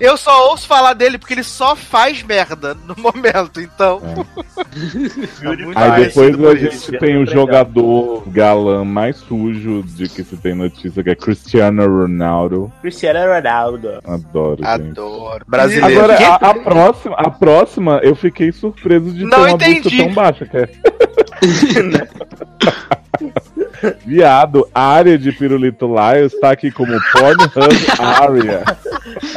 [SPEAKER 2] Eu, só ouço falar dele porque ele só faz merda no momento, então.
[SPEAKER 3] PewDiePie.
[SPEAKER 2] Aí
[SPEAKER 4] Aí depois
[SPEAKER 2] Parecido
[SPEAKER 4] a gente tem o jogador galã mais sujo de que se tem notícia, que é Cristiano Ronaldo.
[SPEAKER 3] Cristiano Ronaldo.
[SPEAKER 4] Adoro, gente.
[SPEAKER 2] Adoro. Brasileiro.
[SPEAKER 4] Agora, a, a próxima, a próxima, eu fiquei surpreso de
[SPEAKER 2] Não
[SPEAKER 4] ter uma
[SPEAKER 2] entendi.
[SPEAKER 4] busca tão baixa. Que é... Viado, a área de Pirulito Lions tá aqui como Pornhub Area.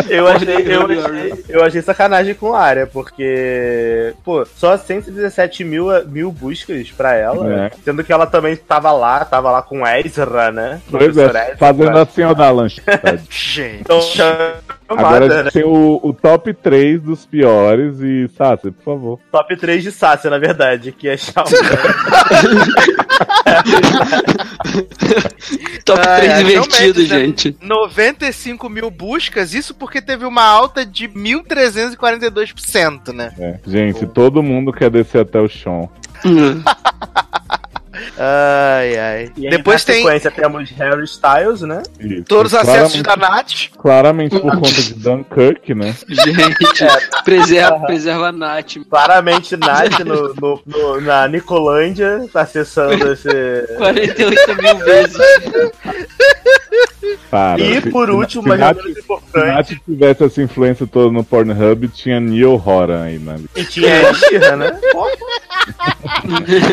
[SPEAKER 3] Eu achei, eu, achei, eu achei sacanagem com a área, porque, pô, só 117 mil, mil buscas pra ela,
[SPEAKER 4] É.
[SPEAKER 3] sendo que ela também tava lá, tava lá com Ezra, né?
[SPEAKER 4] Pois é,
[SPEAKER 3] Ezra.
[SPEAKER 4] fazendo assim ó da lancha.
[SPEAKER 2] Gente.
[SPEAKER 3] Então,
[SPEAKER 4] Agora a
[SPEAKER 3] né?
[SPEAKER 4] tem o, o top 3 dos piores e, Sassi, por favor.
[SPEAKER 3] Top 3 de Sácia, na verdade, que é Shawn.
[SPEAKER 5] Top
[SPEAKER 2] Ah,
[SPEAKER 5] 3
[SPEAKER 2] é,
[SPEAKER 5] invertido,
[SPEAKER 2] né?
[SPEAKER 5] gente.
[SPEAKER 2] 95 mil buscas, isso porque teve uma alta de 1.342%, né?
[SPEAKER 4] É. Gente, todo mundo quer descer até o chão.
[SPEAKER 5] Hum.
[SPEAKER 2] Ai, ai.
[SPEAKER 3] E aí,
[SPEAKER 2] Depois
[SPEAKER 3] na
[SPEAKER 2] tem
[SPEAKER 3] sequência temos Harry Styles, né?
[SPEAKER 4] Isso.
[SPEAKER 2] todos os acessos
[SPEAKER 4] claramente,
[SPEAKER 2] da Nath.
[SPEAKER 4] claramente por conta de Dunkirk, né?
[SPEAKER 5] Gente, preserva, preserva a Nath.
[SPEAKER 3] Claramente Nath no, no- no- na Nicolândia, tá acessando esse.
[SPEAKER 5] 48 mil vezes.
[SPEAKER 4] Para.
[SPEAKER 3] E
[SPEAKER 4] Se-
[SPEAKER 3] por
[SPEAKER 4] se-
[SPEAKER 3] último,
[SPEAKER 4] se
[SPEAKER 3] mas
[SPEAKER 4] Nath-
[SPEAKER 3] não menos
[SPEAKER 4] Se
[SPEAKER 3] importante,
[SPEAKER 4] Nath tivesse essa influência toda no Pornhub, tinha Neil Horan aí, né?
[SPEAKER 3] e tinha a Shira, né?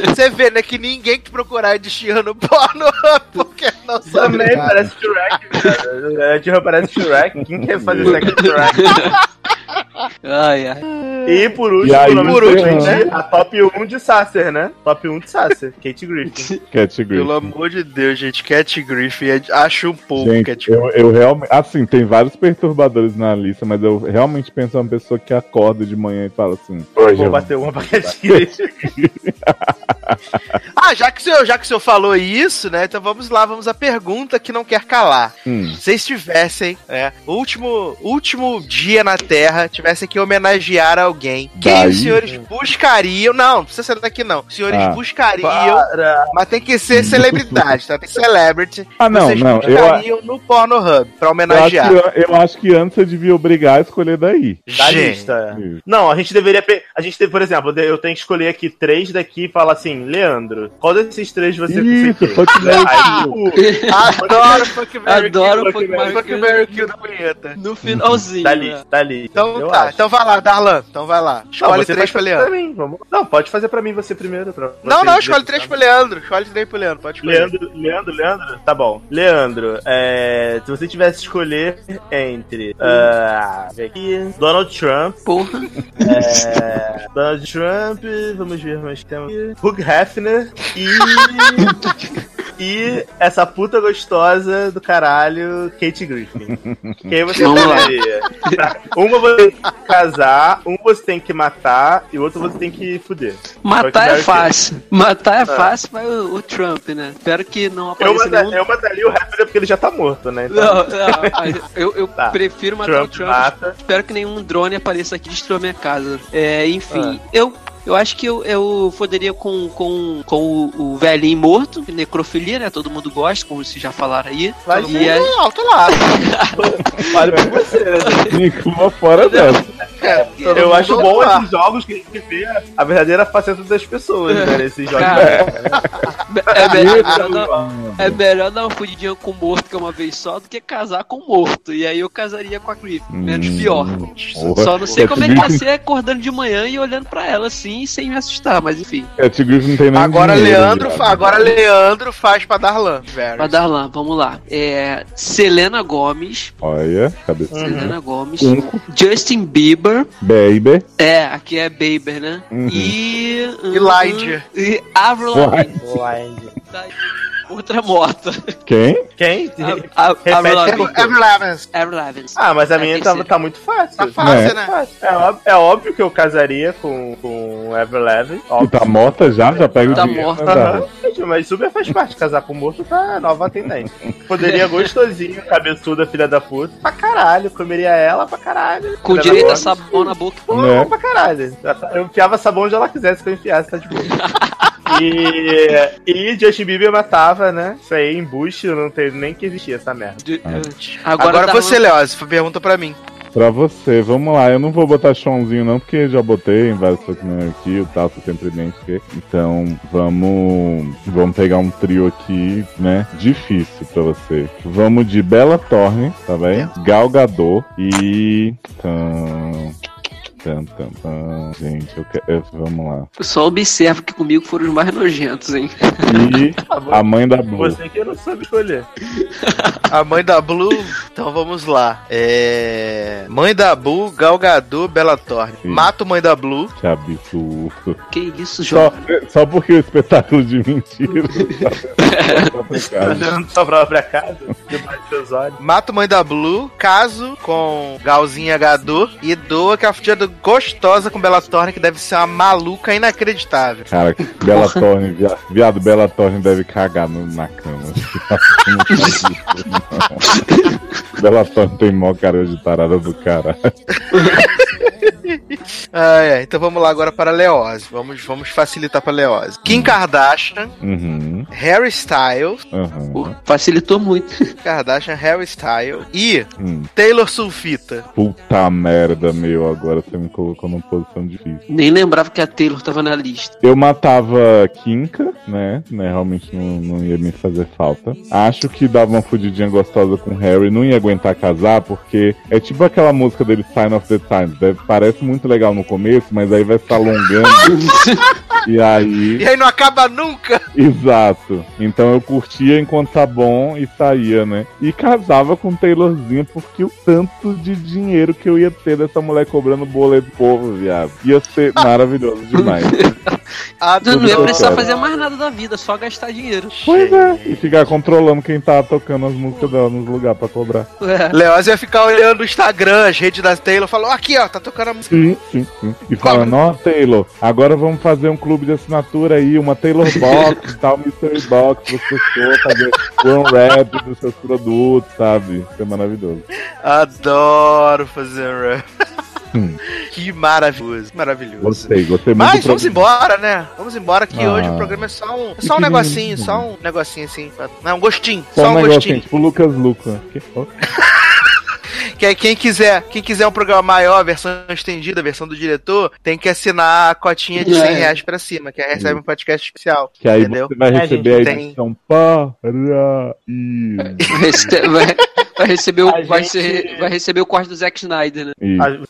[SPEAKER 2] Você vê, né, que ninguém que procurar de Xirra no porno, porque não sabe.
[SPEAKER 3] Também parece Shrek, velho. É, tipo, parece Shrek. Quem quer fazer é Shrek?
[SPEAKER 5] Ai, ai.
[SPEAKER 3] E por último,
[SPEAKER 4] E aí,
[SPEAKER 2] por último, né?
[SPEAKER 3] a top 1 de Sasser, né? Top 1 de Sasser, Kate Griffin.
[SPEAKER 4] Cat Griffin.
[SPEAKER 2] Pelo amor de Deus, gente, Cat Griffin, é- acho um pouco
[SPEAKER 4] Gente,
[SPEAKER 2] Cat
[SPEAKER 4] eu, eu realmente. Assim, tem vários perturbadores na lista, mas eu realmente penso uma pessoa que acorda de manhã e fala assim: Hoje
[SPEAKER 3] Vou
[SPEAKER 4] eu
[SPEAKER 3] bater uma pra Kate Griffin.
[SPEAKER 2] Ah, já que, o senhor, já que o senhor falou isso, né? Então vamos lá, vamos à pergunta que não quer calar.
[SPEAKER 4] Hum,
[SPEAKER 2] Se vocês tivessem, né, último, último dia na Terra, tivessem que homenagear alguém, quem
[SPEAKER 4] Daí?
[SPEAKER 2] os senhores buscariam? Não, não precisa ser daqui não. Os senhores
[SPEAKER 4] Ah.
[SPEAKER 2] buscariam,
[SPEAKER 3] Para.
[SPEAKER 2] mas tem que ser celebridade, tá? Tem celebrity.
[SPEAKER 4] Ah, não,
[SPEAKER 2] vocês
[SPEAKER 4] não. Eu,
[SPEAKER 2] buscariam no Pornhub pra
[SPEAKER 4] eu, acho
[SPEAKER 2] homenagear.
[SPEAKER 4] que, eu acho que antes você devia obrigar a escolher daí.
[SPEAKER 3] Da
[SPEAKER 2] Gente,
[SPEAKER 3] lista. Não, a gente deveria. A gente tem, por exemplo, eu tenho que escolher aqui três daqui e falar assim, Leandro, qual desses três você
[SPEAKER 4] Isso? Fuck Mary
[SPEAKER 3] tipo,
[SPEAKER 2] Adoro Fuck Mary
[SPEAKER 5] Adoro
[SPEAKER 2] Kill,
[SPEAKER 5] Fuck, Mary
[SPEAKER 2] Fuck
[SPEAKER 5] Kill.
[SPEAKER 2] Mary Kill da punheta.
[SPEAKER 5] No finalzinho.
[SPEAKER 3] tá ali, tá ali.
[SPEAKER 2] Então
[SPEAKER 3] eu
[SPEAKER 2] tá,
[SPEAKER 3] acho.
[SPEAKER 2] então vai lá, Darlan. Então vai lá.
[SPEAKER 3] Não,
[SPEAKER 2] Escolhe
[SPEAKER 3] você
[SPEAKER 2] três
[SPEAKER 3] faz
[SPEAKER 2] pra
[SPEAKER 3] pra
[SPEAKER 2] Leandro.
[SPEAKER 3] mim, vamos. Não, pode fazer pra mim você primeiro. Pra
[SPEAKER 2] Não,
[SPEAKER 3] você
[SPEAKER 2] não, escolhe três
[SPEAKER 3] tá.
[SPEAKER 2] pro Leandro. Escolhe três pro Leandro, pode escolher.
[SPEAKER 3] Leandro, Leandro, Leandro? Tá bom. Leandro, é, se você tivesse que escolher entre ah, vem aqui, Donald Trump,
[SPEAKER 5] Porra.
[SPEAKER 3] é, Donald Trump, vamos ver mais que temos aqui, Hugh Hefner e e essa puta gostosa do caralho, Kate Griffin. Quem você
[SPEAKER 5] Vamos lá.
[SPEAKER 3] escolheria? Uma tem que casar, um você tem que matar e o outro você tem que fuder.
[SPEAKER 5] Matar é
[SPEAKER 3] Fuck,
[SPEAKER 5] fácil. Matar é
[SPEAKER 3] Ah.
[SPEAKER 5] fácil, vai o, o Trump, né? Espero que não
[SPEAKER 3] Eu,
[SPEAKER 5] apareça
[SPEAKER 3] manda,
[SPEAKER 5] nenhum.
[SPEAKER 3] eu mataria o Hefner porque ele já tá morto, né? Então,
[SPEAKER 5] Não, não, eu, eu
[SPEAKER 3] Tá.
[SPEAKER 5] prefiro matar
[SPEAKER 3] Trump
[SPEAKER 5] o Trump.
[SPEAKER 3] mata.
[SPEAKER 5] Espero que nenhum drone apareça aqui e destrua minha casa. É, enfim,
[SPEAKER 3] Ah.
[SPEAKER 5] eu. Eu acho que eu, eu foderia com, com, com o, o velhinho morto, necrofilia, né? Todo mundo gosta, como vocês já falaram aí.
[SPEAKER 3] Vai
[SPEAKER 5] e
[SPEAKER 3] sim.
[SPEAKER 5] aí,
[SPEAKER 2] Não, alto lá.
[SPEAKER 3] Olha pra você, né?
[SPEAKER 4] Nicuma fora dessa.
[SPEAKER 2] É, todo
[SPEAKER 3] Eu acho bom
[SPEAKER 2] lá.
[SPEAKER 3] esses jogos que a gente vê a verdadeira faceta das pessoas,
[SPEAKER 5] É.
[SPEAKER 3] né? Nesses jogos.
[SPEAKER 5] Cara, É melhor, dar- é melhor dar uma fudidinha com o morto que é uma vez só do que casar com o morto. E aí eu casaria com a Griffin. Menos
[SPEAKER 4] Hum,
[SPEAKER 5] pior.
[SPEAKER 4] porra.
[SPEAKER 5] Só não sei
[SPEAKER 4] Cat
[SPEAKER 5] como é que ia
[SPEAKER 4] Griffin-
[SPEAKER 5] ser acordando de manhã e olhando pra ela assim, sem me assustar, mas enfim.
[SPEAKER 4] Cat Griffin não tem nem
[SPEAKER 2] Agora
[SPEAKER 4] dinheiro,
[SPEAKER 2] Leandro, fa- agora Leandro faz pra Darlan. Varys.
[SPEAKER 5] Pra dar lá, vamos lá. É, Selena Gomes.
[SPEAKER 4] Olha, cadê?
[SPEAKER 5] Selena Gomes.
[SPEAKER 4] Um.
[SPEAKER 5] Justin Bieber.
[SPEAKER 4] Baby.
[SPEAKER 5] É, aqui é Bieber, né?
[SPEAKER 4] Uhum.
[SPEAKER 5] E.
[SPEAKER 2] Elijah.
[SPEAKER 5] E Avril Lavigne. Tá, Outra morta.
[SPEAKER 4] Quem?
[SPEAKER 3] Quem?
[SPEAKER 5] A- a- Avril.
[SPEAKER 2] Avril.
[SPEAKER 5] Avril.
[SPEAKER 3] Ah, mas a
[SPEAKER 5] É,
[SPEAKER 3] minha tá, tá muito fácil.
[SPEAKER 2] Tá fácil,
[SPEAKER 4] É.
[SPEAKER 2] né?
[SPEAKER 3] Fácil. É, óbvio, é óbvio que eu casaria com, com Ever Levin.
[SPEAKER 4] E
[SPEAKER 3] Óbvio.
[SPEAKER 4] tá morta já? Já pega o
[SPEAKER 5] Tá
[SPEAKER 4] dinheiro.
[SPEAKER 5] morta.
[SPEAKER 4] né,
[SPEAKER 3] Mas super faz parte. Casar com morto tá nova tendência. Poderia gostosinho, cabeçuda, filha da puta. Pra caralho. Comeria ela pra caralho.
[SPEAKER 5] Com direito a sabão na boca.
[SPEAKER 3] Pô,
[SPEAKER 4] Né?
[SPEAKER 3] pra caralho. Eu enfiava sabão onde ela quisesse que eu enfiasse, tá de boa. E, e Justin Bieber matava, né? Isso aí, embuste, não tem nem que existir essa merda.
[SPEAKER 5] De-
[SPEAKER 4] Ah.
[SPEAKER 5] Agora,
[SPEAKER 2] Agora, você, Leoz, pergunta pra mim.
[SPEAKER 4] Pra você, vamos lá. Eu não vou botar chãozinho não, porque já botei em vários Pokémon aqui, o tal, você sempre identifiquei. Então, vamos vamos pegar um trio aqui, né? Difícil pra você. Vamos de Bela Thorne, tá bem? Gal Gadot e... Tam, tam, tam, tam. Gente, eu quero... Vamos lá.
[SPEAKER 5] Só observo que comigo foram os mais nojentos, hein?
[SPEAKER 4] E a mãe da Blue.
[SPEAKER 3] Você que não soube escolher.
[SPEAKER 2] A mãe da Blue, então vamos lá. É... Mãe da Blue, Galgador, Bela.
[SPEAKER 4] Sim.
[SPEAKER 2] Mato mãe da Blue.
[SPEAKER 4] Que absurdo.
[SPEAKER 5] Que isso,
[SPEAKER 4] Só,
[SPEAKER 5] João?
[SPEAKER 4] só porque o espetáculo de mentira.
[SPEAKER 3] Tá da sua própria casa, debaixo dos seus olhos.
[SPEAKER 2] Mato mãe da Blue, caso com Galzinha Gador e dou aquela fudida gostosa com Bela Thorne, que deve ser uma maluca inacreditável.
[SPEAKER 4] Cara, Bela Thorne, viado, viado, Bela Thorne deve cagar no- na cama. Bela Thorne tem mó cara de tarada do caralho.
[SPEAKER 2] Ah, é. Então vamos lá agora para Leose. Vamos, vamos facilitar para Leose. Kim Kardashian,
[SPEAKER 4] Uhum,
[SPEAKER 2] Harry Styles,
[SPEAKER 4] uhum.
[SPEAKER 5] Facilitou muito.
[SPEAKER 2] Kardashian, Harry Styles e
[SPEAKER 4] Hum.
[SPEAKER 2] Taylor Sulfita.
[SPEAKER 4] Puta merda, meu, agora você me colocou numa posição difícil.
[SPEAKER 5] Nem lembrava que a Taylor tava na lista.
[SPEAKER 4] Eu matava Kinka, né? né? Realmente não, não ia me fazer falta. Acho que dava uma fudidinha gostosa com Harry. Não ia aguentar casar, porque é tipo aquela música dele, Sign of the Times. Deve, parece muito legal no começo, mas aí vai se alongando. e aí.
[SPEAKER 2] E aí não acaba nunca.
[SPEAKER 4] Exato. Então eu curtia enquanto tá bom e saía, né? E casava com Taylorzinha porque o tanto de dinheiro que eu ia ter dessa mulher cobrando boleto do povo, viado. Ia ser maravilhoso demais.
[SPEAKER 5] Eu não ia
[SPEAKER 4] Tudo
[SPEAKER 5] precisar
[SPEAKER 4] certo.
[SPEAKER 5] fazer mais nada da vida, só gastar dinheiro.
[SPEAKER 4] pois é. E ficar controlando quem tá tocando as músicas dela nos lugares pra cobrar.
[SPEAKER 5] É.
[SPEAKER 2] Leoz ia ficar olhando o Instagram, as redes da Taylor, falou: aqui ó, tá tocando a música.
[SPEAKER 4] Sim, sim, sim. E falando, ó, Taylor, agora vamos fazer um clube de assinatura aí, uma Taylor Box, tal, Mystery Box, pra pessoas fazer um rap dos seus produtos, sabe? Isso é maravilhoso.
[SPEAKER 2] Adoro fazer rap.
[SPEAKER 4] Hum.
[SPEAKER 2] que maravilhoso, maravilhoso.
[SPEAKER 4] Gostei, gostei muito
[SPEAKER 2] Mas vamos embora, né? Vamos embora que
[SPEAKER 4] Ah.
[SPEAKER 2] hoje o programa é só um, é só um negocinho, só um negocinho assim. pra- Não, um gostinho,
[SPEAKER 4] Só
[SPEAKER 2] só,
[SPEAKER 4] um
[SPEAKER 2] um
[SPEAKER 4] negocinho,
[SPEAKER 2] gostinho.
[SPEAKER 4] tipo Lucas Luca. Que-
[SPEAKER 2] Que aí quem quiser, quem quiser um programa maior, versão estendida, versão do diretor, tem que assinar a cotinha de 100
[SPEAKER 5] É.
[SPEAKER 2] reais pra cima, que aí recebe um podcast especial.
[SPEAKER 4] Que aí
[SPEAKER 2] entendeu?
[SPEAKER 4] você vai
[SPEAKER 3] É,
[SPEAKER 4] receber
[SPEAKER 2] gente,
[SPEAKER 4] a
[SPEAKER 2] tem-
[SPEAKER 4] edição paraíso.
[SPEAKER 5] Vai, rece- vai- vai receber o,
[SPEAKER 3] A
[SPEAKER 5] vai,
[SPEAKER 3] gente-
[SPEAKER 5] ser, vai receber o corte do Zack Snyder, né?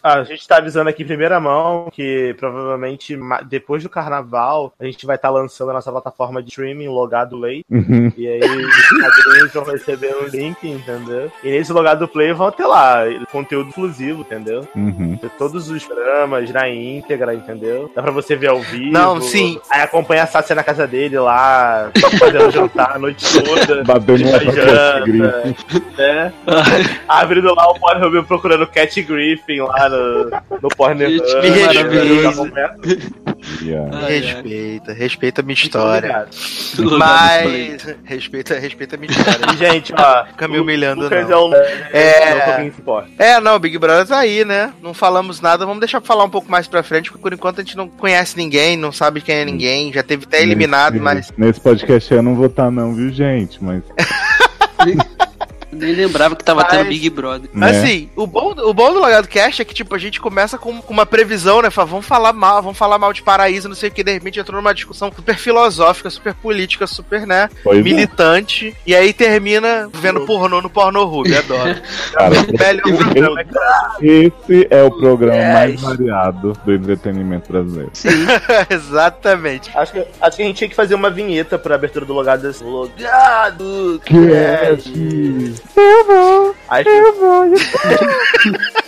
[SPEAKER 3] A, a gente tá avisando aqui em primeira mão que provavelmente depois do carnaval a gente vai estar lançando a nossa plataforma de streaming logado Play.
[SPEAKER 4] Uhum.
[SPEAKER 3] E aí os padrinhos vão receber um link, entendeu? E nesse logado Play vão ter lá conteúdo exclusivo, entendeu?
[SPEAKER 4] Uhum.
[SPEAKER 3] Todos os programas na íntegra, entendeu? Dá pra você ver ao vivo.
[SPEAKER 2] Não, sim.
[SPEAKER 3] Aí acompanha a Sácia na casa dele lá, fazendo jantar a noite toda.
[SPEAKER 4] Paquete grife.
[SPEAKER 3] janta, né? Abrindo lá o Pornhub procurando Cat Griffin lá no, no Pornhub.
[SPEAKER 2] Que maravilhoso.
[SPEAKER 4] Yeah.
[SPEAKER 2] Respeita, respeita a minha história. Mas respeita, respeita a minha história.
[SPEAKER 3] E, gente, ó.
[SPEAKER 2] Fica me humilhando,
[SPEAKER 3] Lucas
[SPEAKER 2] não.
[SPEAKER 3] é um.
[SPEAKER 2] É.
[SPEAKER 3] Importa.
[SPEAKER 2] É, não, o Big Brother tá aí, né? Não falamos nada, vamos deixar pra falar um pouco mais pra frente, porque por enquanto a gente não conhece ninguém, não sabe quem é ninguém, já teve até eliminado,
[SPEAKER 4] Nesse-
[SPEAKER 2] mas.
[SPEAKER 4] Nesse podcast eu não vou estar, não, viu, gente? Mas
[SPEAKER 5] Nem lembrava que tava
[SPEAKER 2] Mas-
[SPEAKER 5] tendo Big Brother.
[SPEAKER 4] né?
[SPEAKER 2] Assim, o bom, o bom do Logado Cast é que, tipo, a gente começa com, com uma previsão, né? Fala, vamos falar mal, vamos falar mal de paraíso, não sei o que, de repente entrou numa discussão super filosófica, super política, super, né?
[SPEAKER 4] Pois é.
[SPEAKER 2] militante. E aí termina vendo pornô no porno Ruby, adoro.
[SPEAKER 4] Cara,
[SPEAKER 2] programa, cara.
[SPEAKER 4] esse é o programa mais variado do entretenimento brasileiro.
[SPEAKER 2] Exatamente.
[SPEAKER 3] Acho que, acho que a gente tinha que fazer uma vinheta pra abertura do logado assim. Logado!
[SPEAKER 4] Cast.
[SPEAKER 3] Que eu vou. Aí, eu vou. Eu vou.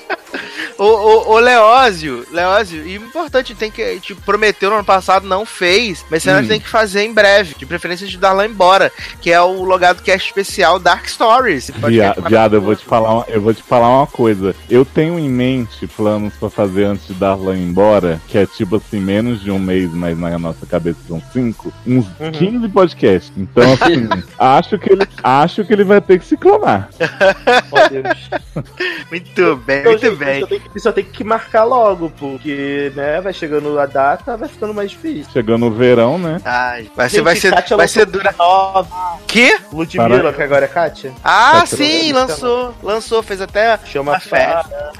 [SPEAKER 2] Ô, ô, ô Leózio, Leózio, e importante, tem que. A gente prometeu no ano passado, não fez, mas você
[SPEAKER 4] Hum.
[SPEAKER 2] tem que fazer em breve, de preferência de Darlan embora, que é o Logado Cast especial Dark Stories. Esse
[SPEAKER 4] Via-
[SPEAKER 2] podcast
[SPEAKER 4] Viado, eu vou te falar, uma- eu vou te falar uma coisa. Eu tenho em mente planos pra fazer antes de Darlan ir embora, que é tipo assim, menos de um mês, mas na nossa cabeça são cinco, uns
[SPEAKER 3] Uhum.
[SPEAKER 4] 15 podcasts. Então, assim, acho que ele acho que ele vai ter que se clonar.
[SPEAKER 3] Meu Deus.
[SPEAKER 2] Muito bem,
[SPEAKER 3] Então,
[SPEAKER 2] muito
[SPEAKER 3] gente,
[SPEAKER 2] bem.
[SPEAKER 3] Só tem, que, só tem que marcar logo, porque, né, vai chegando a data, vai ficando mais difícil.
[SPEAKER 4] Chegando o verão, né?
[SPEAKER 2] Ai, vai ser,
[SPEAKER 3] Gente,
[SPEAKER 2] vai ser,
[SPEAKER 3] Kátia
[SPEAKER 2] vai ser dura.
[SPEAKER 3] Nova.
[SPEAKER 2] Que?
[SPEAKER 3] Ludmilla,
[SPEAKER 4] Para-
[SPEAKER 3] que agora é Kátia.
[SPEAKER 2] Ah,
[SPEAKER 4] Kátia
[SPEAKER 2] sim,
[SPEAKER 3] Lançou.
[SPEAKER 2] lançou, lançou, fez até
[SPEAKER 3] Chama a festa.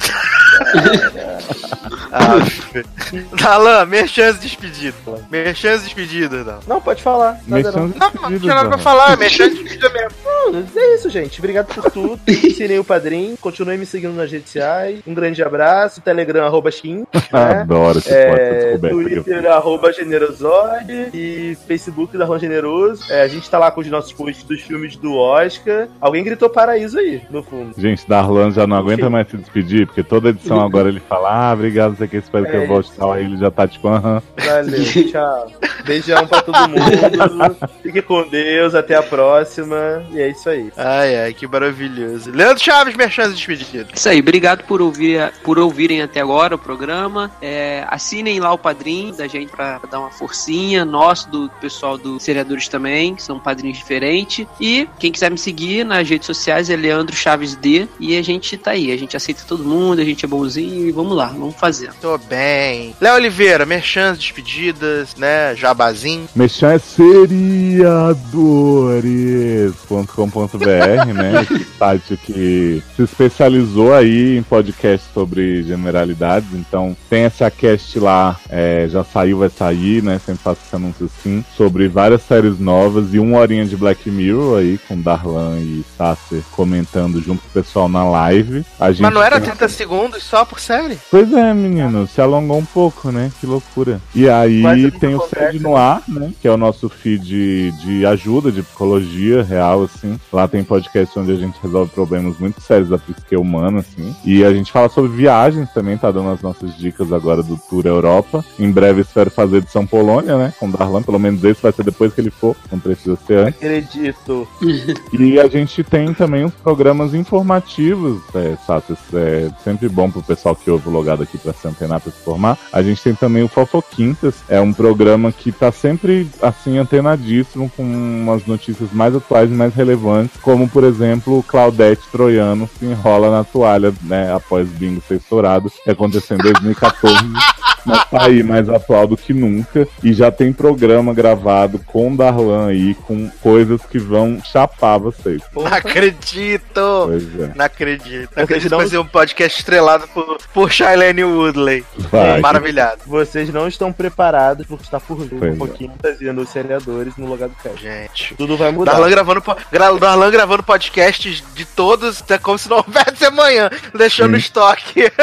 [SPEAKER 2] Ah, Dalan, merchans despedido. Merchans despedido, não.
[SPEAKER 3] Não, pode falar. Nada não.
[SPEAKER 2] Não, não, não tinha nada pra falar, merchans despedido mesmo.
[SPEAKER 3] Não, é isso, gente. Obrigado por tudo. Ensinei o padrinho. Continue me seguindo nas redes sociais. Um grande abraço. Telegram, arroba Shin. né?
[SPEAKER 4] Adoro esse
[SPEAKER 3] É,
[SPEAKER 4] que
[SPEAKER 3] Twitter, arroba Generosode e Facebook da Ron Generoso. É, a gente tá lá com os nossos posts dos filmes do Oscar. Alguém gritou paraíso aí, no fundo.
[SPEAKER 4] Gente, Darlan já não aguenta
[SPEAKER 3] Sim.
[SPEAKER 4] mais se despedir, porque toda edição agora ele fala, ah, obrigado, não sei o que, espero que
[SPEAKER 3] É
[SPEAKER 4] eu volte e tal. Aí ele já tá tipo, aham.
[SPEAKER 3] Valeu, tchau. Beijão pra todo mundo. Fique com Deus, até a próxima. E é isso aí.
[SPEAKER 2] Ai, ai, que maravilhoso. Leandro Chaves, merchans despedido.
[SPEAKER 5] Isso aí, obrigado por, ouvir, por ouvirem até agora o programa. É, assinem lá o padrinho da gente pra, pra dar uma forcinha. Nosso, do pessoal do Seriadores também, que são padrinhos diferentes. E quem quiser me seguir nas redes sociais é Leandro Chaves D. E a gente tá aí, a gente aceita todo mundo, a gente é bonzinho e vamos lá, vamos fazer.
[SPEAKER 2] Tô bem. Léo Oliveira, merchans despedidas, né? Jabazinho.
[SPEAKER 4] Mexer é seriadores.com.br, né? Esse site que se especializou aí em podcast sobre generalidades. Então tem essa cast lá, é, já saiu, vai sair, né? Sempre faço esse anúncio assim, sobre várias séries novas e uma horinha de Black Mirror aí, com Darlan e Sasser comentando junto com o pessoal na live. A gente
[SPEAKER 2] Mas não era
[SPEAKER 4] tem-
[SPEAKER 2] 30 segundos só por série?
[SPEAKER 4] Pois é, menino, se alongou um pouco, né? Que loucura. E aí
[SPEAKER 3] Quase
[SPEAKER 4] tem o
[SPEAKER 3] conversa.
[SPEAKER 4] feed no ar, né? Que é o nosso feed de ajuda, de psicologia real, assim. Lá tem podcast onde a gente resolve problemas muito sérios da psique humana, assim. E a gente fala sobre viagens também, tá dando as nossas dicas agora do Tour Europa. Em breve espero fazer de São Polônia, né? Com Darlan, pelo menos esse vai ser depois que ele for, não precisa ser antes.
[SPEAKER 3] Acredito.
[SPEAKER 4] E a gente tem também uns programas informativos, é, Sato, é sempre bom pro pessoal que ouve o logado aqui pra se antenar, pra se formar. A gente tem também o Fofoquintas, é um programa que tá sempre, assim, antenadíssimo com umas notícias mais atuais e mais relevantes, como, por exemplo, o Claudete Troiano se enrola na toalha, né, após bingo ser estourado, que aconteceu em 2014. Mas tá aí mais atual do que nunca. E já tem programa gravado com o Darlan aí, com coisas que vão chapar vocês.
[SPEAKER 2] Não acredito!
[SPEAKER 4] Pois é.
[SPEAKER 2] Não acredito. Não acredito
[SPEAKER 3] não-
[SPEAKER 2] fazer um podcast estrelado por, por Shailene Woodley.
[SPEAKER 4] Vai.
[SPEAKER 2] Maravilhado.
[SPEAKER 3] Vocês não estão preparados porque está por vir um
[SPEAKER 4] é.
[SPEAKER 3] pouquinho fazendo os seriadores no lugar do cast.
[SPEAKER 2] Gente.
[SPEAKER 3] Tudo vai mudar.
[SPEAKER 2] Darlan gravando, gra- Darlan gravando podcasts de todos, é como se não houvesse amanhã, deixando
[SPEAKER 4] Sim.
[SPEAKER 2] estoque.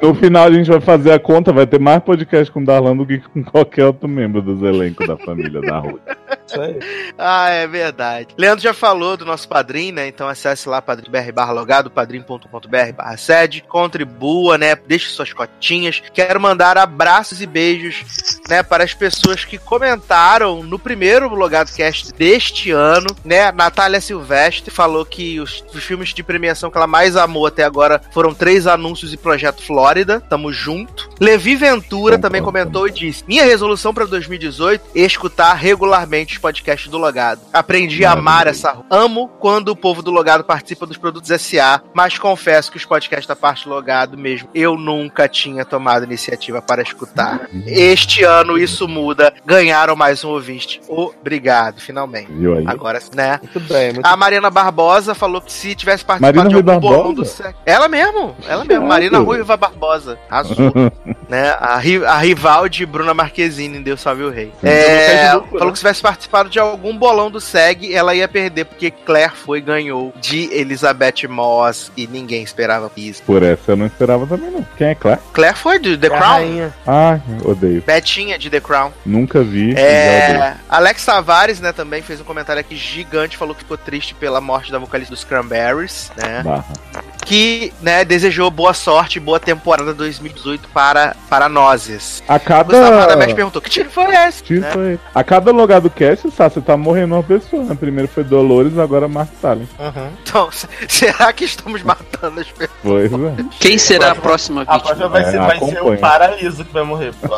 [SPEAKER 4] No final a gente vai fazer a conta, vai ter mais podcast com o Darlan do que com qualquer outro membro dos elencos da família da
[SPEAKER 3] aí.
[SPEAKER 2] ah, é verdade. Leandro já falou do nosso padrinho, né? Então acesse lá padrim.br barra logado, padrim.com.br barra sede, contribua, né? Deixe suas cotinhas. Quero mandar abraços e beijos, né? Para as pessoas que comentaram no primeiro Logado Cast deste ano, né? Natália Silvestre falou que os, os filmes de premiação que ela mais amou até agora foram três anúncios e Projeto Flórida. Tamo junto. Levi Davi Ventura
[SPEAKER 4] Concordo.
[SPEAKER 2] também comentou e disse: Minha resolução para 2018 é escutar regularmente os podcasts do Logado. Aprendi a amar essa. Amo quando o povo do Logado participa dos produtos SA, mas confesso que os podcasts da parte do Logado mesmo, eu nunca tinha tomado iniciativa para escutar. Este ano isso muda. Ganharam mais um ouvinte. Obrigado, finalmente.
[SPEAKER 4] Viu aí?
[SPEAKER 2] Agora, né?
[SPEAKER 3] Muito bem, muito
[SPEAKER 2] A Mariana Barbosa falou que se tivesse participado
[SPEAKER 4] Marina
[SPEAKER 2] de algum bolão do sexo. Ela mesmo, ela mesmo. Marina Ruiva Barbosa. Azul. né? A, ri- a rival de Bruna Marquezine em Deus Salve o Rei. É,
[SPEAKER 3] Luco,
[SPEAKER 2] falou
[SPEAKER 3] né?
[SPEAKER 2] que se tivesse participado de algum bolão do SEG, ela ia perder, porque Claire foi e ganhou de Elizabeth Moss e ninguém esperava isso.
[SPEAKER 4] Por essa eu não esperava também, não. Quem é Claire?
[SPEAKER 2] Claire foi de The
[SPEAKER 3] É
[SPEAKER 2] Crown.
[SPEAKER 3] rainha.
[SPEAKER 4] Ah, odeio.
[SPEAKER 2] Betinha de The Crown.
[SPEAKER 4] Nunca vi.
[SPEAKER 2] É, Alex Tavares, né, também fez um comentário aqui gigante, falou que ficou triste pela morte da vocalista dos Cranberries, né?
[SPEAKER 4] Barra.
[SPEAKER 2] Que né, desejou boa sorte e boa temporada 2018 para, para nós.
[SPEAKER 4] A
[SPEAKER 2] Gustavo
[SPEAKER 4] cada.
[SPEAKER 2] Radamés perguntou: que tiro foi esse?
[SPEAKER 4] Tiro
[SPEAKER 2] Né?
[SPEAKER 4] foi- A cada logado cast, Sá, você tá morrendo uma pessoa. Né? Primeiro foi Dolores, agora Mark Stalin.
[SPEAKER 3] Uhum.
[SPEAKER 2] Então, se- será que estamos matando as pessoas?
[SPEAKER 4] Pois é.
[SPEAKER 5] Quem será a próxima
[SPEAKER 3] A
[SPEAKER 5] vítima?
[SPEAKER 3] próxima vai,
[SPEAKER 4] É,
[SPEAKER 3] ser, vai ser o Paraíso que vai morrer.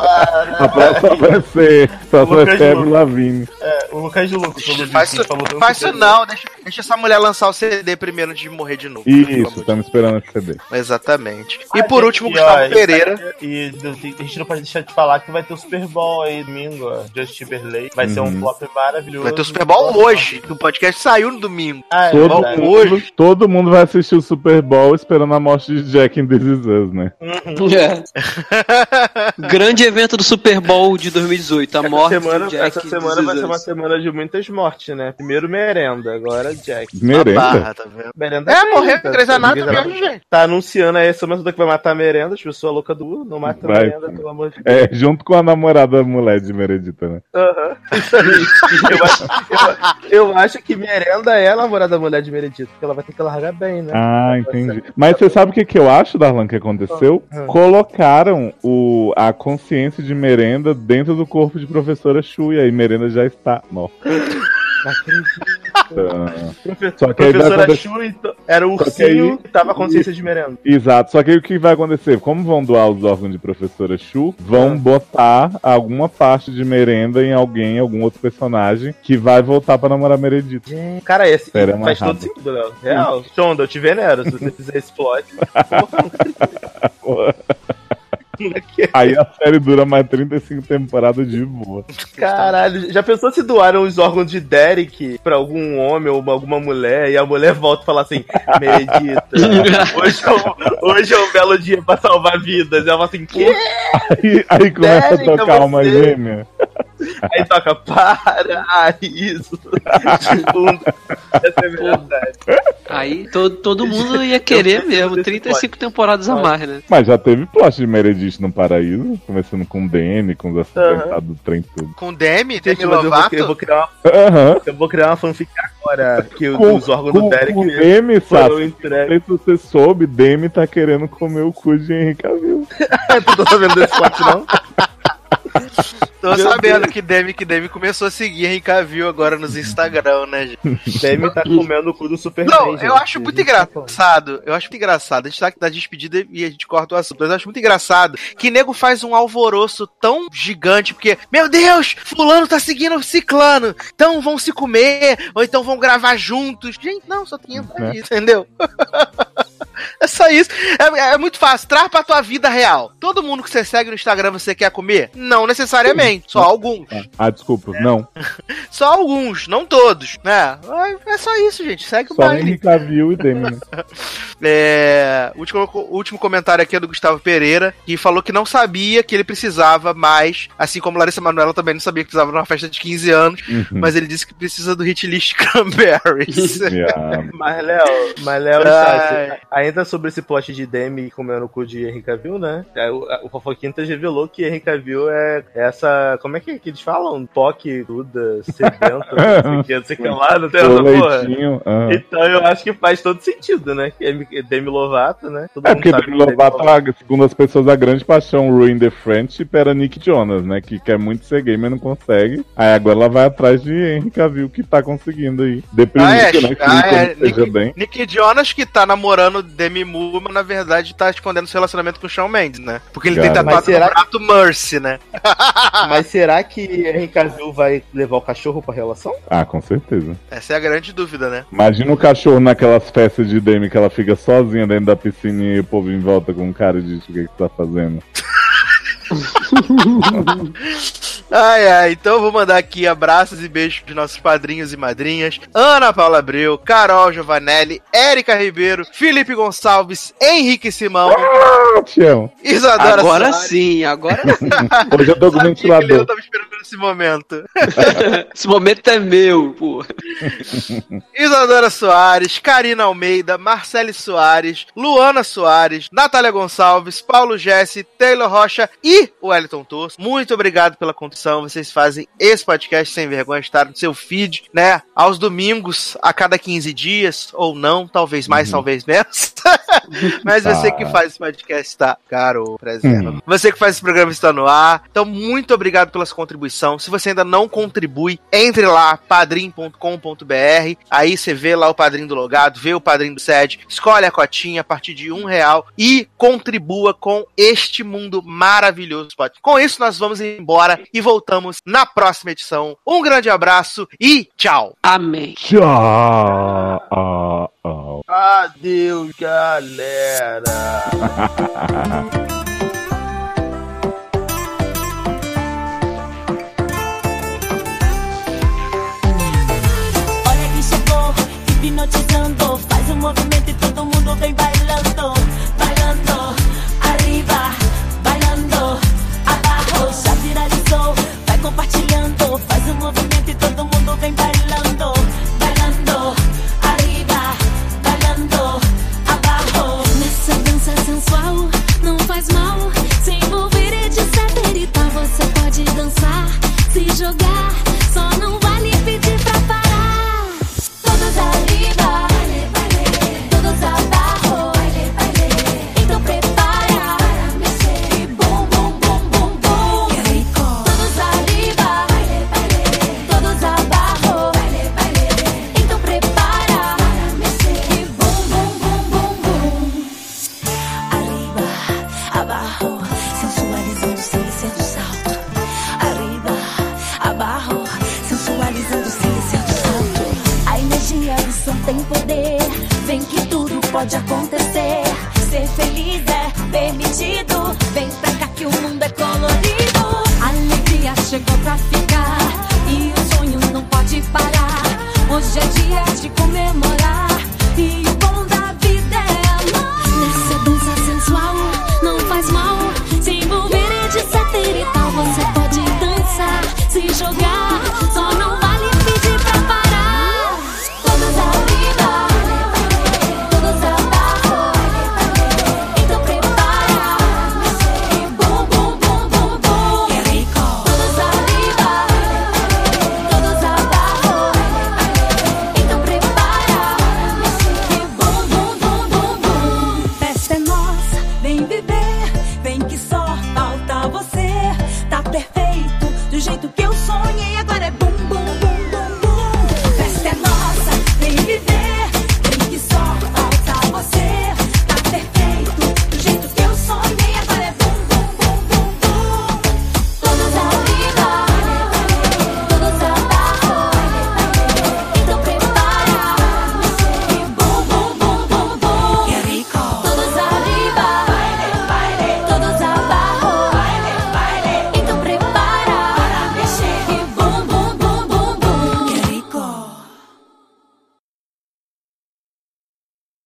[SPEAKER 4] A próxima vai ser. A ser
[SPEAKER 3] Luco.
[SPEAKER 4] Lavigne.
[SPEAKER 3] É, o Lucas de Lucas,
[SPEAKER 2] Faz isso, faz isso não, deixa, deixa essa mulher lançar o CD primeiro antes de morrer de novo. pelo
[SPEAKER 4] Isso,
[SPEAKER 2] amor de
[SPEAKER 4] estamos esperando esse CD.
[SPEAKER 2] Exatamente. E
[SPEAKER 3] Ah,
[SPEAKER 2] por
[SPEAKER 3] gente,
[SPEAKER 2] último,
[SPEAKER 3] e,
[SPEAKER 2] Gustavo
[SPEAKER 3] ó, e-
[SPEAKER 2] Pereira.
[SPEAKER 3] E, a gente não pode deixar de falar que vai ter o Super Bowl aí domingo, ó. Justin Timberlake. Vai ser um
[SPEAKER 4] Uhum.
[SPEAKER 3] flop maravilhoso.
[SPEAKER 2] Vai ter o Super Bowl hoje, que o podcast saiu no domingo.
[SPEAKER 3] Ah, é
[SPEAKER 4] Todo
[SPEAKER 3] verdade.
[SPEAKER 2] hoje.
[SPEAKER 4] Todo mundo vai assistir o Super Bowl esperando a morte de Jack em This Is Us, né?
[SPEAKER 5] É. Grande evento do Super Bowl de 2018, a
[SPEAKER 3] Essa
[SPEAKER 5] morte
[SPEAKER 3] semana,
[SPEAKER 5] do Jack
[SPEAKER 3] essa semana vai ser uma semana de muitas mortes, né? Primeiro merenda, agora Jack.
[SPEAKER 4] Merenda.
[SPEAKER 2] Barra, tá vendo?
[SPEAKER 3] Merenda
[SPEAKER 2] É, morreu
[SPEAKER 3] tá?
[SPEAKER 2] em Grey's Anatomy Gente.
[SPEAKER 3] Tá anunciando aí essa semana que vai matar a merenda, as pessoas loucas do não mata a
[SPEAKER 4] Vai.
[SPEAKER 3] merenda, pelo amor de Deus.
[SPEAKER 4] É, junto com a namorada mulher de Meredita, né?
[SPEAKER 3] Aham, isso aí. Eu acho, eu, eu acho que merenda é a namorada da mulher de Meredith, porque ela vai ter que largar bem, né?
[SPEAKER 4] Ah, entendi. Mas você sabe o que, que eu acho, Darlan, que aconteceu?
[SPEAKER 3] Ah.
[SPEAKER 4] Colocaram o, a consciência de merenda dentro do corpo de professora Chu, e aí merenda já está morta.
[SPEAKER 3] Profe-
[SPEAKER 4] Só que
[SPEAKER 3] Professora
[SPEAKER 4] acontecer-
[SPEAKER 3] Chu então, era o
[SPEAKER 4] Só que
[SPEAKER 3] ursinho
[SPEAKER 4] aí-
[SPEAKER 3] que tava com consciência de merenda.
[SPEAKER 4] Exato, só que aí o que vai acontecer? Como vão doar os órgãos de professora Chu, vão
[SPEAKER 3] Ah.
[SPEAKER 4] botar alguma parte de merenda em alguém, algum outro personagem, que vai voltar pra namorar Meredith.
[SPEAKER 3] Cara, esse
[SPEAKER 4] Espera
[SPEAKER 3] faz
[SPEAKER 4] amarrado.
[SPEAKER 3] todo sentido, Léo. Real. Shonda, eu te venero. Se você fizer esse plot.
[SPEAKER 4] Porra. Aí a série dura mais 35 temporadas de boa.
[SPEAKER 3] Caralho, já pensou se doaram os órgãos de Derek pra algum homem ou alguma mulher e a mulher volta e fala assim: Medita, hoje é, um, hoje é um belo dia pra salvar vidas. E ela fala assim: que?
[SPEAKER 4] Aí, aí começa
[SPEAKER 3] Derek,
[SPEAKER 4] a tocar
[SPEAKER 3] é
[SPEAKER 4] uma gêmea.
[SPEAKER 3] Aí toca: para, isso. De fundo. Essa é verdade.
[SPEAKER 5] Aí todo, todo mundo ia querer mesmo, 35 temporadas a mais, né?
[SPEAKER 4] Mas já teve plot de Meredith no Paraíso, começando com o Demi, com os acidentados do trem tudo.
[SPEAKER 2] Com Demi,
[SPEAKER 3] Gente,
[SPEAKER 2] Demi
[SPEAKER 3] vou,
[SPEAKER 2] Lovato.
[SPEAKER 3] eu vou criar uma, eu vou criar uma fanfic agora. Que o-
[SPEAKER 4] Com,
[SPEAKER 3] os órgãos
[SPEAKER 4] com,
[SPEAKER 3] do Derek
[SPEAKER 4] com o Demi,
[SPEAKER 3] foram
[SPEAKER 4] sabe? Não sei se você soube, Demi tá querendo comer o cu de Henrique Cavill.
[SPEAKER 3] Tu não tá vendo desse plot, não?
[SPEAKER 2] Tô
[SPEAKER 3] Meu
[SPEAKER 2] sabendo
[SPEAKER 3] Deus.
[SPEAKER 2] que Demi, que Demi começou a seguir Henry Cavill agora nos Instagram, né, gente?
[SPEAKER 3] Demi tá comendo o cu do Superman.
[SPEAKER 2] Não,
[SPEAKER 3] gente.
[SPEAKER 2] eu acho muito engraçado. Eu acho muito engraçado. A gente tá na despedida e a gente corta o assunto. Mas eu acho muito engraçado que nego faz um alvoroço tão gigante, porque, meu Deus, fulano tá seguindo o ciclano. Então vão se comer, ou então vão gravar juntos. Gente, não, só tem
[SPEAKER 4] Né?
[SPEAKER 2] isso, entendeu? É só isso. É, é muito fácil. Traz pra tua vida real. Todo mundo que você segue no Instagram você quer comer? Não necessariamente. Só alguns.
[SPEAKER 4] Ah, desculpa, não.
[SPEAKER 2] Só alguns, não todos, né? É só isso, gente. Segue o
[SPEAKER 4] Só
[SPEAKER 2] baile.
[SPEAKER 4] Henrique Cavill e Demi. né?
[SPEAKER 2] É, o último, o último comentário aqui é do Gustavo Pereira, que falou que não sabia que ele precisava mais, assim como Larissa Manoela também não sabia que precisava de uma festa de 15 anos,
[SPEAKER 4] Uhum.
[SPEAKER 2] mas ele disse que precisa do hit list Cranberries.
[SPEAKER 4] Yeah.
[SPEAKER 3] Mas, Léo, mas, Léo, ainda sobre esse plot de Demi comendo o cu de Henry Cavill, né? É, O, o Fofoquintas revelou que Henry Cavill é essa. Como é que, que eles falam? POC, Duda, sedenta, não sei o que, não sei o que lá, não tem essa porra.
[SPEAKER 4] aham.
[SPEAKER 3] Então eu acho que faz todo sentido, né? Que é Demi Lovato, né? Todo
[SPEAKER 4] É
[SPEAKER 3] mundo
[SPEAKER 4] porque
[SPEAKER 3] sabe
[SPEAKER 4] Demi Lovato, a- segundo as pessoas, a grande paixão Ruin the Friendship era Nick Jonas, né? Que quer muito ser gay, mas não consegue. Aí agora ela vai atrás de Henry Cavill, que tá conseguindo aí. Deprimido,
[SPEAKER 2] Ah, é,
[SPEAKER 4] né? Que
[SPEAKER 2] ah, é, Nick-
[SPEAKER 4] bem.
[SPEAKER 2] Nick Jonas que tá namorando Demi Moore, mas na verdade tá escondendo seu relacionamento com o Shawn Mendes, né? Porque ele
[SPEAKER 4] Cara.
[SPEAKER 2] tem tatuado
[SPEAKER 8] será
[SPEAKER 2] no prato Mercy, né?
[SPEAKER 8] Mas será que Henry Cavill vai levar o cachorro pra relação?
[SPEAKER 4] Ah, com certeza.
[SPEAKER 2] Essa é a grande dúvida, né?
[SPEAKER 4] Imagina o cachorro naquelas festas de Demi que ela fica sozinha dentro da piscina e o povo em volta com cara e diz o que, que tá fazendo.
[SPEAKER 2] Ai, ai, então eu vou mandar aqui abraços e beijos pros nossos padrinhos e madrinhas: Ana Paula Abreu, Carol Giovanelli, Érica Ribeiro, Felipe Gonçalves, Henrique Simão,
[SPEAKER 4] Ah, te amo.
[SPEAKER 2] Isadora
[SPEAKER 5] Agora
[SPEAKER 2] Soares.
[SPEAKER 5] sim, agora sim.
[SPEAKER 4] Hoje eu tô com
[SPEAKER 2] que eu
[SPEAKER 4] ventilador.
[SPEAKER 2] tava esperando esse momento.
[SPEAKER 5] Esse momento é meu, pô.
[SPEAKER 2] Isadora Soares, Karina Almeida, Marcele Soares, Luana Soares, Natália Gonçalves, Paulo Jesse, Taylor Rocha e o Wellington Torres. Muito obrigado pela contribuição. Vocês fazem esse podcast sem vergonha estar no seu feed, né? Aos domingos, a cada 15 dias, ou não, talvez mais, talvez menos. Mas você que faz esse podcast tá, caro, preserva.
[SPEAKER 4] Hum.
[SPEAKER 2] Você que faz esse programa está no ar. Então, muito obrigado pela sua contribuição. Se você ainda não contribui, entre lá, padrim.com.br. Aí você vê lá o padrinho do logado, vê o padrinho do SED, escolhe a cotinha a partir de um real e contribua com este mundo maravilhoso. Com isso, nós vamos embora e voltamos na próxima edição. Um grande abraço e tchau!
[SPEAKER 5] Amém.
[SPEAKER 4] Tchau.
[SPEAKER 8] Adeus, galera.